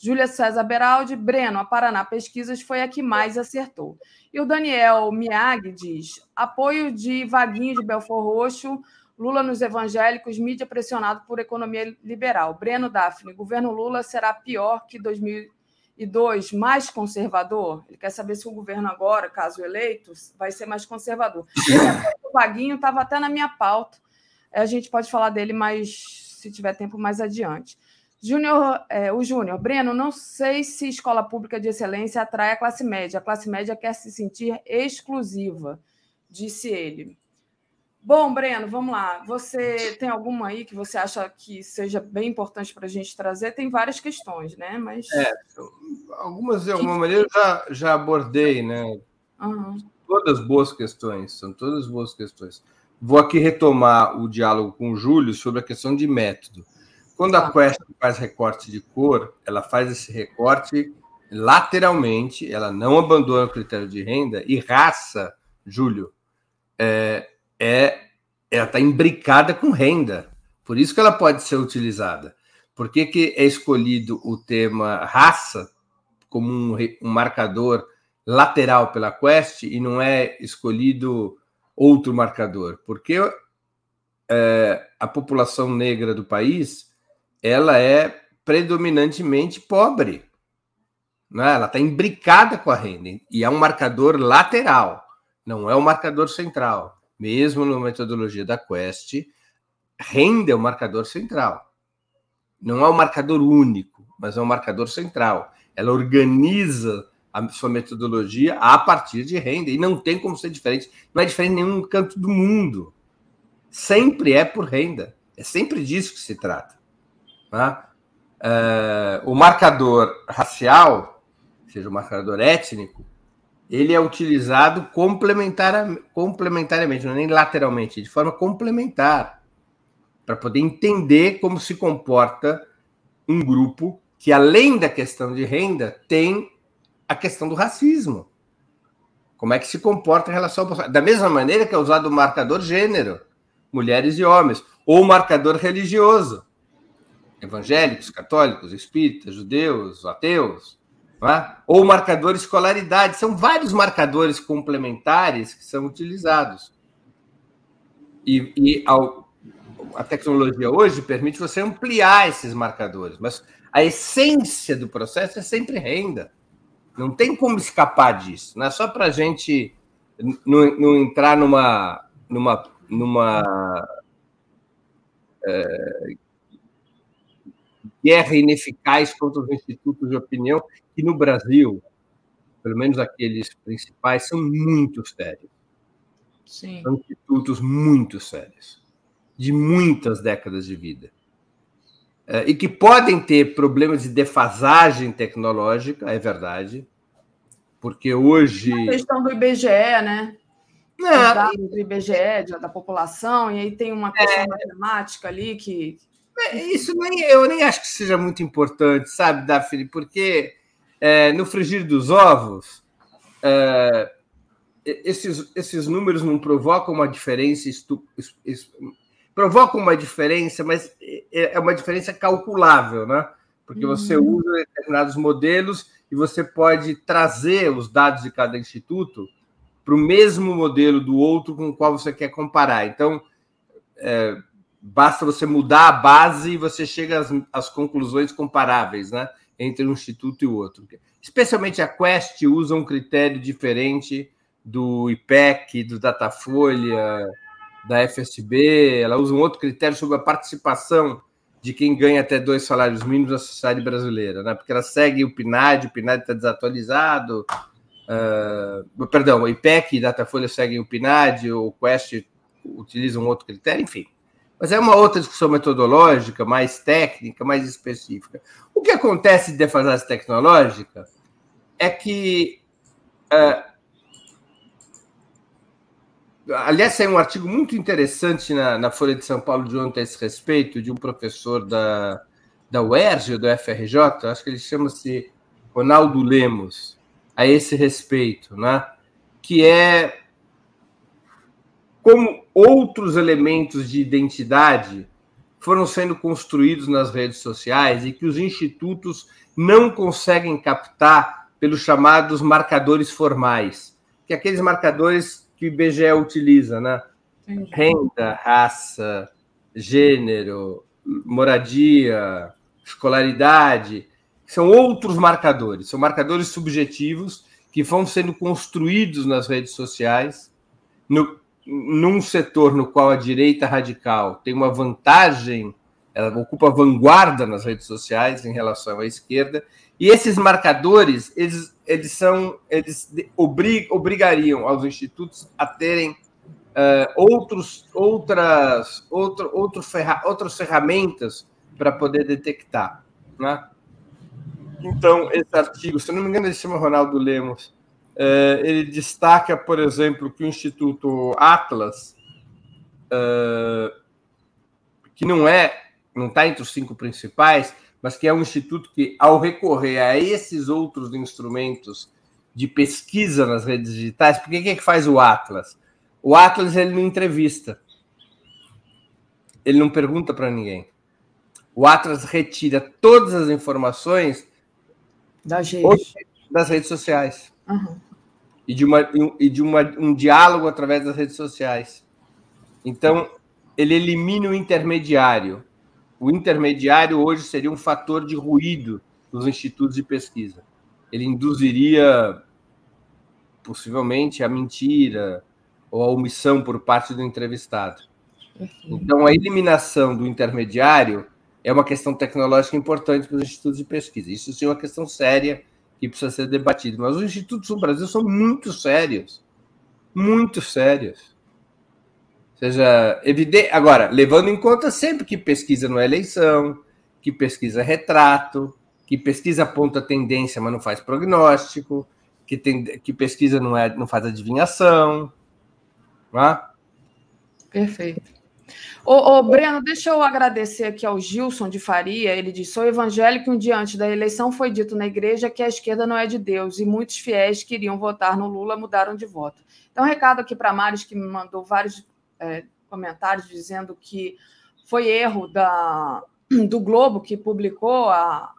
Júlia César Beraldi, Breno, a Paraná Pesquisas foi a que mais acertou. E o Daniel Miag diz: apoio de Vaguinho de Belfor Roxo, Lula nos evangélicos, mídia pressionado por economia liberal. Breno Daphne, governo Lula será pior que 2002, mais conservador? Ele quer saber se o governo agora, caso eleito, vai ser mais conservador. o Vaguinho estava até na minha pauta. A gente pode falar dele mais, se tiver tempo, mais adiante. Júnior, é, o Júnior, Breno, não sei se escola pública de excelência atrai a classe média. A classe média quer se sentir exclusiva, disse ele. Bom, Breno, vamos lá. Você tem alguma aí que você acha que seja bem importante para a gente trazer? Tem várias questões, né? Mas. É, algumas de alguma maneira eu já, já abordei, né? Uhum. Todas boas questões, são todas boas questões. Vou aqui retomar o diálogo com o Júlio sobre a questão de método. Quando a Quest faz recorte de cor, ela faz esse recorte lateralmente, ela não abandona o critério de renda e raça, Júlio, é, é ela está imbricada com renda. Por isso que ela pode ser utilizada. Por que, que é escolhido o tema raça como um, um marcador lateral pela Quest e não é escolhido outro marcador? Porque é, a população negra do país ela é predominantemente pobre. Né? Ela está imbricada com a renda e é um marcador lateral, não é um marcador central. Mesmo na metodologia da Quest, renda é o marcador central. Não é um marcador único, mas é um marcador central. Ela organiza a sua metodologia a partir de renda e não tem como ser diferente. Não é diferente em nenhum canto do mundo. Sempre é por renda. É sempre disso que se trata. Né? É, o marcador racial, seja o marcador étnico, ele é utilizado complementar, complementariamente, não é nem lateralmente, de forma complementar, para poder entender como se comporta um grupo que, além da questão de renda, tem a questão do racismo. Como é que se comporta em relação ao. Da mesma maneira que é usado o marcador gênero, mulheres e homens, ou o marcador religioso evangélicos, católicos, espíritas, judeus, ateus, é? ou marcador escolaridade. São vários marcadores complementares que são utilizados. E, e ao, a tecnologia hoje permite você ampliar esses marcadores, mas a essência do processo é sempre renda. Não tem como escapar disso. Não é só para a gente não, não, entrar numa, numa, numa é, guerra ineficaz contra os institutos de opinião, que no Brasil, pelo menos aqueles principais, são muito sérios. Sim. São institutos muito sérios, de muitas décadas de vida. É, e que podem ter problemas de defasagem tecnológica, é verdade, porque hoje. A questão do IBGE, né? Não, dados do IBGE, da população, e aí tem uma questão é... matemática ali que Isso nem, eu nem acho que seja muito importante, sabe, Daphne? Porque é, no frigir dos ovos, é, esses, esses números não provocam uma diferença, estu, provocam uma diferença, mas é, é uma diferença calculável, né? Porque você uhum. usa determinados modelos e você pode trazer os dados de cada instituto para o mesmo modelo do outro com o qual você quer comparar. Então, é, basta você mudar a base e você chega às, às, conclusões comparáveis né, entre um instituto e o outro. Especialmente a Quest usa um critério diferente do IPEC, do Datafolha, da FSB, ela usa um outro critério sobre a participação de quem ganha até dois salários mínimos na sociedade brasileira, né? porque ela segue o PNAD, o PNAD está desatualizado, uh, perdão, o IPEC e Datafolha seguem o PNAD, o Quest utiliza um outro critério, enfim. Mas é uma outra discussão metodológica, mais técnica, mais específica. O que acontece de defasagem tecnológica é que uh, Aliás, saiu um artigo muito interessante na, na, Folha de São Paulo de ontem a esse respeito, de um professor da, da UERJ, do FRJ, acho que ele chama-se Ronaldo Lemos, a esse respeito, né? que é como outros elementos de identidade foram sendo construídos nas redes sociais e que os institutos não conseguem captar pelos chamados marcadores formais, que aqueles marcadores que o IBGE utiliza, né? Entendi. Renda, raça, gênero, moradia, escolaridade, são outros marcadores, são marcadores subjetivos que vão sendo construídos nas redes sociais, no, num setor no qual a direita radical tem uma vantagem, ela ocupa vanguarda nas redes sociais em relação à esquerda, e esses marcadores, eles, eles são, eles obrig, obrigariam aos institutos a terem uh, outros, outras, outro, outro ferra, outras ferramentas para poder detectar. Né? Então, esse artigo, se não me engano, ele chama Ronaldo Lemos, uh, ele destaca, por exemplo, que o Instituto Atlas, uh, que não é, não está entre os cinco principais, mas que é um instituto que, ao recorrer a esses outros instrumentos de pesquisa nas redes digitais, porque o que, é que faz o Atlas? O Atlas ele não entrevista, ele não pergunta para ninguém. O Atlas retira todas as informações das redes, das redes sociais uhum. e de, uma, e de uma, um diálogo através das redes sociais. Então, ele elimina o intermediário o intermediário hoje seria um fator de ruído nos institutos de pesquisa. Ele induziria possivelmente a mentira ou a omissão por parte do entrevistado. Então, a eliminação do intermediário é uma questão tecnológica importante para os institutos de pesquisa. Isso sim é uma questão séria que precisa ser debatida. Mas os institutos no Brasil são muito sérios. Muito sérios seja evidente. Agora, levando em conta sempre que pesquisa não é eleição, que pesquisa é retrato, que pesquisa aponta tendência, mas não faz prognóstico, que, tem, que pesquisa não, é, não faz adivinhação. É? Perfeito. Ô, ô, Breno, deixa eu agradecer aqui ao Gilson de Faria. Ele diz: sou evangélico e um dia antes da eleição foi dito na igreja que a esquerda não é de Deus e muitos fiéis que iriam votar no Lula mudaram de voto. Então, recado aqui para Maris, que me mandou vários é, comentários dizendo que foi erro da, do Globo que publicou a,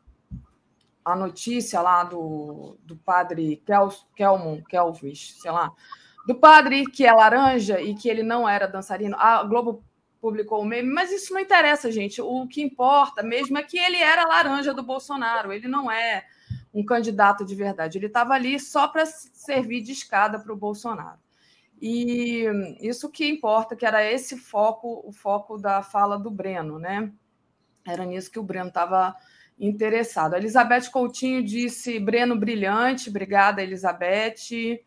a notícia lá do, do padre Kel, Kelmon, Kelvis, sei lá, do padre que é laranja e que ele não era dançarino. A Globo publicou o meme, mas isso não interessa, gente. O que importa mesmo é que ele era laranja do Bolsonaro, ele não é um candidato de verdade. Ele estava ali só para servir de escada para o Bolsonaro. E isso que importa, que era esse foco, o foco da fala do Breno, né? Era nisso que o Breno estava interessado. A Elizabeth Coutinho disse: Breno brilhante, obrigada, Elizabeth.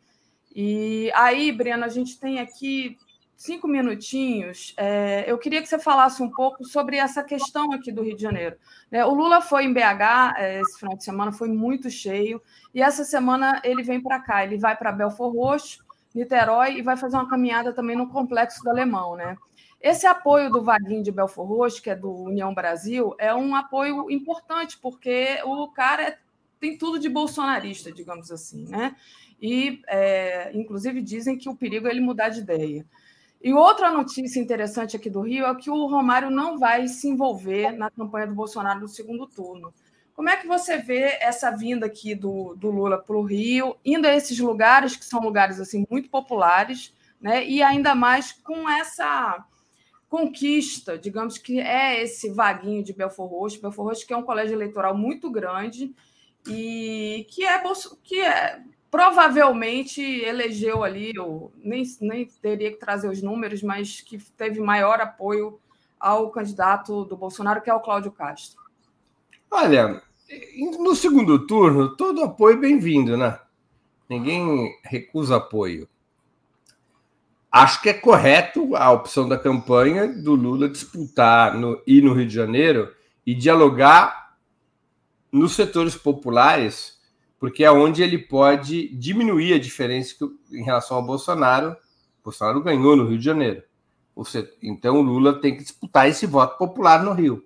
E aí, Breno, a gente tem aqui cinco minutinhos. É, eu queria que você falasse um pouco sobre essa questão aqui do Rio de Janeiro. É, o Lula foi em BH é, esse final de semana, foi muito cheio, e essa semana ele vem para cá, ele vai para Belfor Roxo Niterói e vai fazer uma caminhada também no Complexo do Alemão, né? Esse apoio do Vaguinho de Belfor Roxo, que é do União Brasil, é um apoio importante, porque o cara é, tem tudo de bolsonarista, digamos assim, né? E, é, inclusive, dizem que o perigo é ele mudar de ideia. E outra notícia interessante aqui do Rio é que o Romário não vai se envolver na campanha do Bolsonaro no segundo turno. Como é que você vê essa vinda aqui do, do Lula para o Rio, indo a esses lugares que são lugares assim muito populares, né? E ainda mais com essa conquista, digamos que é esse vaguinho de Belfor Roxo, Belfor Roxo que é um colégio eleitoral muito grande e que é que é provavelmente elegeu ali, eu nem, nem teria que trazer os números, mas que teve maior apoio ao candidato do Bolsonaro, que é o Cláudio Castro. Olha, no segundo turno, todo apoio bem-vindo, né? Ninguém recusa apoio. Acho que é correto a opção da campanha do Lula disputar no, ir no Rio de Janeiro e dialogar nos setores populares porque é onde ele pode diminuir a diferença em relação ao Bolsonaro. O Bolsonaro ganhou no Rio de Janeiro. Então o Lula tem que disputar esse voto popular no Rio.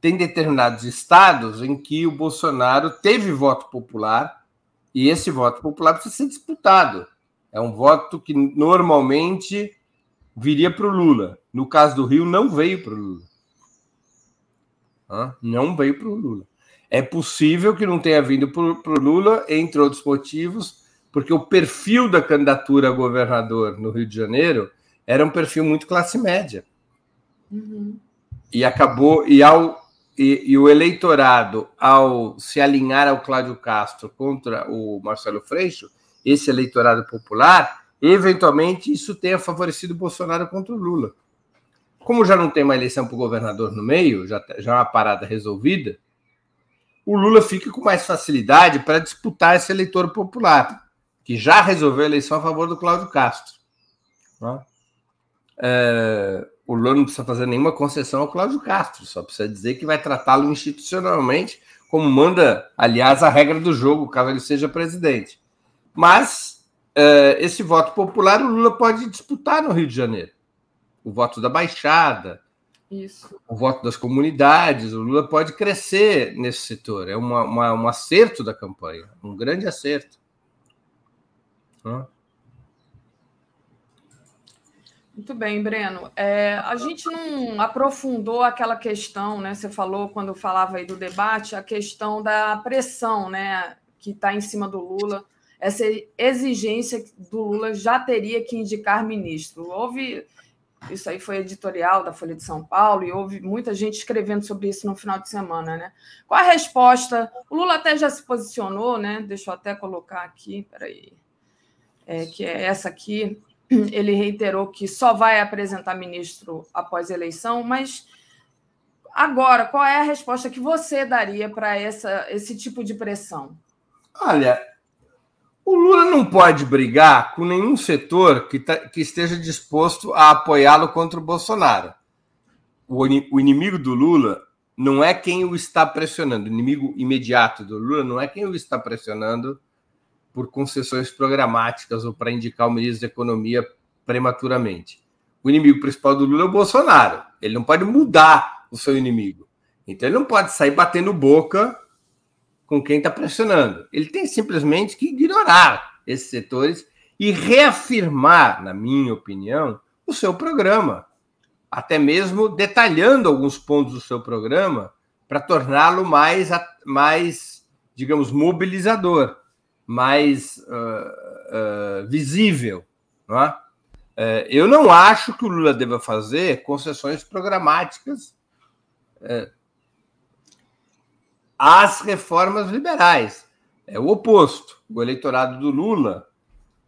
Tem determinados estados em que o Bolsonaro teve voto popular e esse voto popular precisa ser disputado. É um voto que normalmente viria para o Lula. No caso do Rio, não veio para o Lula. Não veio para o Lula. É possível que não tenha vindo para o Lula, entre outros motivos, porque o perfil da candidatura a governador no Rio de Janeiro era um perfil muito classe média. Uhum. E acabou, e, ao, e, e, o eleitorado, ao se alinhar ao Cláudio Castro contra o Marcelo Freixo, esse eleitorado popular, eventualmente isso tenha favorecido Bolsonaro contra o Lula. Como já não tem uma eleição para o governador no meio, já, já é uma parada resolvida, o Lula fica com mais facilidade para disputar esse eleitor popular, que já resolveu a eleição a favor do Cláudio Castro. Né? É, o Lula não precisa fazer nenhuma concessão ao Cláudio Castro, só precisa dizer que vai tratá-lo institucionalmente, como manda, aliás, a regra do jogo, caso ele seja presidente. Mas é, esse voto popular o Lula pode disputar no Rio de Janeiro. O voto da Baixada, isso. O voto das comunidades, o Lula pode crescer nesse setor. É uma, uma, um acerto da campanha, um grande acerto. Muito bem, Breno. É, a gente não aprofundou aquela questão, né? Você falou quando falava aí do debate, a questão da pressão, né? Que está em cima do Lula. Essa exigência do Lula já teria que indicar ministro. Houve isso aí foi editorial da Folha de São Paulo e houve muita gente escrevendo sobre isso no final de semana, né? Qual a resposta? O Lula até já se posicionou, né? Deixa eu até colocar aqui, peraí. É, que é essa aqui. Ele reiterou que só vai apresentar ministro após a eleição, mas agora, qual é a resposta que você daria para esse tipo de pressão? Olha, o Lula não pode brigar com nenhum setor que, tá, que esteja disposto a apoiá-lo contra o Bolsonaro. O, o inimigo do Lula não é quem o está pressionando. O inimigo imediato do Lula não é quem o está pressionando por concessões programáticas ou para indicar o ministro da Economia prematuramente. O inimigo principal do Lula é o Bolsonaro. Ele não pode mudar o seu inimigo. Então ele não pode sair batendo boca com quem está pressionando. Ele tem simplesmente que ignorar esses setores e reafirmar, na minha opinião, o seu programa, até mesmo detalhando alguns pontos do seu programa para torná-lo mais, mais, digamos, mobilizador, mais uh, uh, visível. Não é? Uh, eu não acho que o Lula deva fazer concessões programáticas às reformas liberais. É o oposto. O eleitorado do Lula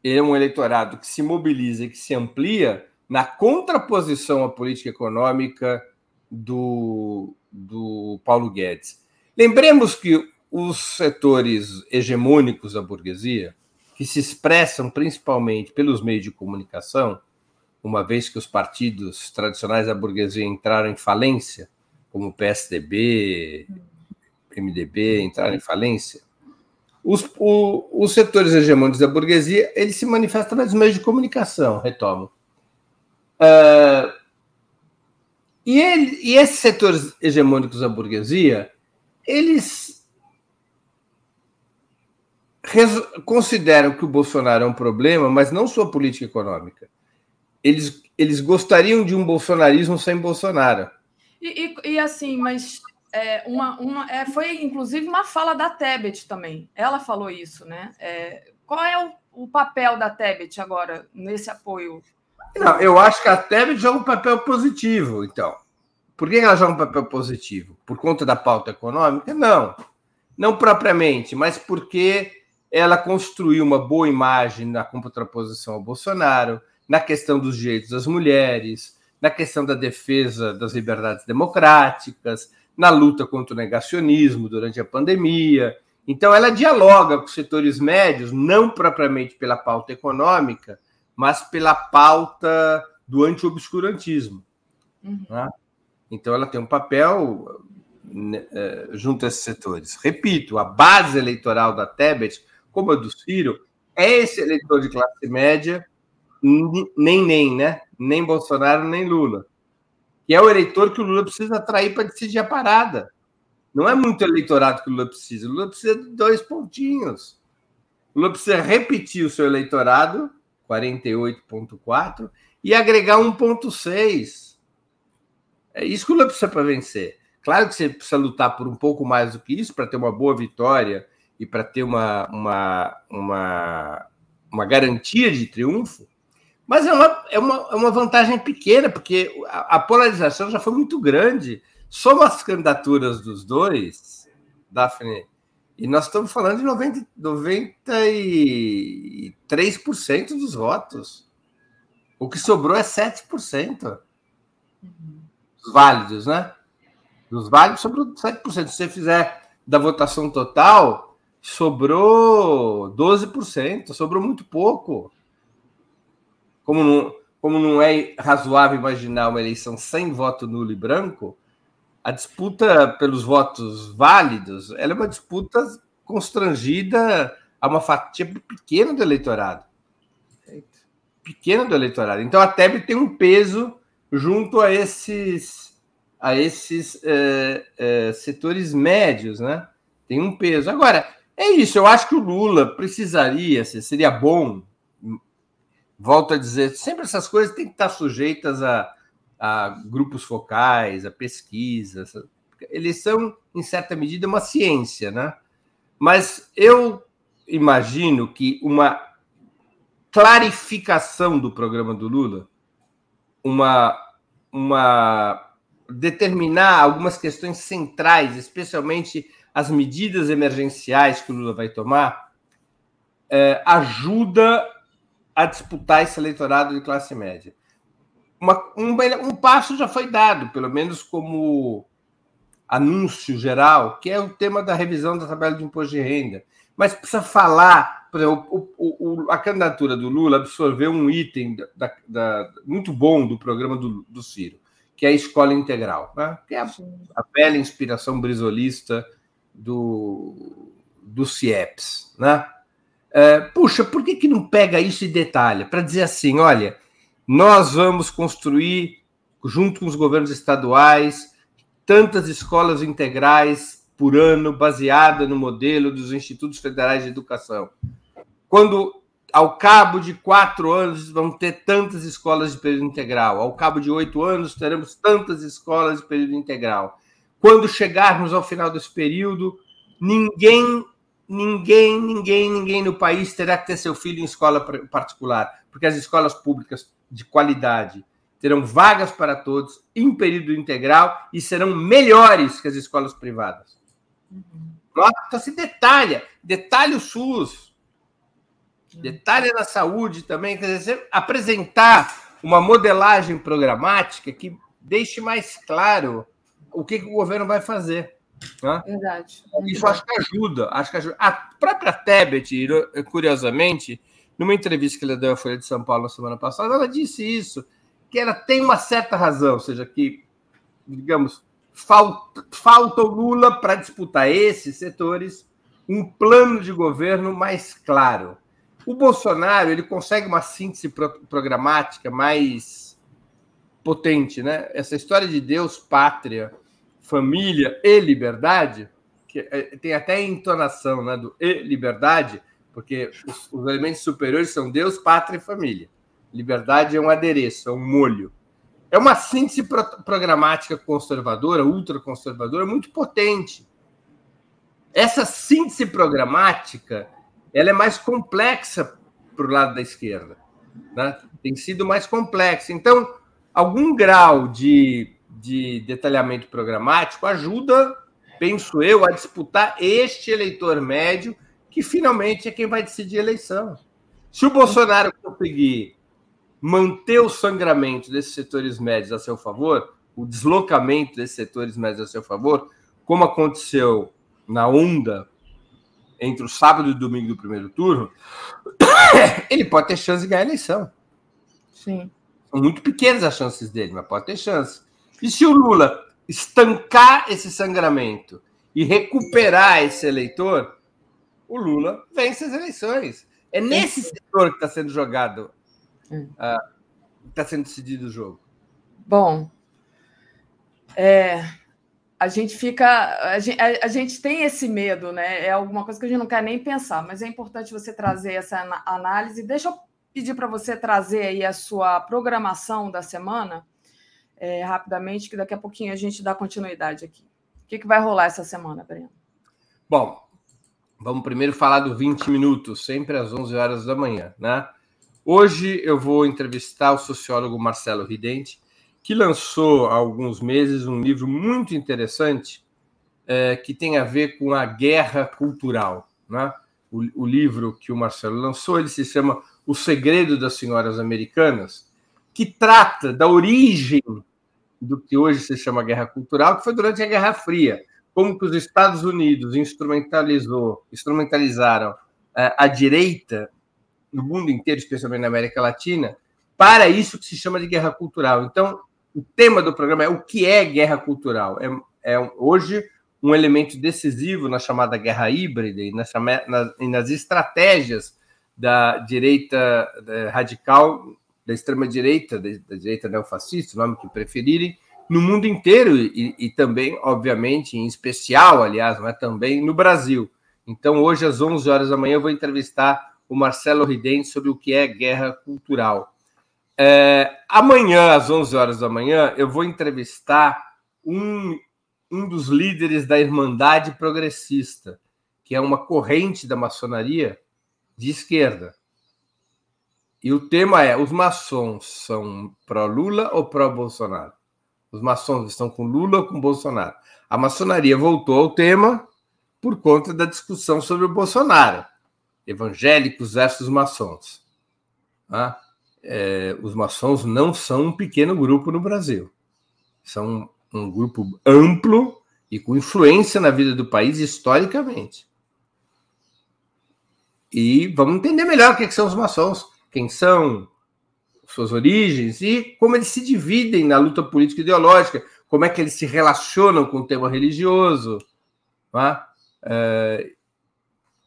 é um eleitorado que se mobiliza e que se amplia na contraposição à política econômica do, do Paulo Guedes. Lembremos que os setores hegemônicos da burguesia, que se expressam principalmente pelos meios de comunicação, uma vez que os partidos tradicionais da burguesia entraram em falência, como o PSDB, MDB entraram em falência, Os, o, os setores hegemônicos da burguesia eles se manifestam através dos meios de comunicação, retomo. Uh, e, ele, e esses setores hegemônicos da burguesia, eles consideram que o Bolsonaro é um problema, mas não sua política econômica. Eles, eles gostariam de um bolsonarismo sem Bolsonaro. E, e, e assim, mas é, uma, uma, é, foi inclusive uma fala da Tebet também. Ela falou isso, né? É, qual é o, o, papel da Tebet agora nesse apoio? Não, eu acho que a Tebet joga um papel positivo, então. Por que ela joga um papel positivo? Por conta da pauta econômica? Não. Não propriamente, mas porque ela construiu uma boa imagem na contraposição ao Bolsonaro, na questão dos direitos das mulheres, na questão da defesa das liberdades democráticas, na luta contra o negacionismo durante a pandemia. Então, ela dialoga com setores médios, não propriamente pela pauta econômica, mas pela pauta do anti-obscurantismo. Uhum. Né? Então, ela tem um papel né, é, junto a esses setores. Repito, a base eleitoral da Tebet, como a do Ciro, é esse eleitor de classe média, nem nem, né? Nem Bolsonaro, nem Lula que é o eleitor que o Lula precisa atrair para decidir a parada. Não é muito eleitorado que o Lula precisa. O Lula precisa de dois pontinhos. O Lula precisa repetir o seu eleitorado, 48,4, e agregar 1,6. É isso que o Lula precisa para vencer. Claro que você precisa lutar por um pouco mais do que isso para ter uma boa vitória e para ter uma, uma, uma, uma garantia de triunfo, mas é uma, é uma, é uma vantagem pequena, porque a, a polarização já foi muito grande. Soma as candidaturas dos dois, Daphne, e nós estamos falando de 90, 93% dos votos. O que sobrou é 7%. Dos válidos, né? Dos válidos sobrou 7%. Se você fizer da votação total, sobrou 12%, sobrou muito pouco como não, como não é razoável imaginar uma eleição sem voto nulo e branco, a disputa pelos votos válidos ela é uma disputa constrangida a uma fatia pequena do eleitorado. Pequena do eleitorado. Então a TEB tem um peso junto a esses a esses é, é, setores médios, né? Tem um peso. Agora, é isso. Eu acho que o Lula precisaria, seria bom volto a dizer, sempre essas coisas têm que estar sujeitas a, a grupos focais, a pesquisas. Eles são, em certa medida, uma ciência, né? Mas eu imagino que uma clarificação do programa do Lula, uma, uma determinar algumas questões centrais, especialmente as medidas emergenciais que o Lula vai tomar, é, ajuda a disputar esse eleitorado de classe média. Uma, um, um passo já foi dado, pelo menos como anúncio geral, que é o tema da revisão da tabela de imposto de renda. Mas precisa falar, por exemplo, o, o, a candidatura do Lula absorveu um item da, da, muito bom do programa do, do Ciro, que é a escola integral, né? que é a, a bela inspiração brisolista do, do CIEPS. Né? É, puxa, por que, que não pega isso e detalha? Para dizer assim: olha, nós vamos construir, junto com os governos estaduais, tantas escolas integrais por ano, baseada no modelo dos institutos federais de educação. Quando, ao cabo de quatro anos, vão ter tantas escolas de período integral. Ao cabo de oito anos, teremos tantas escolas de período integral. Quando chegarmos ao final desse período, ninguém ninguém, ninguém, ninguém no país terá que ter seu filho em escola particular, porque as escolas públicas de qualidade terão vagas para todos em período integral e serão melhores que as escolas privadas. Uhum. Então se detalha, detalhe o SUS, detalhe na saúde também, quer dizer, apresentar uma modelagem programática que deixe mais claro o que, que o governo vai fazer. Né? Verdade. Isso acho que ajuda. Acho que ajuda. A própria Tebet, curiosamente, numa entrevista que ela deu à Folha de São Paulo na semana passada, ela disse isso, que ela tem uma certa razão, ou seja, que, digamos, falta, falta o Lula para disputar esses setores um plano de governo mais claro. O Bolsonaro ele consegue uma síntese programática mais potente, né? Essa história de Deus, pátria, família e liberdade, que é, tem até entonação né, do e liberdade, porque os, os elementos superiores são Deus, pátria e família. Liberdade é um adereço, é um molho. É uma síntese pro programática conservadora, ultraconservadora, muito potente. Essa síntese programática ela é mais complexa para o lado da esquerda. Né? Tem sido mais complexa. Então, algum grau de, de detalhamento programático ajuda, penso eu, a disputar este eleitor médio, que finalmente é quem vai decidir a eleição. Se o Bolsonaro conseguir manter o sangramento desses setores médios a seu favor, o deslocamento desses setores médios a seu favor, como aconteceu na onda entre o sábado e o domingo do primeiro turno, ele pode ter chance de ganhar a eleição. Sim. São muito pequenas as chances dele, mas pode ter chance. E se o Lula estancar esse sangramento e recuperar esse eleitor, o Lula vence as eleições. É nesse setor que está sendo jogado, uh, está sendo decidido o jogo. Bom, é, a gente fica. A gente, a, a gente, tem esse medo, né? É alguma coisa que a gente não quer nem pensar, mas é importante você trazer essa análise. Deixa eu pedir para você trazer aí a sua programação da semana, é, rapidamente, que daqui a pouquinho a gente dá continuidade aqui. O que, que vai rolar essa semana, Breno? Bom, vamos primeiro falar do 20 minutos, sempre às 11 horas da manhã, né? Hoje eu vou entrevistar o sociólogo Marcelo Ridente, que lançou há alguns meses um livro muito interessante é, que tem a ver com a guerra cultural. Né? O, o, livro que o Marcelo lançou ele se chama O Segredo das Senhoras Americanas, que trata da origem do que hoje se chama guerra cultural, que foi durante a Guerra Fria, como que os Estados Unidos instrumentalizou, instrumentalizaram é, a direita no mundo inteiro, especialmente na América Latina, para isso que se chama de guerra cultural. Então, o tema do programa é o que é guerra cultural. É, é hoje um elemento decisivo na chamada guerra híbrida e nas, e nas estratégias da direita da radical, da extrema-direita, da, direita neofascista, o nome que preferirem, no mundo inteiro e, e, também, obviamente, em especial, aliás, mas também no Brasil. Então, hoje, às 11 horas da manhã, eu vou entrevistar o Marcelo Ridente sobre o que é guerra cultural. É, amanhã, às 11 horas da manhã, eu vou entrevistar um, um dos líderes da Irmandade Progressista, que é uma corrente da maçonaria de esquerda. E o tema é: os maçons são pró-Lula ou pró-Bolsonaro? Os maçons estão com Lula ou com Bolsonaro? A maçonaria voltou ao tema por conta da discussão sobre o Bolsonaro, evangélicos versus maçons. Ah, é, os maçons não são um pequeno grupo no Brasil. São um grupo amplo e com influência na vida do país historicamente. E vamos entender melhor o que, é que são os maçons, quem são, suas origens e como eles se dividem na luta política ideológica, como é que eles se relacionam com o tema religioso. Tá? É,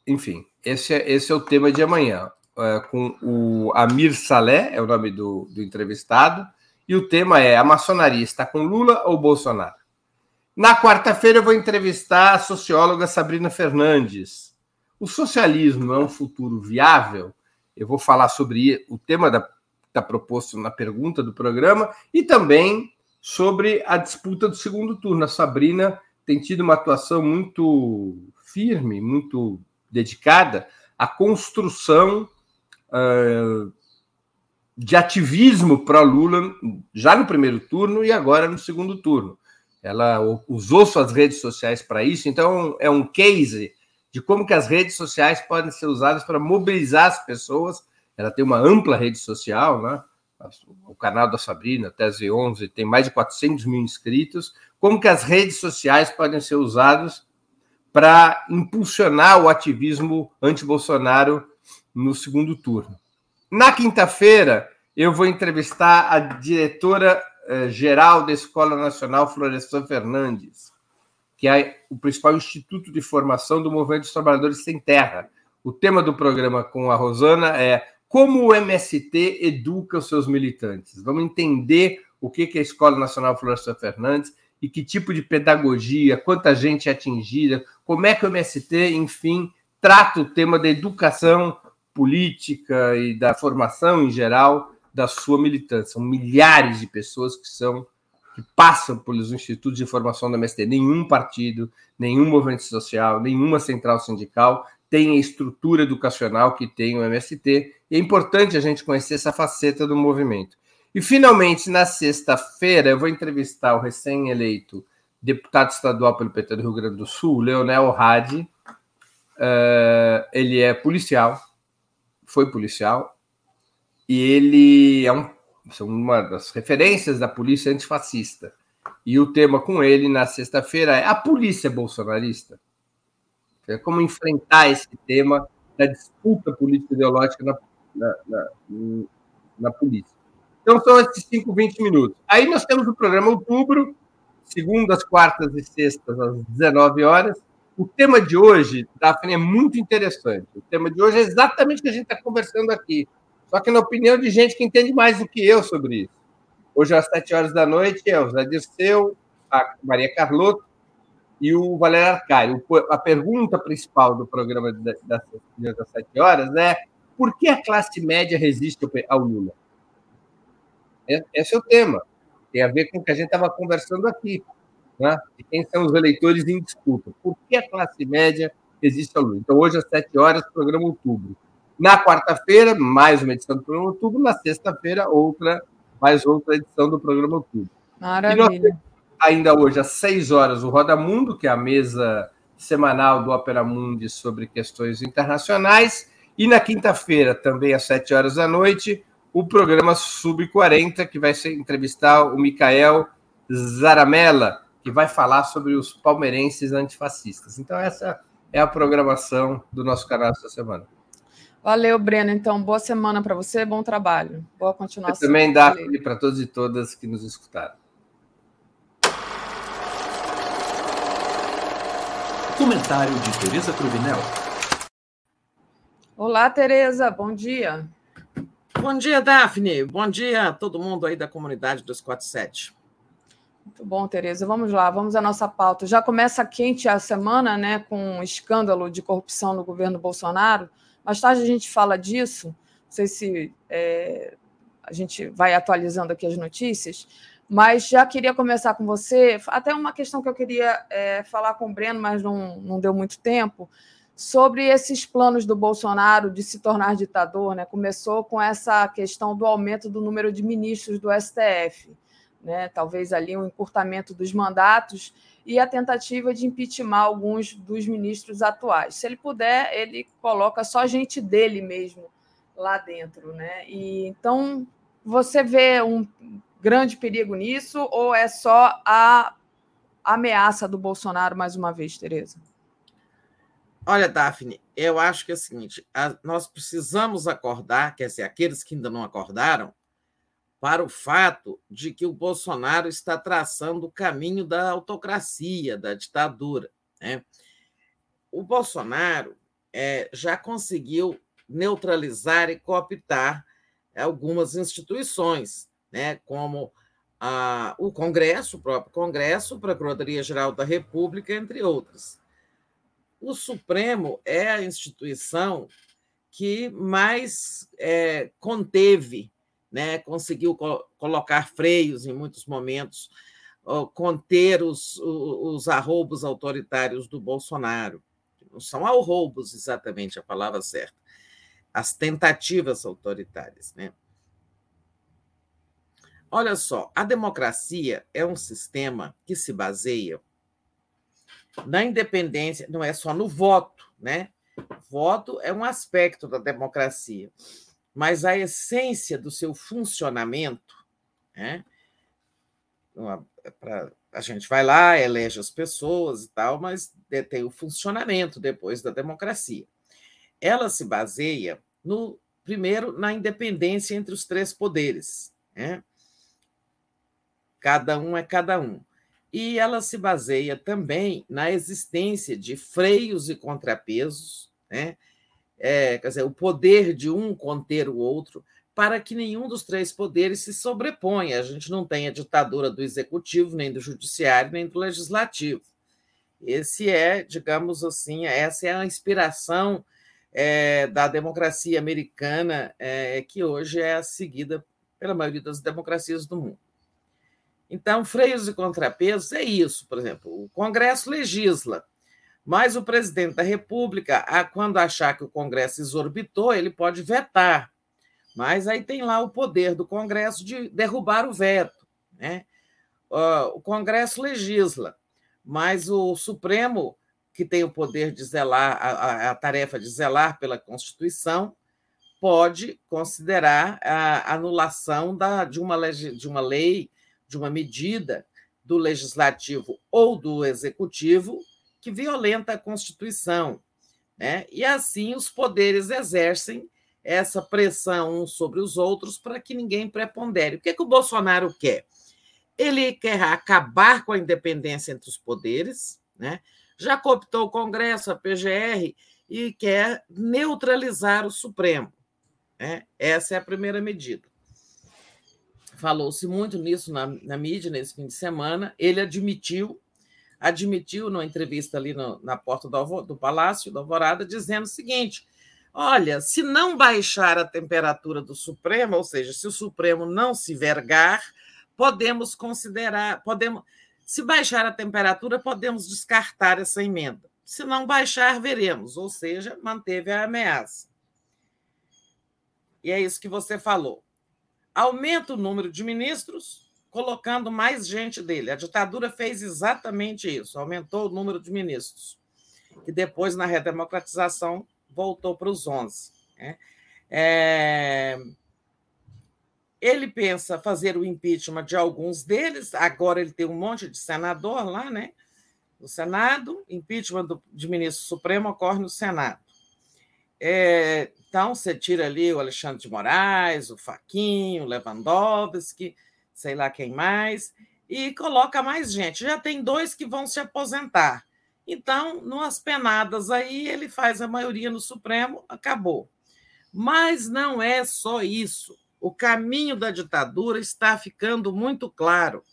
enfim, esse é, esse é o tema de amanhã. É, com o Amir Saleh, é o nome do, do entrevistado, e o tema é: a maçonaria está com Lula ou Bolsonaro? Na quarta-feira eu vou entrevistar a socióloga Sabrina Fernandes. O socialismo é um futuro viável? Eu vou falar sobre o tema da está proposto na pergunta do programa e também sobre a disputa do segundo turno. A Sabrina tem tido uma atuação muito firme, muito dedicada à construção de ativismo para Lula já no primeiro turno e agora no segundo turno. Ela usou suas redes sociais para isso, então é um case de como que as redes sociais podem ser usadas para mobilizar as pessoas. Ela tem uma ampla rede social, né? O canal da Sabrina, Tese 11, tem mais de 400 mil inscritos. Como que as redes sociais podem ser usadas para impulsionar o ativismo anti-Bolsonaro no segundo turno. Na quinta-feira, eu vou entrevistar a diretora-geral da Escola Nacional, Florestan Fernandes, que é o principal instituto de formação do movimento dos trabalhadores sem terra. O tema do programa com a Rosana é como o MST educa os seus militantes. Vamos entender o que é a Escola Nacional Floresta Fernandes e que tipo de pedagogia, quanta gente é atingida, como é que o MST, enfim, trata o tema da educação política e da formação em geral da sua militância. São milhares de pessoas que são que passam pelos institutos de formação da MST. Nenhum partido, nenhum movimento social, nenhuma central sindical tem a estrutura educacional que tem o MST. E é importante a gente conhecer essa faceta do movimento. E, finalmente, na sexta-feira, eu vou entrevistar o recém-eleito deputado estadual pelo PT do Rio Grande do Sul, Leonel Hadi. Uh, ele é policial, foi policial, e ele é um, uma das referências da polícia antifascista. E o tema com ele na sexta-feira é a polícia bolsonarista. É como enfrentar esse tema da disputa política ideológica na, na, na, na polícia. Então são esses 5, 20 minutos. Aí nós temos o programa Outubro, segundas, quartas e sextas, às 19 horas. O tema de hoje, Daphne, é muito interessante. O tema de hoje é exatamente o que a gente está conversando aqui. Só que na opinião de gente que entende mais do que eu sobre isso. Hoje, às 7 horas da noite, é o Zé Dirceu, a Maria Carlotto e o Valério Arcário. A pergunta principal do programa das, 7 horas é por que a classe média resiste ao Lula? Esse é o tema. Tem a ver com o que a gente estava conversando aqui. Né? Quem são os eleitores em disputa. Por que a classe média existe ao Lula? Então, hoje, às 7 horas, programa Outubro. Na quarta-feira, mais uma edição do programa Outubro. Na sexta-feira, outra, mais outra edição do programa Outubro. Maravilha. ainda hoje, às 6 horas, o Roda Mundo, que é a mesa semanal do Opera Mundi sobre questões internacionais. E na quinta-feira, também às 7 horas da noite, o programa Sub-40, que vai ser entrevistar o Micael Zaramella, que vai falar sobre os palmeirenses antifascistas. Então, essa é a programação do nosso canal essa semana. Valeu, Breno. Então, boa semana para você, bom trabalho. Boa continuação. Eu também dá para todos e todas que nos escutaram. Comentário de Tereza Cruvinel. Olá, Tereza. Bom dia. Bom dia, Daphne. Bom dia a todo mundo aí da comunidade 247. Muito bom, Tereza. Vamos lá, vamos à nossa pauta. Já começa quente a semana, né, com um escândalo de corrupção no governo Bolsonaro. Mais tarde a gente fala disso. Não sei se é, a gente vai atualizando aqui as notícias, mas já queria começar com você. Até uma questão que eu queria é, falar com o Breno, mas não, não deu muito tempo sobre esses planos do Bolsonaro de se tornar ditador, né? Começou com essa questão do aumento do número de ministros do STF, né? Talvez ali um encurtamento dos mandatos e a tentativa de impeachment alguns dos ministros atuais. Se ele puder, ele coloca só gente dele mesmo lá dentro, né? E então você vê um grande perigo nisso ou é só a ameaça do Bolsonaro mais uma vez, Tereza? Olha, Daphne, eu acho que é o seguinte: nós precisamos acordar, quer dizer, aqueles que ainda não acordaram, para o fato de que o Bolsonaro está traçando o caminho da autocracia, da ditadura. Né? O Bolsonaro é, já conseguiu neutralizar e cooptar algumas instituições, né, como a, o Congresso, o próprio Congresso, a Procuradoria-Geral da República, entre outras. O Supremo é a instituição que mais é, conteve, né, conseguiu co colocar freios em muitos momentos, conter os, os arroubos autoritários do Bolsonaro. Não são arroubos exatamente a palavra certa, as tentativas autoritárias. Né? Olha só, a democracia é um sistema que se baseia na independência, não é só no voto, né? Voto é um aspecto da democracia, mas a essência do seu funcionamento, né? Pra, a gente vai lá, elege as pessoas e tal, mas tem o funcionamento depois da democracia. Ela se baseia no primeiro na independência entre os três poderes, né? Cada um é cada um. e ela se baseia também na existência de freios e contrapesos, né? É, quer dizer, o poder de um conter o outro, para que nenhum dos três poderes se sobreponha. A gente não tem a ditadura do executivo, nem do judiciário, nem do legislativo. Esse é, digamos assim, essa é a inspiração é, da democracia americana, é, que hoje é seguida pela maioria das democracias do mundo. Então, freios e contrapesos é isso, por exemplo, o Congresso legisla, mas o presidente da República, quando achar que o Congresso exorbitou, ele pode vetar. Mas aí tem lá o poder do Congresso de derrubar o veto. Né? O Congresso legisla, mas o Supremo, que tem o poder de zelar, a, tarefa de zelar pela Constituição, pode considerar a anulação da, de, uma, de uma lei, de uma medida do legislativo ou do executivo que violenta a Constituição. Né? E assim os poderes exercem essa pressão uns sobre os outros para que ninguém prepondere. O que, é que o Bolsonaro quer? Ele quer acabar com a independência entre os poderes, né? já cooptou o Congresso, a PGR, e quer neutralizar o Supremo. Né? Essa é a primeira medida. Falou-se muito nisso na, na, mídia nesse fim de semana. Ele admitiu, admitiu numa entrevista ali no, na porta do, do Palácio da Alvorada, dizendo o seguinte: olha, se não baixar a temperatura do Supremo, ou seja, se o Supremo não se vergar, podemos considerar, podemos, se baixar a temperatura, podemos descartar essa emenda. Se não baixar, veremos, ou seja, manteve a ameaça. E é isso que você falou. Aumenta o número de ministros, colocando mais gente dele. A ditadura fez exatamente isso, aumentou o número de ministros, que depois, na redemocratização, voltou para os 11. Né? É... Ele pensa fazer o impeachment de alguns deles, agora ele tem um monte de senador lá, né? No Senado, impeachment do, de ministro supremo ocorre no Senado. É, então, você tira ali o Alexandre de Moraes, o Faquinho, o Lewandowski, sei lá quem mais, e coloca mais gente. Já tem dois que vão se aposentar. Então, numas penadas aí, ele faz a maioria no Supremo, acabou. Mas não é só isso. O caminho da ditadura está ficando muito claro.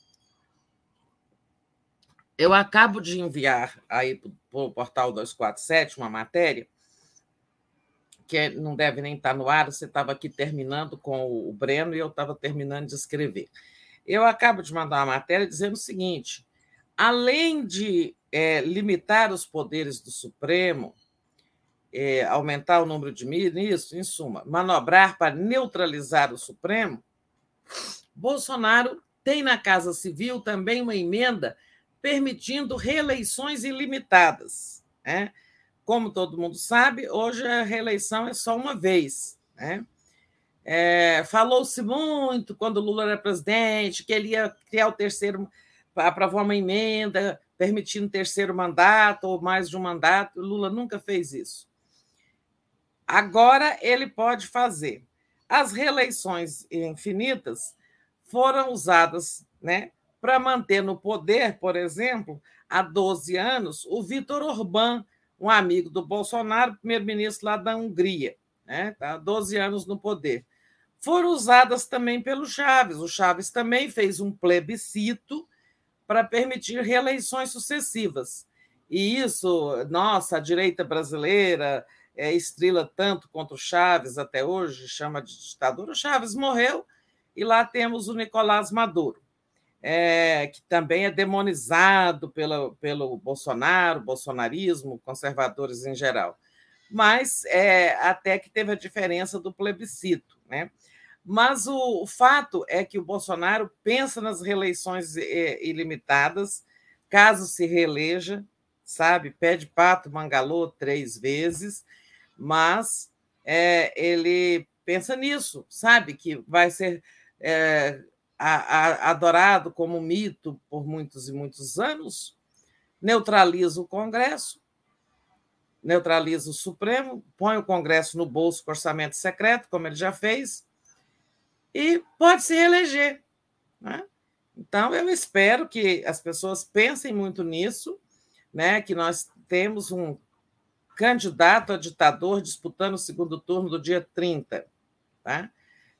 Eu acabo de enviar aí para o portal 247 uma matéria que é, não deve nem estar no ar, você estava aqui terminando com o Breno e eu estava terminando de escrever. Eu acabo de mandar uma matéria dizendo o seguinte: além de é, limitar os poderes do Supremo, é, aumentar o número de ministros, em suma, manobrar para neutralizar o Supremo, Bolsonaro tem na Casa Civil também uma emenda permitindo reeleições ilimitadas. Né? como todo mundo sabe, hoje a reeleição é só uma vez. Né? É, Falou-se muito quando Lula era presidente que ele ia criar o terceiro, aprovou uma emenda permitindo terceiro mandato ou mais de um mandato. Lula nunca fez isso. Agora ele pode fazer. As reeleições infinitas foram usadas né, para manter no poder, por exemplo, há 12 anos, o Vitor Orbán, um amigo do Bolsonaro, primeiro-ministro lá da Hungria, né? Tá 12 anos no poder. Foram usadas também pelo Chaves. O Chaves também fez um plebiscito para permitir reeleições sucessivas. E isso, nossa, a direita brasileira é, estrila tanto contra o Chaves até hoje, chama de ditadura. O Chaves morreu e lá temos o Nicolás Maduro é, que também é demonizado pelo, pelo Bolsonaro, bolsonarismo, conservadores em geral. Mas é, até que teve a diferença do plebiscito. Né? Mas o, o fato é que o Bolsonaro pensa nas reeleições é, ilimitadas, caso se reeleja, sabe? Pede pato, mangalô três vezes, mas é, ele pensa nisso, sabe? Que vai ser é, adorado como mito por muitos e muitos anos, neutraliza o Congresso, neutraliza o Supremo, põe o Congresso no bolso com orçamento secreto, como ele já fez, e pode se reeleger. Né? Então, eu espero que as pessoas pensem muito nisso, né? que nós temos um candidato a ditador disputando o segundo turno do dia 30. Tá?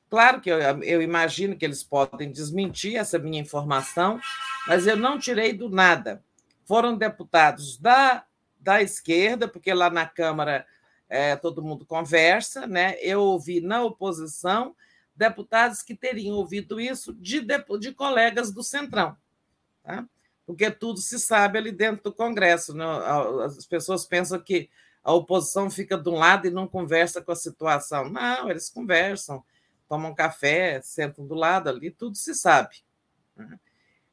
Claro que eu, eu imagino que eles podem desmentir essa minha informação, mas eu não tirei do nada. Foram deputados da, da esquerda, porque lá na Câmara é, todo mundo conversa, né? Eu ouvi na oposição deputados que teriam ouvido isso de, de colegas do Centrão, tá? porque tudo se sabe ali dentro do Congresso. Né? As pessoas pensam que a oposição fica de um lado e não conversa com a situação. Não, eles conversam, tomam café, sentam do lado ali, tudo se sabe. Né?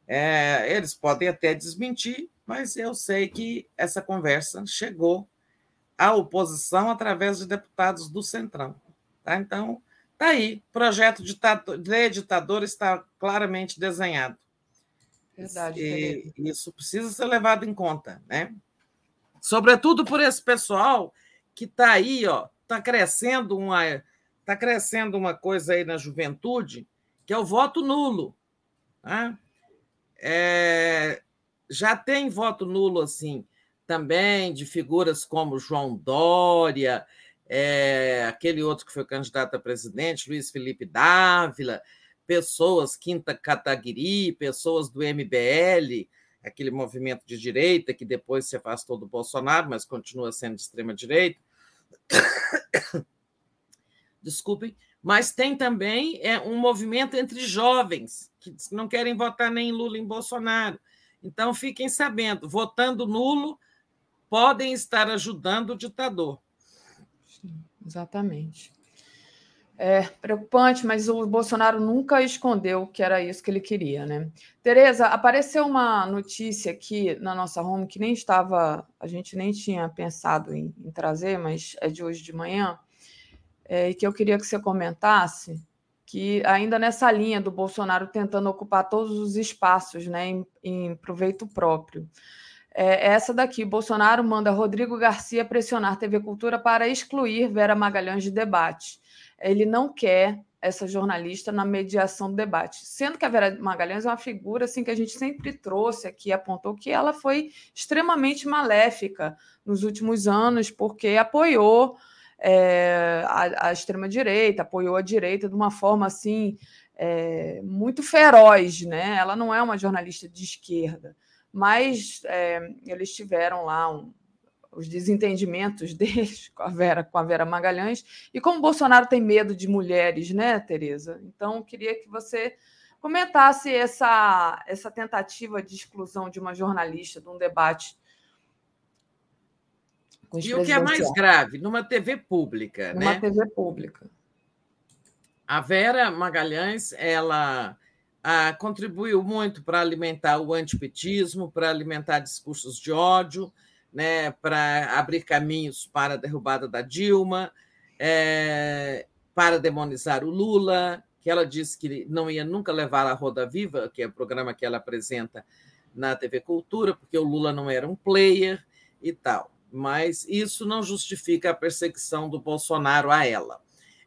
É, eles podem até desmentir, mas eu sei que essa conversa chegou à oposição através de deputados do Centrão. Tá? Então, Está aí, projeto de ditador está claramente desenhado. Verdade. E isso precisa ser levado em conta, né? Sobretudo por esse pessoal que está aí, ó, está crescendo uma, está crescendo uma coisa aí na juventude que é o voto nulo. Tá? É, já tem voto nulo assim também de figuras como João Dória, é, aquele outro que foi candidato a presidente, Luiz Felipe Dávila, pessoas, Quinta Cataguiri, pessoas do MBL, aquele movimento de direita que depois se afastou do Bolsonaro, mas continua sendo de extrema-direita. Desculpem, mas tem também é, um movimento entre jovens que não querem votar nem em Lula em Bolsonaro. Então, fiquem sabendo, votando nulo, podem estar ajudando o ditador. Exatamente. É preocupante, mas o Bolsonaro nunca escondeu que era isso que ele queria, né? Tereza, apareceu uma notícia aqui na nossa home que nem estava, a gente nem tinha pensado em, em trazer, mas é de hoje de manhã, é, e que eu queria que você comentasse, que ainda nessa linha do Bolsonaro tentando ocupar todos os espaços, né, em, em proveito próprio é essa daqui. Bolsonaro manda Rodrigo Garcia pressionar TV Cultura para excluir Vera Magalhães de debate. Ele não quer essa jornalista na mediação do debate. Sendo que a Vera Magalhães é uma figura assim que a gente sempre trouxe aqui, apontou que ela foi extremamente maléfica nos últimos anos, porque apoiou é, a, a extrema-direita, apoiou a direita de uma forma assim é, muito feroz. Né? Ela não é uma jornalista de esquerda mas é, eles tiveram lá um, os desentendimentos deles com a Vera, com a Vera Magalhães, e como o Bolsonaro tem medo de mulheres, né, Tereza? Então, queria que você comentasse essa, essa tentativa de exclusão de uma jornalista de um debate. e o que é mais grave, numa TV pública, numa né? TV pública. A Vera Magalhães, ela ah, contribuiu muito para alimentar o antipetismo, para alimentar discursos de ódio, né, para abrir caminhos para a derrubada da Dilma, é, para demonizar o Lula, que ela disse que não ia nunca levar a Roda Viva, que é o programa que ela apresenta na TV Cultura, porque o Lula não era um player e tal. Mas isso não justifica a perseguição do Bolsonaro a ela,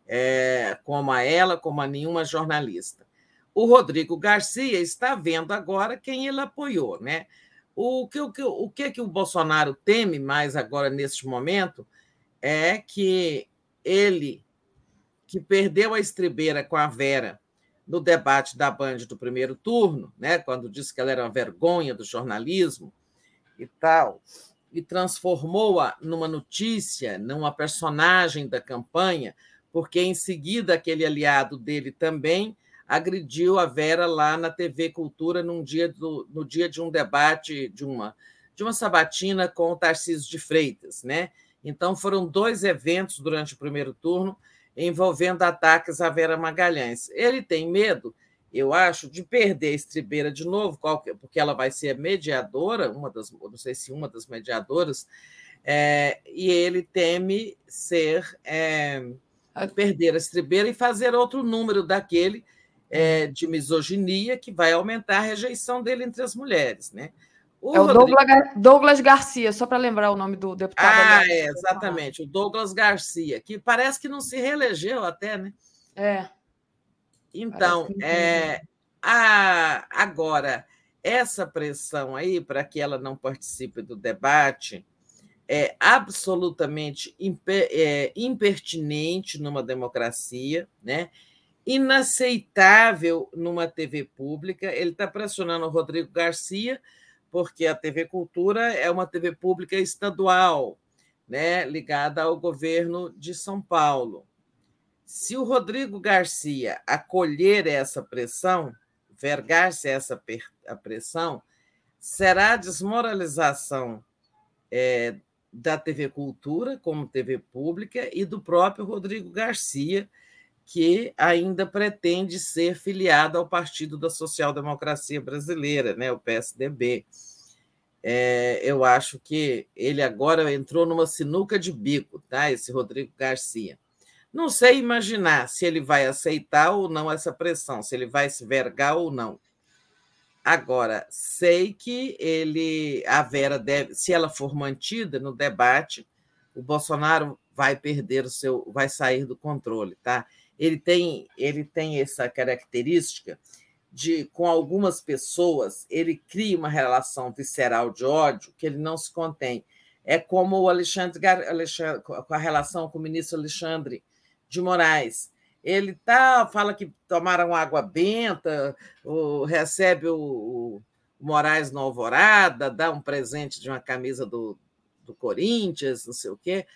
é, como a ela, como a nenhuma jornalista o Rodrigo Garcia está vendo agora quem ele apoiou, né? O que, o, que, o que, que o Bolsonaro teme mais agora neste momento é que ele, que perdeu a estribeira com a Vera no debate da Band do primeiro turno, né, quando disse que ela era uma vergonha do jornalismo e tal, e transformou-a numa notícia, numa personagem da campanha, porque em seguida aquele aliado dele também agrediu a Vera lá na TV Cultura num dia do, no dia de um debate de uma de uma sabatina com o Tarcísio de Freitas, né? Então foram dois eventos durante o primeiro turno envolvendo ataques a Vera Magalhães. Ele tem medo, eu acho, de perder a estribeira de novo, porque ela vai ser mediadora, uma das, não sei se uma das mediadoras, é, e ele teme ser é, perder a estribeira e fazer outro número daquele é, de misoginia que vai aumentar a rejeição dele entre as mulheres, né? O é o Rodrigo... Douglas, Douglas, Garcia, só para lembrar o nome do deputado. Ah, é, exatamente, o Douglas Garcia, que parece que não se reelegeu até, né? É. Então, é, a? Agora, essa pressão aí para que ela não participe do debate é absolutamente é, impertinente numa democracia, né? Inaceitável numa TV pública. Ele está pressionando o Rodrigo Garcia, porque a TV Cultura é uma TV pública estadual, né, ligada ao governo de São Paulo. Se o Rodrigo Garcia acolher essa pressão, vergar-se essa pressão, será a desmoralização é, da TV Cultura como TV pública e do próprio Rodrigo Garcia, que ainda pretende ser filiado ao Partido da Social Democracia Brasileira, né, o PSDB. É, eu acho que ele agora entrou numa sinuca de bico, tá? Esse Rodrigo Garcia. Não sei imaginar se ele vai aceitar ou não essa pressão, se ele vai se vergar ou não. Agora, sei que ele, a Vera deve, se ela for mantida no debate, o Bolsonaro vai perder o seu, vai sair do controle, tá? Ele tem, ele tem essa característica de, com algumas pessoas, ele cria uma relação visceral de ódio que ele não se contém. É como o Alexandre, Alexandre com a relação com o ministro Alexandre de Moraes. Ele tá, fala que tomaram água benta, o, recebe o, o, Moraes no Alvorada, dá um presente de uma camisa do, do Corinthians, não sei o quê,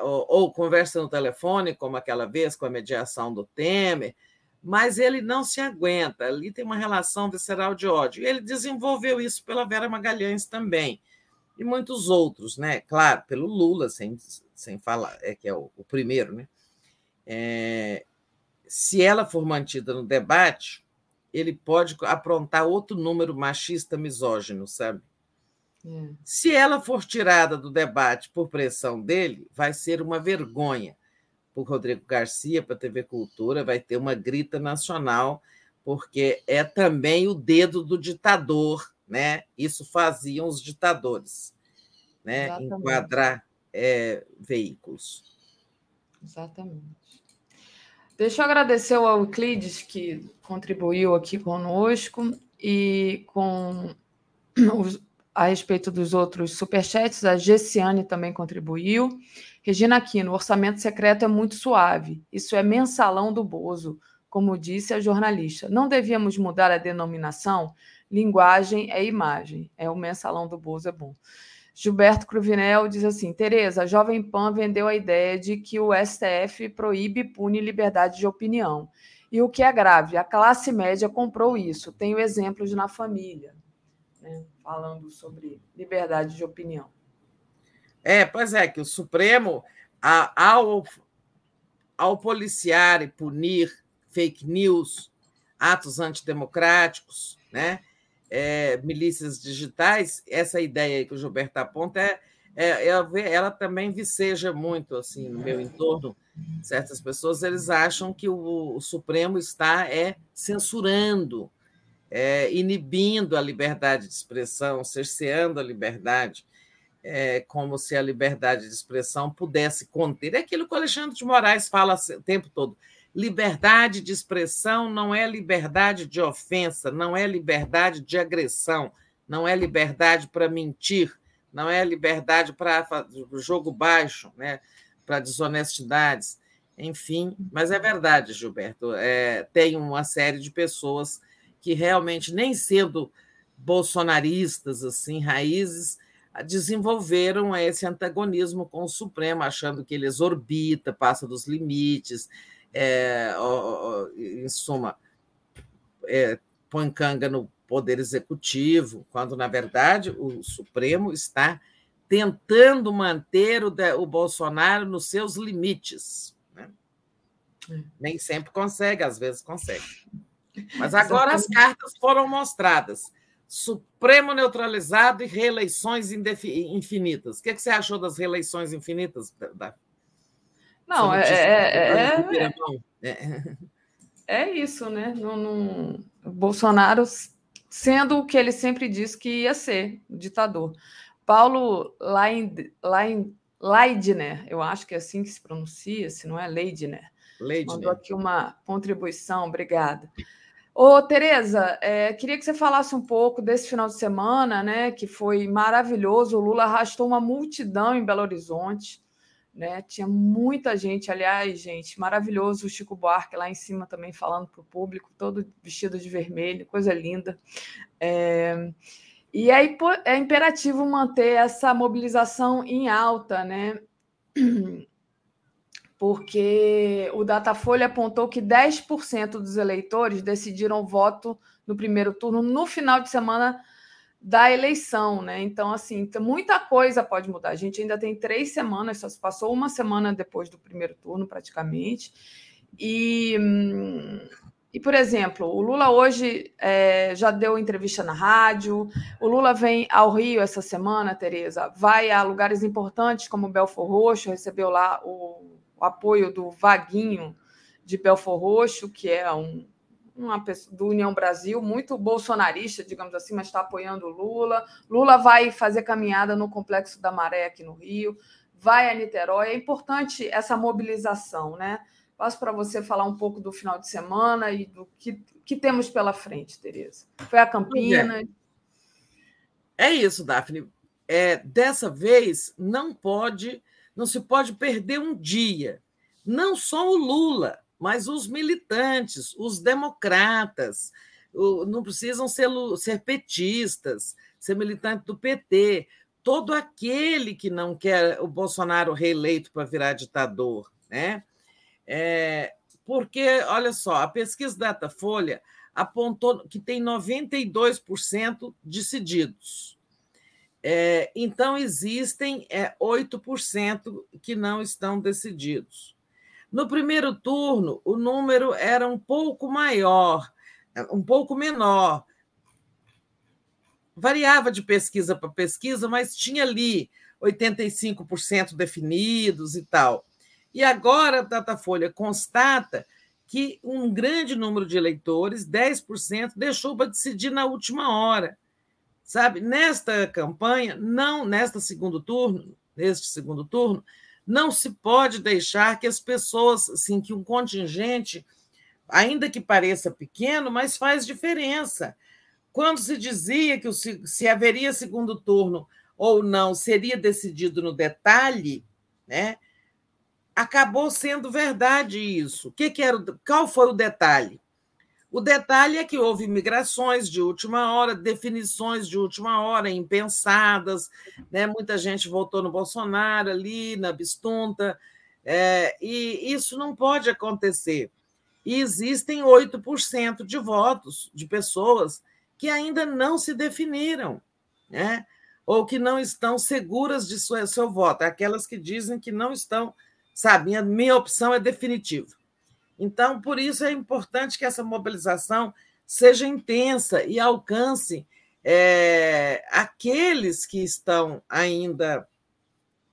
ou, ou conversa no telefone, como aquela vez com a mediação do Temer, mas ele não se aguenta. Ali tem uma relação visceral de ódio. Ele desenvolveu isso pela Vera Magalhães também e muitos outros, né? Claro, pelo Lula, sem, sem falar, é que é o, o primeiro, né? É, se ela for mantida no debate, ele pode aprontar outro número machista misógino, sabe? É. Se ela for tirada do debate por pressão dele, vai ser uma vergonha para o Rodrigo Garcia, para a TV Cultura, vai ter uma grita nacional, porque é também o dedo do ditador, né? Isso faziam os ditadores, né? Exatamente. Enquadrar é, veículos. Exatamente. Deixa eu agradecer ao Euclides, que contribuiu aqui conosco, e com os, a respeito dos outros superchats, a Gessiane também contribuiu. Regina Aquino, orçamento secreto é muito suave. Isso é mensalão do Bozo, como disse a jornalista. Não devíamos mudar a denominação? Linguagem é imagem. É o mensalão do Bozo, é bom. Gilberto Cruvinel diz assim: Tereza, a Jovem Pan vendeu a ideia de que o STF proíbe e pune liberdade de opinião. E o que é grave, a classe média comprou isso. Tenho exemplos na família, né, falando sobre liberdade de opinião. É, pois é, que o Supremo, ao, ao policiar e punir fake news, atos antidemocráticos, né? é, milícias digitais, essa ideia que o Gilberto aponta, é, é, é, ela também viceja muito assim no meu entorno. Certas pessoas eles acham que o, o Supremo está é censurando, é, inibindo a liberdade de expressão, cerceando a liberdade, é, como se a liberdade de expressão pudesse conter. É aquilo que o Alexandre de Moraes fala o tempo todo Liberdade de expressão não é liberdade de ofensa, não é liberdade de agressão, não é liberdade para mentir, não é liberdade para jogo baixo, né? para desonestidades, enfim. Mas é verdade, Gilberto, é, tem uma série de pessoas que realmente, nem sendo bolsonaristas, assim, raízes, desenvolveram esse antagonismo com o Supremo, achando que ele exorbita, passa dos limites, é, em suma, é, põe canga no poder executivo, quando, na verdade, o Supremo está tentando manter o, o Bolsonaro nos seus limites. Né? É. Nem sempre consegue, às vezes consegue. Mas agora as cartas foram mostradas. Supremo neutralizado e reeleições infinitas. O que, você achou das reeleições infinitas, não, é é, é, é, é, isso, né? Não, não, Bolsonaro sendo o que ele sempre disse que ia ser, o ditador. Paulo Leidner, eu acho que é assim que se pronuncia, se não é Leidner, Leidner. mandou aqui uma contribuição, obrigada. Ô, Tereza, é, queria que você falasse um pouco desse final de semana, né? Que foi maravilhoso. O Lula arrastou uma multidão em Belo Horizonte, né? Tinha muita gente, aliás, gente, maravilhoso o Chico Buarque lá em cima também falando para o público, todo vestido de vermelho, coisa linda. É, e aí é imperativo manter essa mobilização em alta, né? porque o Datafolha apontou que 10% dos eleitores decidiram voto no primeiro turno no final de semana da eleição, né? Então, assim, muita coisa pode mudar. A gente ainda tem três semanas, só se passou uma semana depois do primeiro turno, praticamente. E, e por exemplo, o Lula hoje é, já deu entrevista na rádio. O Lula vem ao Rio essa semana, Tereza, vai a lugares importantes como Belfor Roxo, recebeu lá o o apoio do Vaguinho de Belfor Roxo, que é um, uma pessoa do União Brasil, muito bolsonarista, digamos assim, mas está apoiando o Lula. Lula vai fazer caminhada no Complexo da Maré aqui no Rio, vai a Niterói. É importante essa mobilização, né? Passo para você falar um pouco do final de semana e do que, que temos pela frente, Tereza. Foi a Campinas. É. é isso, Daphne. É, dessa vez não pode não se pode perder um dia. Não só o Lula, mas os militantes, os democratas, não precisam ser, ser petistas, ser militante do PT. Todo aquele que não quer o Bolsonaro reeleito para virar ditador. Né? É, porque, olha só, a pesquisa Datafolha apontou que tem 92% decididos. É, então, existem é, 8% que não estão decididos. No primeiro turno, o número era um pouco maior, um pouco menor. Variava de pesquisa para pesquisa, mas tinha ali 85% definidos e tal. E agora a Datafolha constata que um grande número de eleitores, 10%, deixou para decidir na última hora. Sabe, nesta campanha, não nesta segundo turno, neste segundo turno, não se pode deixar que as pessoas, assim, que um contingente, ainda que pareça pequeno, mas faz diferença. Quando se dizia que se haveria segundo turno ou não seria decidido no detalhe, né? Acabou sendo verdade isso. O que, que era? Qual foi o detalhe? O detalhe é que houve migrações de última hora, definições de última hora, impensadas, né? muita gente votou no Bolsonaro ali, na Bistunta, é, e isso não pode acontecer. E existem 8% de votos de pessoas que ainda não se definiram, né? ou que não estão seguras de seu, seu voto, aquelas que dizem que não estão, sabe, minha opção é definitiva. Então, por isso é importante que essa mobilização seja intensa e alcance é, aqueles que estão ainda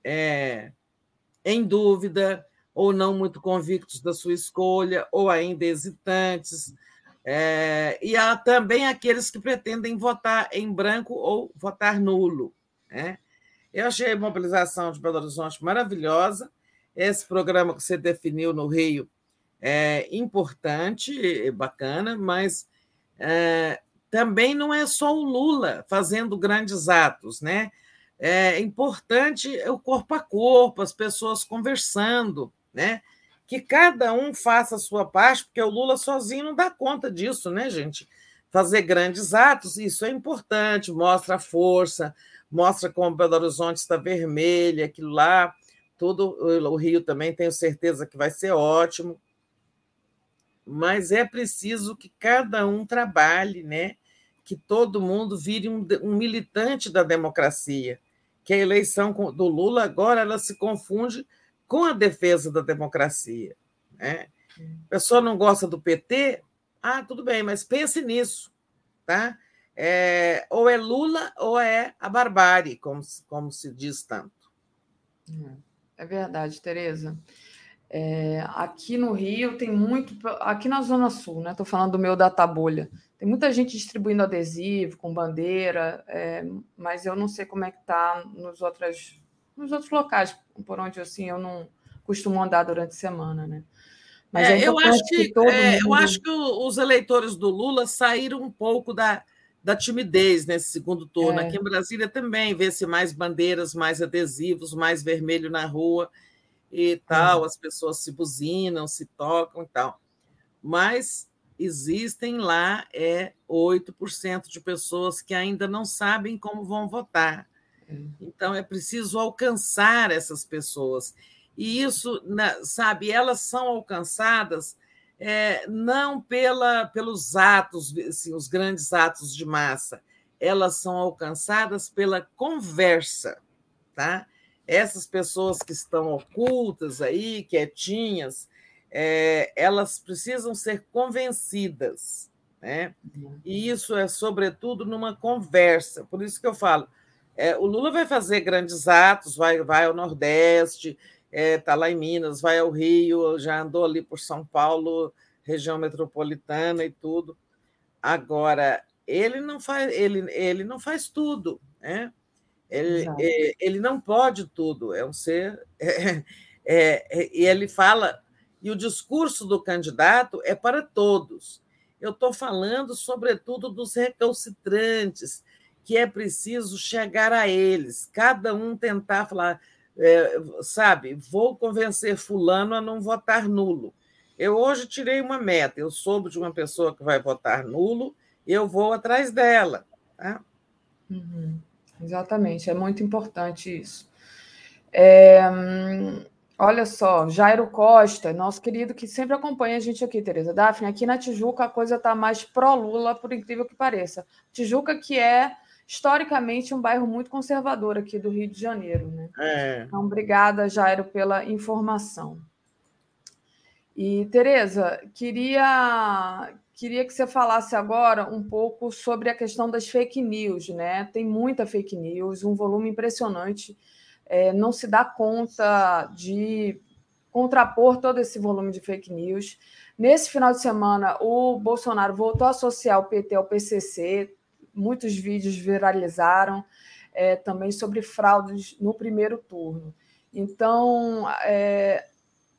é, em dúvida ou não muito convictos da sua escolha ou ainda hesitantes. É, e há também aqueles que pretendem votar em branco ou votar nulo. Né? Eu achei a mobilização de Belo Horizonte maravilhosa. Esse programa que você definiu no Rio é importante, bacana, mas é, também não é só o Lula fazendo grandes atos, né? É importante o corpo a corpo, as pessoas conversando, né? Que cada um faça a sua parte, porque o Lula sozinho não dá conta disso, né, gente? Fazer grandes atos, isso é importante, mostra a força, mostra como Belo Horizonte está vermelho, aquilo lá, tudo, o Rio também tenho certeza que vai ser ótimo mas é preciso que cada um trabalhe, né? que todo mundo vire um, um militante da democracia. Que a eleição do Lula agora ela se confunde com a defesa da democracia. Né? A pessoa não gosta do PT, ah, tudo bem, mas pense nisso, tá? É, ou é Lula ou é a barbárie, como, como se diz tanto. É verdade, Tereza. É, aqui no Rio tem muito, aqui na Zona Sul, né? Estou falando do meu databolha. Tem muita gente distribuindo adesivo com bandeira, é, mas eu não sei como é que está nos outros, nos outros locais por onde assim eu não costumo andar durante a semana, né? Mas é, É, eu acho que, todo é, eu mundo. acho que os eleitores do Lula saíram um pouco da, da timidez nesse segundo turno. É. Aqui em Brasília também vê-se mais bandeiras, mais adesivos, mais vermelho na rua e tal. As pessoas se buzinam, se tocam e tal. Mas existem lá é 8% de pessoas que ainda não sabem como vão votar. Então é preciso alcançar essas pessoas. E isso, sabe, elas são alcançadas é, não pela, pelos atos, assim, os grandes atos de massa, elas são alcançadas pela conversa, tá? Essas pessoas que estão ocultas aí, quietinhas, é, elas precisam ser convencidas, né? E isso é sobretudo numa conversa. Por isso que eu falo, é, o Lula vai fazer grandes atos, vai, vai ao Nordeste, está lá em Minas, vai ao Rio, já andou ali por São Paulo, região metropolitana e tudo. Agora, ele não faz, ele, ele não faz tudo, né? Ele, é, ele não pode tudo, é um ser. é, é, e ele fala, e o discurso do candidato é para todos. Eu estou falando, sobretudo, dos recalcitrantes, que é preciso chegar a eles, cada um tentar falar, é, sabe, vou convencer Fulano a não votar nulo. Eu hoje tirei uma meta, eu soube de uma pessoa que vai votar nulo, eu vou atrás dela. Tá? Uhum. Exatamente, é muito importante isso. É, hum, olha só, Jairo Costa, nosso querido que sempre acompanha a gente aqui, Tereza. Daphne, aqui na Tijuca a coisa está mais pró-Lula, por incrível que pareça. Tijuca, que é historicamente um bairro muito conservador aqui do Rio de Janeiro, né? É. Então, obrigada, Jairo, pela informação. E, Tereza, queria, queria que você falasse agora um pouco sobre a questão das fake news, né? Tem muita fake news, um volume impressionante. É, não se dá conta de contrapor todo esse volume de fake news. Nesse final de semana, o Bolsonaro voltou a associar o PT ao PCC, muitos vídeos viralizaram é, também sobre fraudes no primeiro turno. Então, é,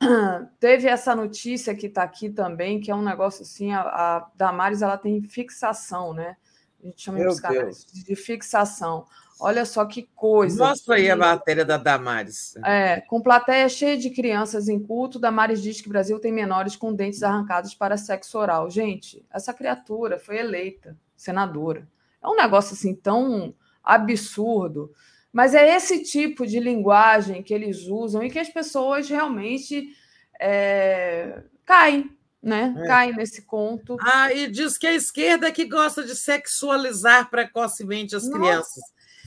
teve essa notícia que está aqui também, que é um negócio assim, a, a Damares ela tem fixação, né? A gente chama canais de fixação. Olha só que coisa. Mostra aí a matéria da Damares. é, com plateia cheia de crianças em culto, Damares diz que o Brasil tem menores com dentes arrancados para sexo oral. Gente, essa criatura foi eleita senadora. É um negócio assim tão absurdo. Mas é esse tipo de linguagem que eles usam e que as pessoas realmente é, caem, né? É. Caem nesse conto. Ah, e diz que a esquerda é que gosta de sexualizar precocemente as Nossa. crianças.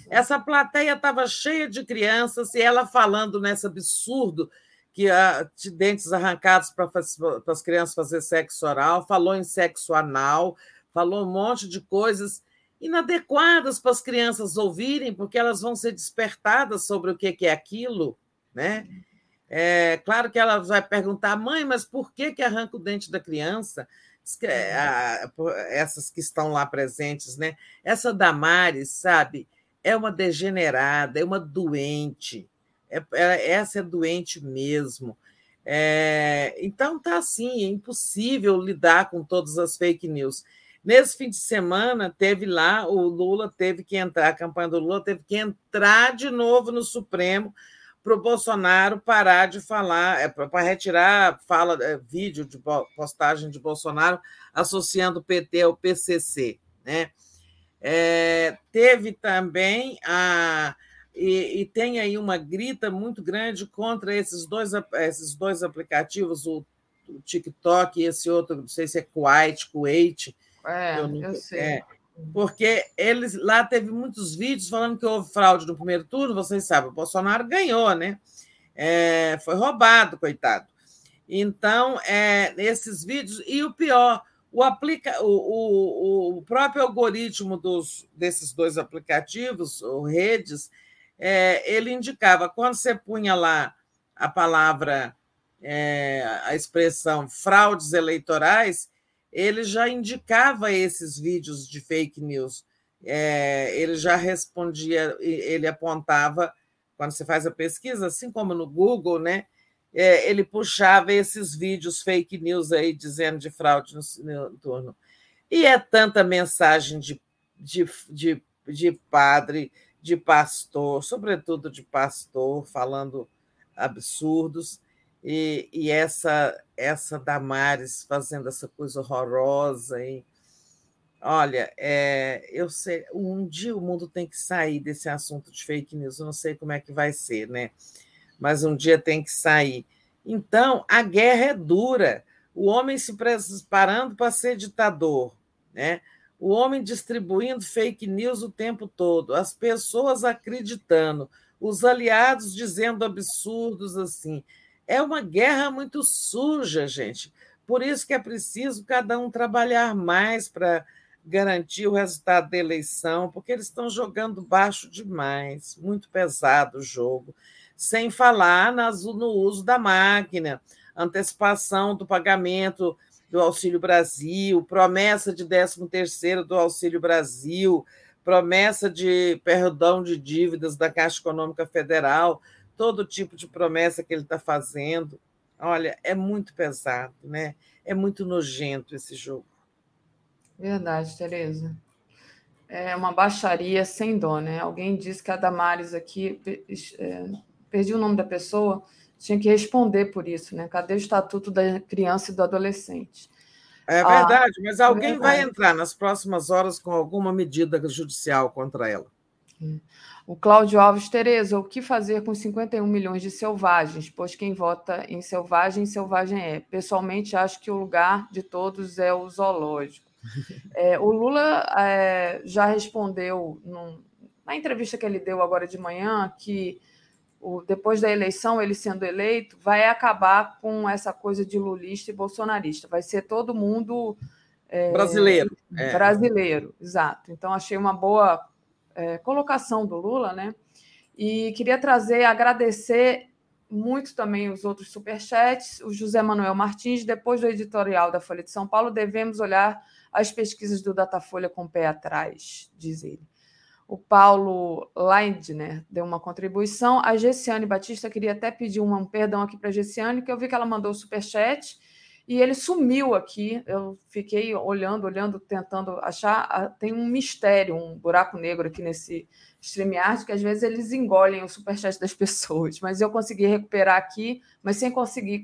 Essa plateia estava cheia de crianças e ela falando nesse absurdo que ah, de dentes arrancados para as crianças fazer sexo oral, falou em sexo anal, falou um monte de coisas inadequadas para as crianças ouvirem, porque elas vão ser despertadas sobre o que é aquilo, né? É claro que ela vai perguntar, mãe, mas por que que arranca o dente da criança? Por- Essas que estão lá presentes, né? Essa Damares, sabe, é uma degenerada, é uma doente. É- é- essa é doente mesmo. É, então tá assim, é impossível lidar com todas as fake news. Nesse fim de semana, teve lá, o Lula teve que entrar, a campanha do Lula teve que entrar de novo no Supremo para o Bolsonaro parar de falar, é, para retirar fala, é, vídeo de po- postagem de Bolsonaro associando o PT ao PCC. Né? É, teve também a. E, e tem aí uma grita muito grande contra esses dois, esses dois aplicativos, o, o TikTok e esse outro, não sei se é Kuwait, Kuwait, É, eu eu, sei. é, porque eles lá teve muitos vídeos falando que houve fraude no primeiro turno, vocês sabem, o Bolsonaro ganhou, né? É, foi roubado, coitado. Então, é, esses vídeos, e o pior, o, aplica, o, o, o próprio algoritmo dos, desses dois aplicativos, ou redes, é, ele indicava, quando você punha lá a palavra, é, a expressão fraudes eleitorais, ele já indicava esses vídeos de fake news. É, ele já respondia, ele apontava, quando você faz a pesquisa, assim como no Google, né? é, ele puxava esses vídeos fake news aí dizendo de fraude no, no turno. E é tanta mensagem de, de, de, de padre, de pastor, sobretudo de pastor, falando absurdos, e, e essa essa Damares fazendo essa coisa horrorosa. E, olha, é, eu sei, um dia o mundo tem que sair desse assunto de fake news, eu não sei como é que vai ser, né? Mas um dia tem que sair. Então, a guerra é dura. O homem se preparando para ser ditador, né? o homem distribuindo fake news o tempo todo, as pessoas acreditando, os aliados dizendo absurdos assim. É uma guerra muito suja, gente. Por isso que é preciso cada um trabalhar mais para garantir o resultado da eleição, porque eles estão jogando baixo demais, muito pesado o jogo, sem falar nas, no uso da máquina, antecipação do pagamento do Auxílio Brasil, promessa de 13º do Auxílio Brasil, promessa de perdão de dívidas da Caixa Econômica Federal, todo tipo de promessa que ele está fazendo. Olha, é muito pesado, né? É muito nojento esse jogo. Verdade, Tereza. É uma baixaria sem dó, né? Alguém disse que a Damares aqui, é, perdi o nome da pessoa, tinha que responder por isso, né? Cadê o estatuto da criança e do adolescente? É ah, verdade, ah, mas alguém é verdade. vai entrar nas próximas horas com alguma medida judicial contra ela. É. O Cláudio Alves, Tereza, o que fazer com 51 milhões de selvagens? Pois quem vota em selvagem, selvagem é. Pessoalmente, acho que o lugar de todos é o zoológico. É, o Lula é, já respondeu num, na entrevista que ele deu agora de manhã que o, depois da eleição, ele sendo eleito, vai acabar com essa coisa de lulista e bolsonarista. Vai ser todo mundo. É, brasileiro. É. Brasileiro, exato. Então, achei uma boa é, colocação do Lula, né? E queria trazer, agradecer muito também os outros superchats. O José Manuel Martins, depois do editorial da Folha de São Paulo, devemos olhar as pesquisas do Datafolha com o pé atrás, diz ele. O Paulo Leindner deu uma contribuição. A Gessiane Batista queria até pedir um perdão aqui para a Gessiane, que eu vi que ela mandou o superchat e ele sumiu aqui. Eu fiquei olhando, olhando, tentando achar. Ah, tem um mistério, um buraco negro aqui nesse StreamYard, que às vezes eles engolem o superchat das pessoas, mas eu consegui recuperar aqui, mas sem conseguir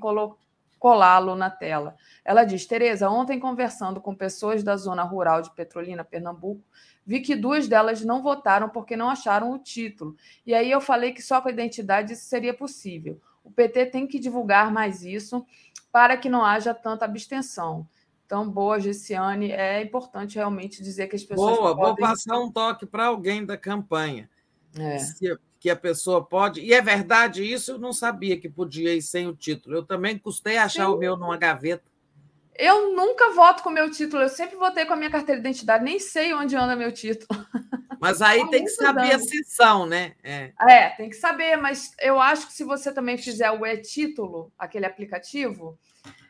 colá-lo na tela. Ela diz: Tereza, ontem conversando com pessoas da zona rural de Petrolina, Pernambuco, vi que duas delas não votaram porque não acharam o título. E aí eu falei que só com a identidade isso seria possível. O PT tem que divulgar mais isso para que não haja tanta abstenção. Então, boa, Gessiane, é importante realmente dizer que as pessoas. Boa, podem... vou passar um toque para alguém da campanha. É. Se, que a pessoa pode. E é verdade isso, eu não sabia que podia ir sem o título. Eu também custei achar Sim. o meu numa gaveta. Eu nunca voto com meu título, eu sempre votei com a minha carteira de identidade, nem sei onde anda meu título. Mas aí tem que saber anos. a sessão, né? É. é, tem que saber, mas eu acho que se você também fizer o e-título, aquele aplicativo,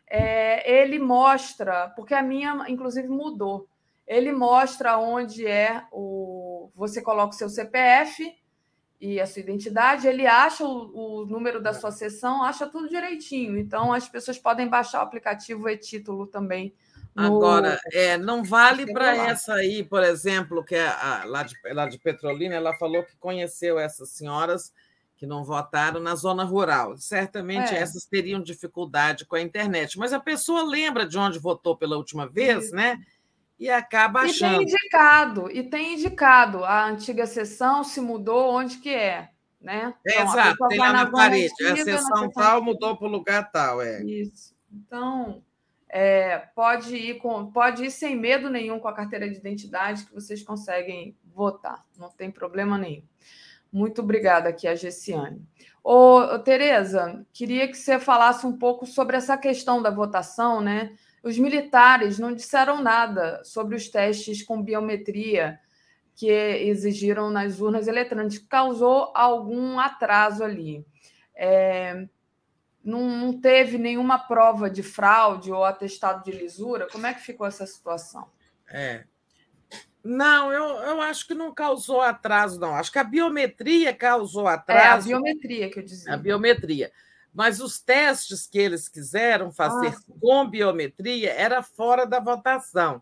é, ele mostra, porque a minha, inclusive, mudou. Ele mostra onde é o. Você coloca o seu CPF e a sua identidade, ele acha o, o, número da sua sessão, acha tudo direitinho. Então, as pessoas podem baixar o aplicativo e título também. Agora, é, não vale para essa aí, por exemplo, que é a, lá, de, lá de Petrolina, ela falou que conheceu essas senhoras que não votaram na zona rural. Certamente é. essas teriam dificuldade com a internet, mas a pessoa lembra de onde votou pela última vez, Isso. né? e acaba achando. E tem indicado, e tem indicado. A antiga sessão se mudou onde que é. Né? É, então, exato, tem lá na, parede. Antiga, a sessão tal mudou para o lugar tal. É. Isso. Então, é, pode, ir com, pode ir sem medo nenhum com a carteira de identidade que vocês conseguem votar. Não tem problema nenhum. Muito obrigada aqui, a Gessiane. Ô, ô, Tereza, queria que você falasse um pouco sobre essa questão da votação, né? Os militares não disseram nada sobre os testes com biometria que exigiram nas urnas eletrônicas, causou algum atraso ali. É, não, não, teve nenhuma prova de fraude ou atestado de lisura. Como é que ficou essa situação? É. Não, eu, eu acho que não causou atraso, não. Acho que a biometria causou atraso. É, a biometria que eu dizia. A biometria. mas os testes que eles quiseram fazer ah, com biometria era fora da votação.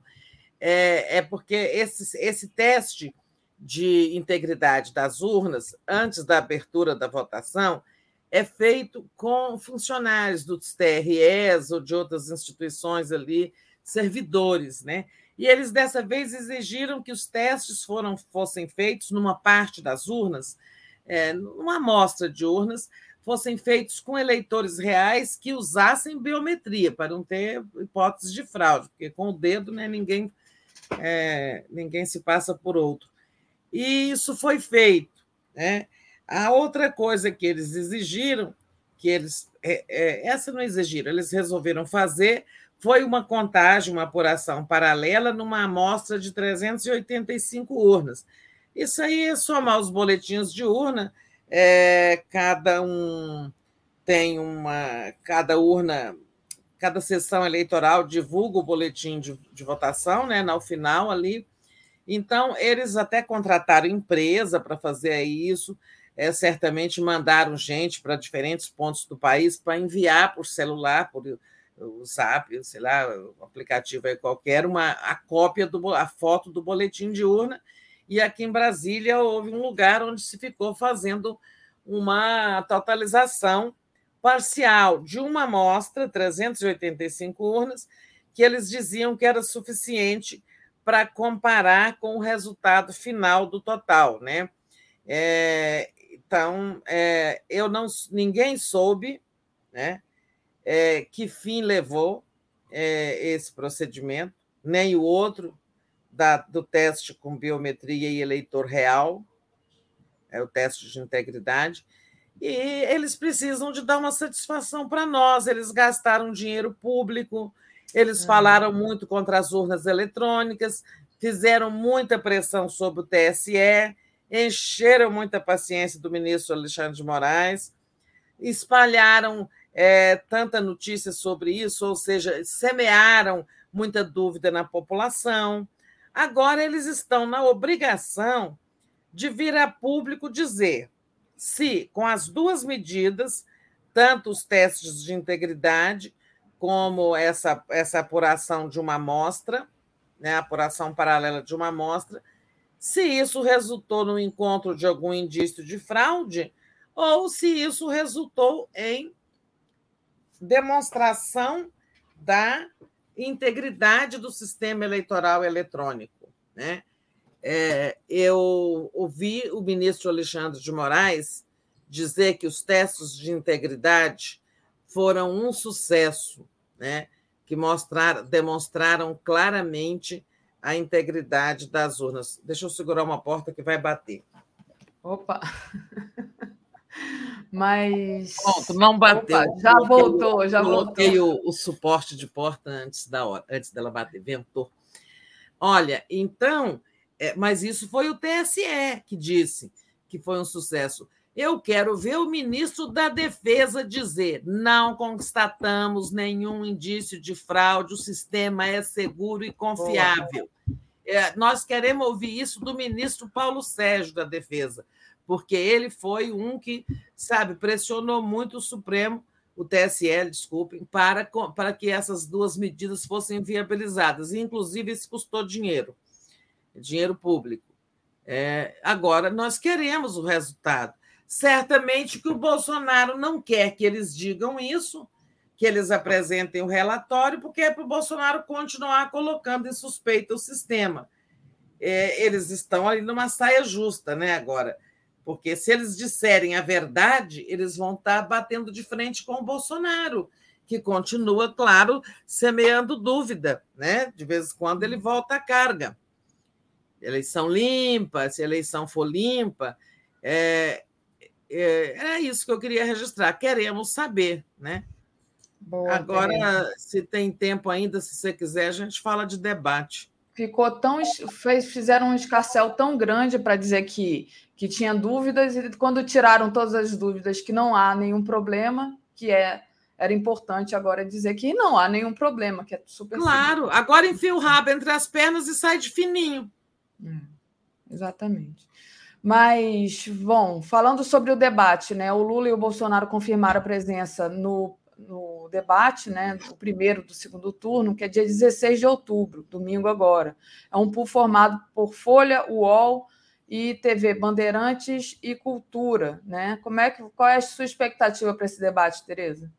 É, é porque esse, esse teste de integridade das urnas, antes da abertura da votação, é feito com funcionários dos TREs ou de outras instituições ali, servidores, né? E eles dessa vez exigiram que os testes foram, fossem feitos numa parte das urnas, é, numa amostra de urnas, fossem feitos com eleitores reais que usassem biometria, para não ter hipótese de fraude, porque com o dedo né, ninguém, é, ninguém se passa por outro. E isso foi feito. Né? A outra coisa que eles exigiram, que eles. É, é, essa não exigiram, eles resolveram fazer, foi uma contagem, uma apuração paralela numa amostra de 385 urnas. Isso aí é somar os boletins de urna, é, cada um tem uma. Cada urna, cada sessão eleitoral divulga o boletim de, de votação, né? No final ali então, eles até contrataram empresa para fazer isso, é, certamente mandaram gente para diferentes pontos do país para enviar por celular, por o Zap, sei lá, o aplicativo aí qualquer, uma, a cópia, do, a foto do boletim de urna. E aqui em Brasília houve um lugar onde se ficou fazendo uma totalização parcial de uma amostra, 385 urnas, que eles diziam que era suficiente para comparar com o resultado final do total, né? É, então, é, eu não, ninguém soube, né? É, que fim levou é, esse procedimento, nem o outro da, do teste com biometria e eleitor real, é o teste de integridade, e eles precisam de dar uma satisfação para nós. Eles gastaram dinheiro público, eles falaram muito contra as urnas eletrônicas, fizeram muita pressão sobre o TSE, encheram muita paciência do ministro Alexandre de Moraes, espalharam é, tanta notícia sobre isso, ou seja, semearam muita dúvida na população. Agora eles estão na obrigação de vir a público dizer se, com as duas medidas, tanto os testes de integridade como essa, essa apuração de uma amostra, né, apuração paralela de uma amostra, se isso resultou no encontro de algum indício de fraude ou se isso resultou em demonstração da integridade do sistema eleitoral eletrônico. Né? É, eu ouvi o ministro Alexandre de Moraes dizer que os testes de integridade foram um sucesso, né? que mostraram, demonstraram claramente a integridade das urnas. Deixa eu segurar uma porta que vai bater. Opa! Mas. Pronto, não bateu. Opa, já voltou, já coloquei voltou. O, o suporte de porta antes da hora, antes dela bater, ventou. Olha, então, é, mas isso foi o TSE que disse que foi um sucesso. Eu quero ver o ministro da Defesa dizer: não constatamos nenhum indício de fraude, o sistema é seguro e confiável. É, nós queremos ouvir isso do ministro Paulo Sérgio da Defesa, porque ele foi um que, sabe, pressionou muito o Supremo, o TSL, desculpem, para, para que essas duas medidas fossem viabilizadas. E, inclusive, isso custou dinheiro, dinheiro público. É, agora, nós queremos o resultado. Certamente que o Bolsonaro não quer que eles digam isso, que eles apresentem o relatório, porque é para o Bolsonaro continuar colocando em suspeita o sistema. É, eles estão ali numa saia justa, né? Agora, porque se eles disserem a verdade, eles vão estar batendo de frente com o Bolsonaro, que continua, claro, semeando dúvida, né? De vez em quando ele volta à carga. Eleição limpa, se a eleição for limpa, é, é, isso que eu queria registrar. Queremos saber, né? Boa, Agora, se tem tempo ainda, se você quiser, a gente fala de debate. Ficou tão. Fez, fizeram um escarcel tão grande para dizer que, que tinha dúvidas, e quando tiraram todas as dúvidas que não há nenhum problema, que é era importante agora dizer que não há nenhum problema, que é super. Claro, agora enfia o rabo entre as pernas e sai de fininho. É, exatamente. Mas, bom, falando sobre o debate, né? O Lula e o Bolsonaro confirmaram a presença no, no debate, né? O primeiro do segundo turno, que é dia 16 de outubro, domingo agora. É um pool formado por Folha, UOL e TV Bandeirantes e Cultura, né? Como é que, qual é a sua expectativa para esse debate, Tereza?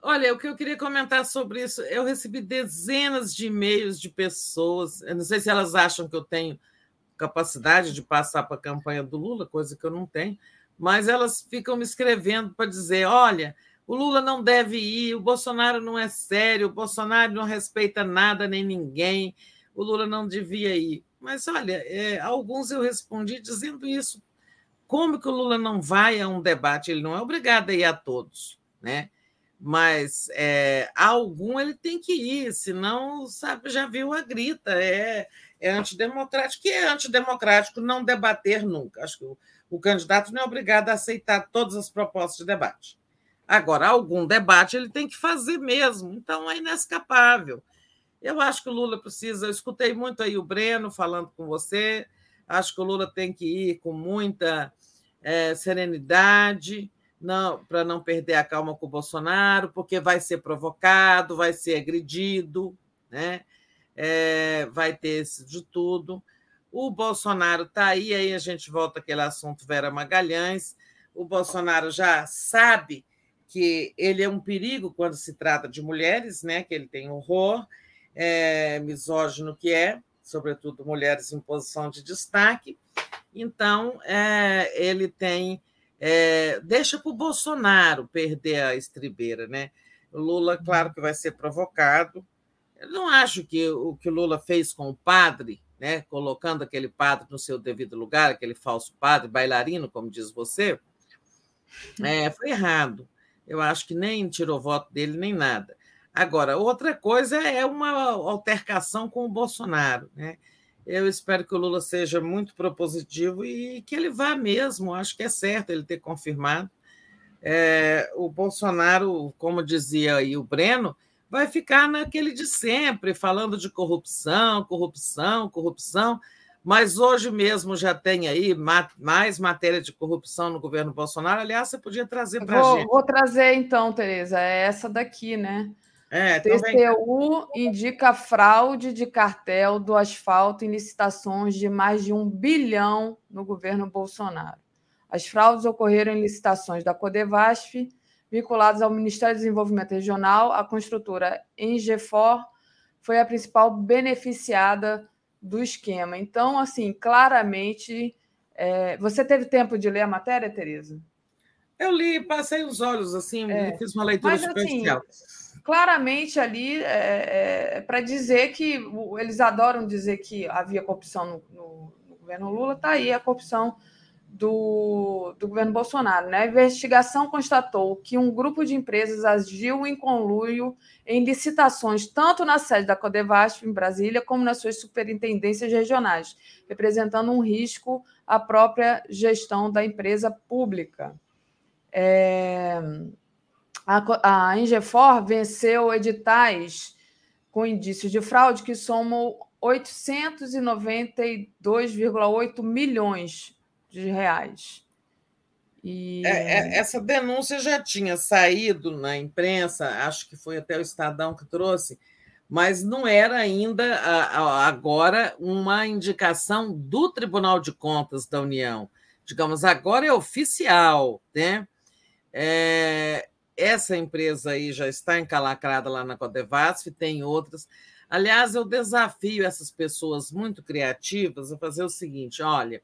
Olha, o que eu queria comentar sobre isso, eu recebi dezenas de e-mails de pessoas, eu não sei se elas acham que eu tenho capacidade de passar para a campanha do Lula, coisa que eu não tenho, mas elas ficam me escrevendo para dizer: olha, o Lula não deve ir, o Bolsonaro não é sério, o Bolsonaro não respeita nada nem ninguém, o Lula não devia ir. Mas olha, é, alguns eu respondi dizendo isso. Como que o Lula não vai a um debate? Ele não é obrigado a ir a todos, né? Mas é, algum ele tem que ir, senão, sabe, já viu a grita. É, é antidemocrático, que é antidemocrático não debater nunca. Acho que o, o candidato não é obrigado a aceitar todas as propostas de debate. Agora, algum debate ele tem que fazer mesmo, então é inescapável. Eu acho que o Lula precisa. Eu escutei muito aí o Breno falando com você. Acho que o Lula tem que ir com muita é, serenidade, não para não perder a calma com o Bolsonaro, porque vai ser provocado, vai ser agredido, né? é, vai ter de tudo. O Bolsonaro está aí, aí a gente volta àquele assunto Vera Magalhães. O Bolsonaro já sabe que ele é um perigo quando se trata de mulheres, né? que ele tem horror, é, misógino que é, sobretudo mulheres em posição de destaque. Então, é, ele tem. É, deixa para o Bolsonaro perder a estribeira, né? O Lula, claro que vai ser provocado, eu não acho que o que o Lula fez com o padre, né, colocando aquele padre no seu devido lugar, aquele falso padre, bailarino, como diz você, é, foi errado. Eu acho que nem tirou voto dele, nem nada. Agora, outra coisa é uma altercação com o Bolsonaro. Né? Eu espero que o Lula seja muito propositivo e que ele vá mesmo. Acho que é certo ele ter confirmado. É, o Bolsonaro, como dizia aí o Breno, vai ficar naquele de sempre, falando de corrupção, corrupção, corrupção. Mas hoje mesmo já tem aí mais matéria de corrupção no governo Bolsonaro. Aliás, você podia trazer para a gente. Vou trazer então, Tereza, é essa daqui, né? É, TCU indica fraude de cartel do asfalto em licitações de mais de um bilhão no governo Bolsonaro. As fraudes ocorreram em licitações da Codevasf, vinculados ao Ministério do Desenvolvimento Regional, a construtora Engefor foi a principal beneficiada do esquema. Então, assim, claramente. É... Você teve tempo de ler a matéria, Tereza? Eu li, passei os olhos, assim, é. fiz uma leitura Mas, assim, superficial. Assim, claramente ali é, é, para dizer que eles adoram dizer que havia corrupção no, no, no governo Lula, está aí a corrupção do, do governo Bolsonaro. Né? A investigação constatou que um grupo de empresas agiu em conluio em licitações, tanto na sede da Codevasf, em Brasília, como nas suas superintendências regionais, representando um risco à própria gestão da empresa pública. É... A, Ingefor venceu editais com indícios de fraude que somam 892,8 milhões de reais. E... É, é, essa denúncia já tinha saído na imprensa, acho que foi até o Estadão que trouxe, mas não era ainda agora uma indicação do Tribunal de Contas da União. Digamos, agora é oficial, né? É, essa empresa aí já está encalacrada lá na Codevasf, tem outras. Aliás, eu desafio essas pessoas muito criativas a fazer o seguinte: olha,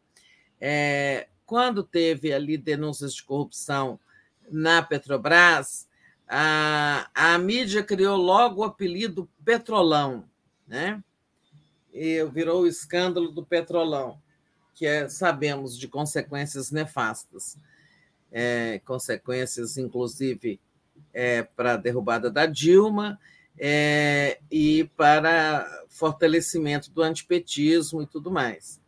é, quando teve ali denúncias de corrupção na Petrobras, a, a mídia criou logo o apelido Petrolão, né? E virou o escândalo do Petrolão, que é, sabemos de consequências nefastas, é, consequências, inclusive, é, para a derrubada da Dilma é, e para fortalecimento do antipetismo e tudo mais.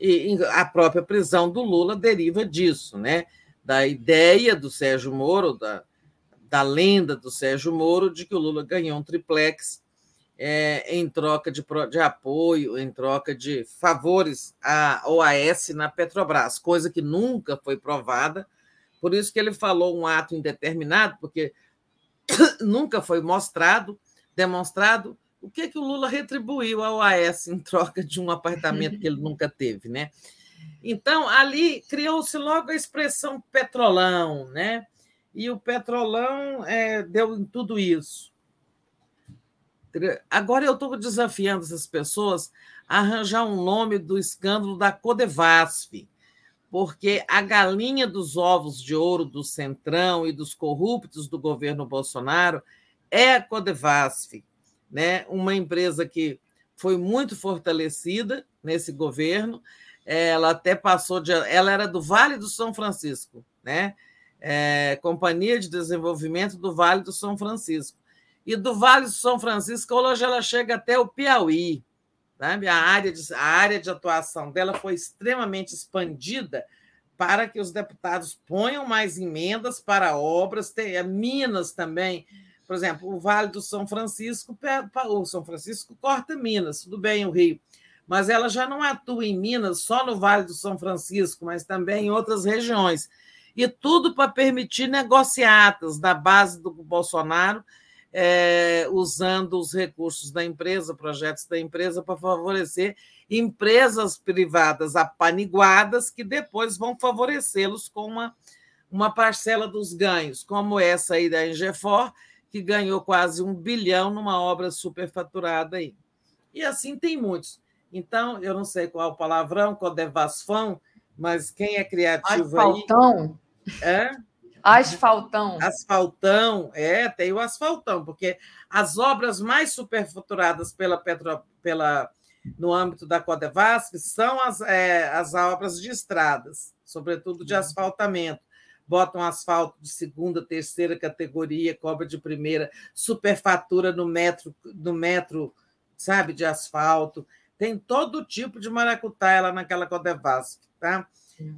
E a própria prisão do Lula deriva disso, né? da ideia do Sérgio Moro, da, da lenda do Sérgio Moro, de que o Lula ganhou um triplex é, em troca de, de apoio, em troca de favores à OAS na Petrobras, coisa que nunca foi provada. Por isso que ele falou um ato indeterminado, porque nunca foi mostrado, demonstrado o que, que o Lula retribuiu ao OAS em troca de um apartamento que ele nunca teve, né? Então, ali criou-se logo a expressão petrolão, né? E o petrolão é, deu em tudo isso. Agora eu estou desafiando essas pessoas a arranjar um nome do escândalo da Codevasf, porque a galinha dos ovos de ouro do Centrão e dos corruptos do governo Bolsonaro é a Codevasf, né? uma empresa que foi muito fortalecida nesse governo. Ela até passou de. Ela era do Vale do São Francisco, né? É, Companhia de Desenvolvimento do Vale do São Francisco. E do Vale do São Francisco, hoje ela chega até o Piauí. A, área de, a área de atuação dela foi extremamente expandida para que os deputados ponham mais emendas para obras, tem, Minas também por exemplo, o Vale do São Francisco, o São Francisco corta Minas, tudo bem o Rio, mas ela já não atua em Minas só no Vale do São Francisco, mas também em outras regiões. E tudo para permitir negociatas da base do Bolsonaro, é, usando os recursos da empresa, projetos da empresa, para favorecer empresas privadas apaniguadas que depois vão favorecê-los com uma, uma parcela dos ganhos, como essa aí da Engefor, que ganhou quase um bilhão numa obra superfaturada aí. E assim tem muitos. Então, eu não sei qual é o palavrão, qual é vasfão, mas quem é criativo Asfaltão. aí... É? Asfaltão. Asfaltão, é, tem o asfaltão, porque as obras mais superfaturadas pela Petro, pela, no âmbito da Codevasf são as, é, as obras de estradas, sobretudo de uhum. asfaltamento botam asfalto de segunda, terceira categoria, cobra de primeira, superfatura no metro, no metro, sabe, de asfalto. Tem todo tipo de maracutaia lá naquela Codevasf, tá?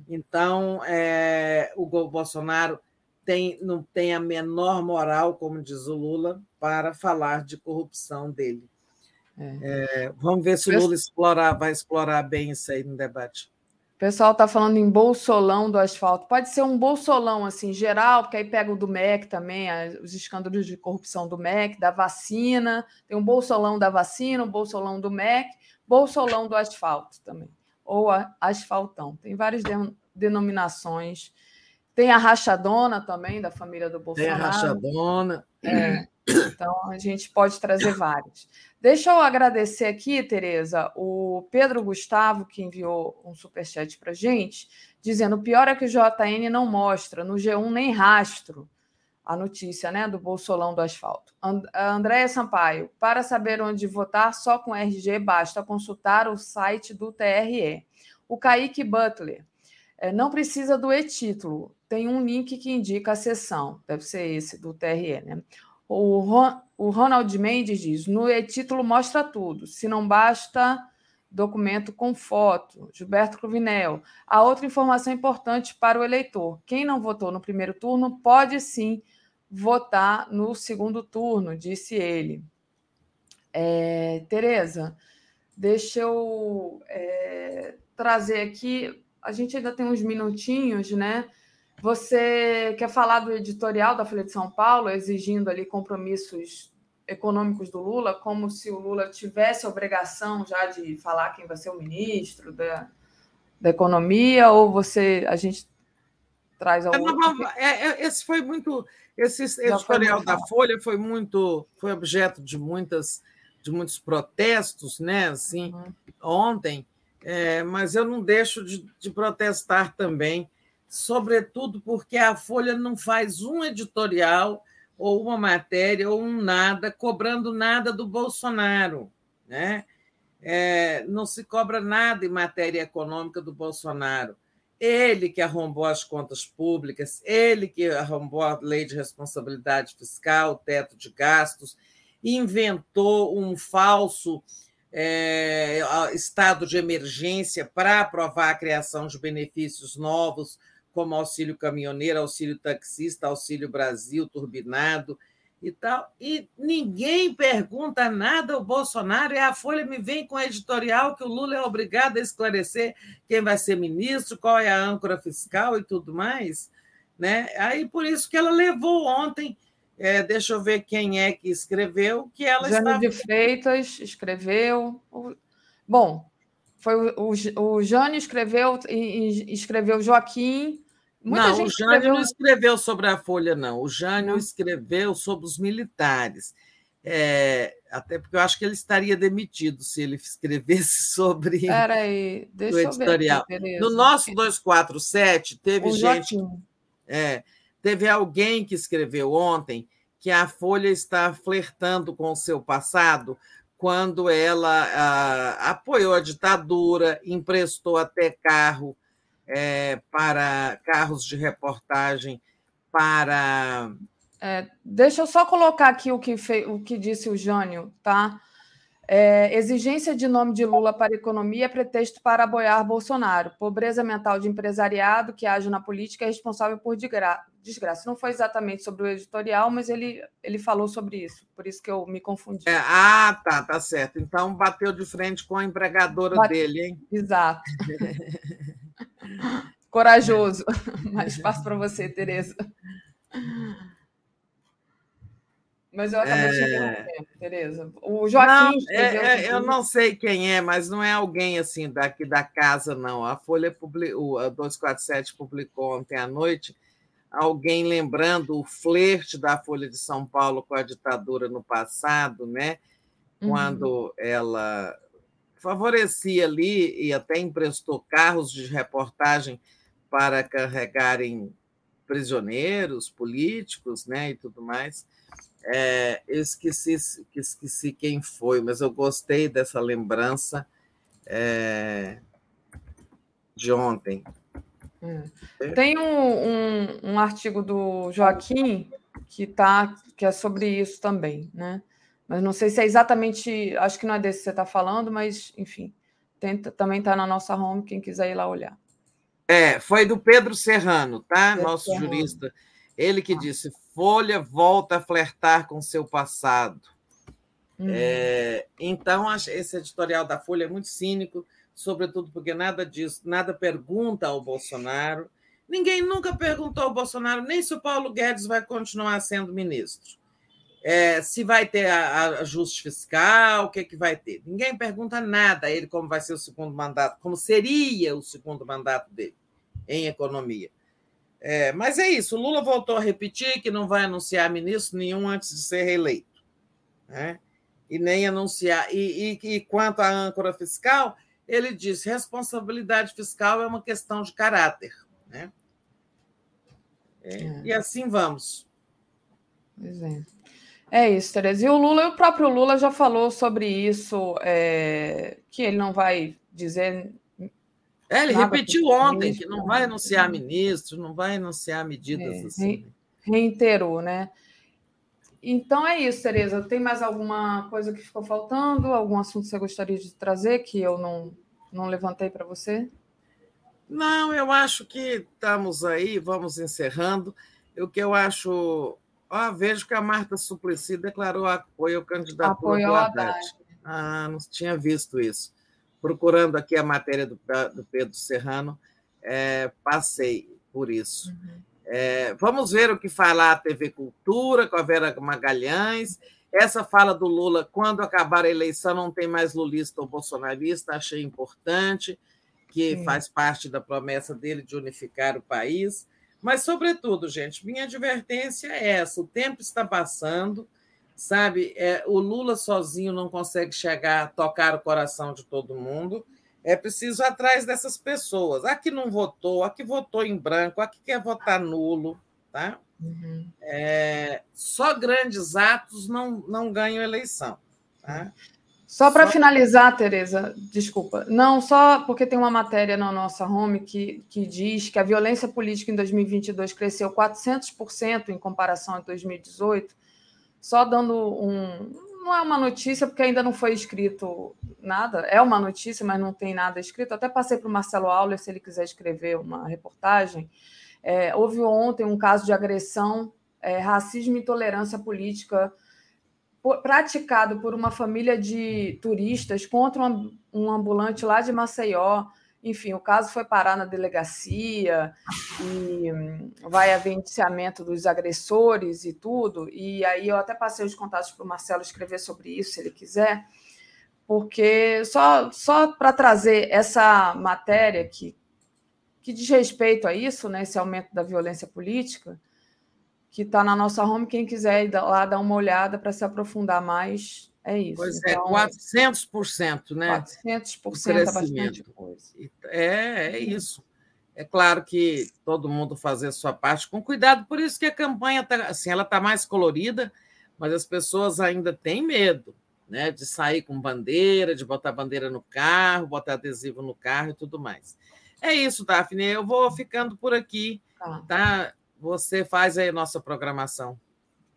Então, é, o Bolsonaro tem, não tem a menor moral, como diz o Lula, para falar de corrupção dele. É. É, vamos ver se o Lula explorar, vai explorar bem isso aí no debate pessoal está falando em bolsolão do asfalto. Pode ser um bolsolão assim geral, porque aí pega o do MEC também, os escândalos de corrupção do MEC, da vacina. Tem um bolsolão da vacina, um bolsolão do MEC, bolsolão do asfalto também, ou asfaltão. Tem várias denominações. Tem a rachadona também da família do Bolsonaro. Tem a rachadona. É. Então, a gente pode trazer vários. Deixa eu agradecer aqui, Tereza, o Pedro Gustavo, que enviou um superchat para gente, dizendo: o pior é que o JN não mostra no G1 nem rastro a notícia né, do bolsolão do asfalto. And Andréia Sampaio, para saber onde votar só com RG, basta consultar o site do TRE. O Kaique Butler, é, não precisa do e-título, tem um link que indica a sessão, deve ser esse do TRE, né? O, Ron, o Ronald Mendes diz: no e-título mostra tudo, se não basta documento com foto. Gilberto Cruvinel. A outra informação importante para o eleitor: quem não votou no primeiro turno pode sim votar no segundo turno, disse ele. É, Tereza, deixa eu é, trazer aqui. A gente ainda tem uns minutinhos, né? Você quer falar do editorial da Folha de São Paulo, exigindo ali compromissos econômicos do Lula, como se o Lula tivesse a obrigação já de falar quem vai ser o ministro da, da economia, ou você a gente traz algum. É, é, esse foi muito. Esse editorial da Folha foi muito. foi objeto de muitas de muitos protestos, né? Assim, uhum. ontem, é, mas eu não deixo de, de protestar também sobretudo porque a Folha não faz um editorial ou uma matéria ou um nada cobrando nada do Bolsonaro, né? É, não se cobra nada em matéria econômica do Bolsonaro. Ele que arrombou as contas públicas, ele que arrombou a lei de responsabilidade fiscal, o teto de gastos, inventou um falso é, estado de emergência para aprovar a criação de benefícios novos como auxílio caminhoneiro, auxílio taxista, auxílio Brasil, turbinado, e tal, e ninguém pergunta nada ao Bolsonaro, e a Folha me vem com editorial que o Lula é obrigado a esclarecer quem vai ser ministro, qual é a âncora fiscal e tudo mais. Né? Aí por isso que ela levou ontem, é, deixa eu ver quem é que escreveu, que ela Jânio estava... de Freitas escreveu. Bom, foi o, o, o Jânio escreveu escreveu Joaquim. Muita não, o Jânio escreveu... não escreveu sobre a Folha, não. O Jânio escreveu sobre os militares. É, até porque eu acho que ele estaria demitido se ele escrevesse sobre Peraí, deixa o eu ver editorial. aqui, Tereza. no nosso 247, teve O gente. É, teve alguém que escreveu ontem que a Folha está flertando com o seu passado quando ela ah, apoiou a ditadura, emprestou até carro é, para carros de reportagem para É, deixa eu só colocar aqui o que, o que disse o Jânio, tá? É, exigência de nome de Lula para a economia é pretexto para apoiar Bolsonaro. Pobreza mental de empresariado que age na política é responsável por desgraça. Não foi exatamente sobre o editorial, mas ele, ele falou sobre isso. Por isso que eu me confundi. É, ah, tá, tá certo. Então bateu de frente com a empregadora Bate- dele, hein? Exato. Corajoso. Mas passo para você, Tereza. Mas eu acabei É. interrompendo, Tereza. O Joaquim Não, é- é- eu não sei quem é, mas não é alguém assim daqui da casa, não. A Folha publicou, a 247 publicou ontem à noite alguém lembrando o flerte da Folha de São Paulo com a ditadura no passado, né? Uhum. Quando ela favorecia ali e até emprestou carros de reportagem para carregarem prisioneiros políticos, né, e tudo mais. É, eu esqueci, esqueci quem foi, mas eu gostei dessa lembrança é, de ontem. É. Tem um, um, um artigo do Joaquim que, tá, que é sobre isso também, né? Mas não sei se é exatamente, acho que não é desse que você está falando, mas enfim, tenta, também está na nossa home, quem quiser ir lá olhar. É, foi do Pedro Serrano, tá? Pedro Nosso Serrano. jurista. Ele que disse: Folha volta a flertar com seu passado. Uhum. É, então, esse editorial da Folha é muito cínico, sobretudo porque nada disso, nada pergunta ao Bolsonaro. Ninguém nunca perguntou ao Bolsonaro nem se o Paulo Guedes vai continuar sendo ministro. É, se vai ter ajuste fiscal, o que, que vai ter. Ninguém pergunta nada a ele como vai ser o segundo mandato, como seria o segundo mandato dele em economia. É, mas é isso, o Lula voltou a repetir que não vai anunciar ministro nenhum antes de ser reeleito. Né? E nem anunciar. E, e, e quanto à âncora fiscal, ele disse: responsabilidade fiscal é uma questão de caráter. Né? É, E assim vamos. Pois é. É isso, Tereza. E o Lula, o próprio Lula já falou sobre isso, é, que ele não vai dizer. É, ele repetiu ontem que não né? vai anunciar ministro, não vai anunciar medidas É, assim. reiterou, né? Então é isso, Tereza. Tem mais alguma coisa que ficou faltando? Algum assunto que você gostaria de trazer que eu não, não levantei para você? Não, eu acho que estamos aí, vamos encerrando. O que eu acho. Ah, vejo que a Marta Suplicy declarou apoio ao candidato Apoio do ao Haddad. Ah, não tinha visto isso. Procurando aqui a matéria do, do Pedro Serrano, é, passei por isso. É, vamos ver o que fala a TV Cultura com a Vera Magalhães. Essa fala do Lula, quando acabar a eleição, não tem mais lulista ou bolsonarista, achei importante, que Sim. faz parte da promessa dele de unificar o país. Mas, sobretudo, gente, minha advertência é essa: o tempo está passando, sabe? É, o Lula sozinho não consegue chegar a tocar o coração de todo mundo. É preciso ir atrás dessas pessoas. A que não votou, a que votou em branco, a que quer votar nulo, tá? É, só grandes atos não, não ganham eleição. Tá? Só para Só- finalizar, Tereza, desculpa. Não, só porque tem uma matéria na nossa home que, que diz que a violência política em 2022 cresceu 400% em comparação a 2018. Só dando um. Não é uma notícia, porque ainda não foi escrito nada. É uma notícia, mas não tem nada escrito. Até passei para o Marcelo Auler, se ele quiser escrever uma reportagem. É, houve ontem um caso de agressão é, racismo e intolerância política praticado por uma família de turistas contra um, um ambulante lá de Maceió. Enfim, o caso foi parar na delegacia e hum, vai haver indiciamento dos agressores e tudo. E aí eu até passei os contatos para o Marcelo escrever sobre isso, se ele quiser, porque só, só para trazer essa matéria que, que diz respeito a isso, né, esse aumento da violência política, que está na nossa home. Quem quiser ir lá dar uma olhada para se aprofundar mais, é isso. Pois é, então, é, 400%, né? 400% é bastante coisa. É, é isso. É claro que todo mundo fazer a sua parte com cuidado, por isso que a campanha tá, assim, ela está mais colorida, mas as pessoas ainda têm medo, né, de sair com bandeira, de botar bandeira no carro, botar adesivo no carro e tudo mais. É isso, Daphne. Eu vou ficando por aqui, tá? tá? Você faz aí a nossa programação.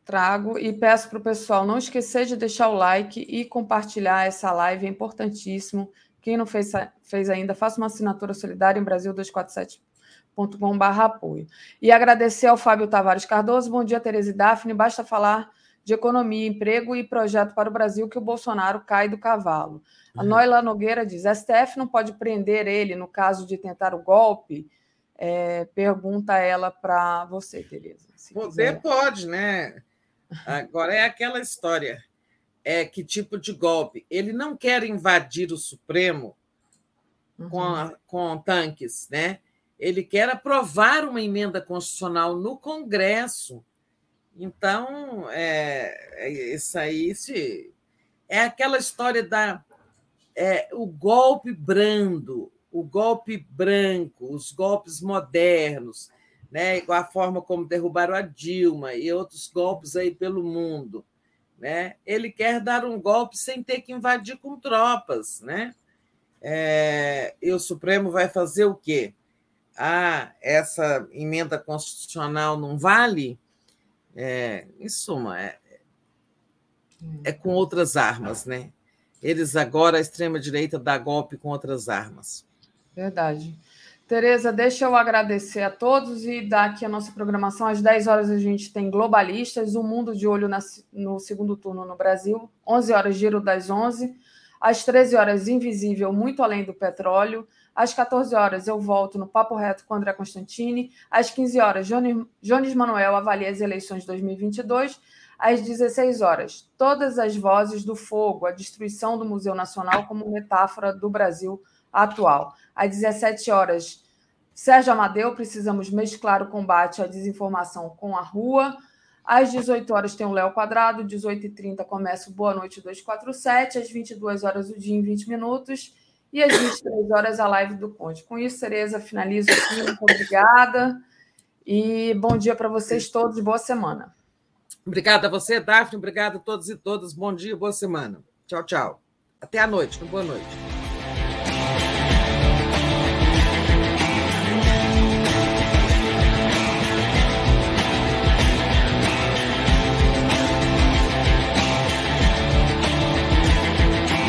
Trago e peço para o pessoal não esquecer de deixar o like e compartilhar essa live, é importantíssimo. Quem não fez, fez ainda, faça uma assinatura solidária em Brasil247.com.br apoio. E agradecer ao Fábio Tavares Cardoso. Bom dia, Tereza e Daphne. Basta falar de economia, emprego e projeto para o Brasil que o Bolsonaro cai do cavalo. A uhum. Noila Nogueira diz: STF não pode prender ele no caso de tentar o golpe é, pergunta ela para você, Tereza. Você quiser. pode, né? Agora é aquela história. É que tipo de golpe? Ele não quer invadir o Supremo uhum. com, com tanques, né? Ele quer aprovar uma emenda constitucional no Congresso. Então, é, é isso aí se, é aquela história da é, o golpe brando, o golpe branco, os golpes modernos, né, a forma como derrubaram a Dilma e outros golpes aí pelo mundo. Né? Ele quer dar um golpe sem ter que invadir com tropas. Né? É, e o Supremo vai fazer o quê? Ah, essa emenda constitucional não vale? É, em suma, é, é com outras armas, né? Eles agora, a extrema-direita, dá golpe com outras armas. Verdade. Tereza, deixa eu agradecer a todos e dar aqui a nossa programação. Às 10 horas a gente tem Globalistas, o Mundo de Olho no segundo turno no Brasil. 11 horas, Giro das 11. Às 13 horas, Invisível, Muito Além do Petróleo. Às 14 horas, eu volto no Papo Reto com André Constantini. Às 15 horas, Jones Manuel avalia as eleições 2022. Às 16 horas, Todas as Vozes do Fogo, a destruição do Museu Nacional como metáfora do Brasil atual. Às 17 horas, Sérgio Amadeu, precisamos mesclar o combate à desinformação com a rua. Às 18 horas tem o Léo Quadrado, 18h30 começa o Boa Noite 247, às 22 horas o dia em 20 minutos e às 23 horas a live do Conde. Com isso, Tereza, finalizo aqui. Muito obrigada e bom dia para vocês todos, boa semana. Obrigada a você, Daphne, obrigada a todos e todas, bom dia, boa semana. Tchau, tchau. Até a noite, boa noite.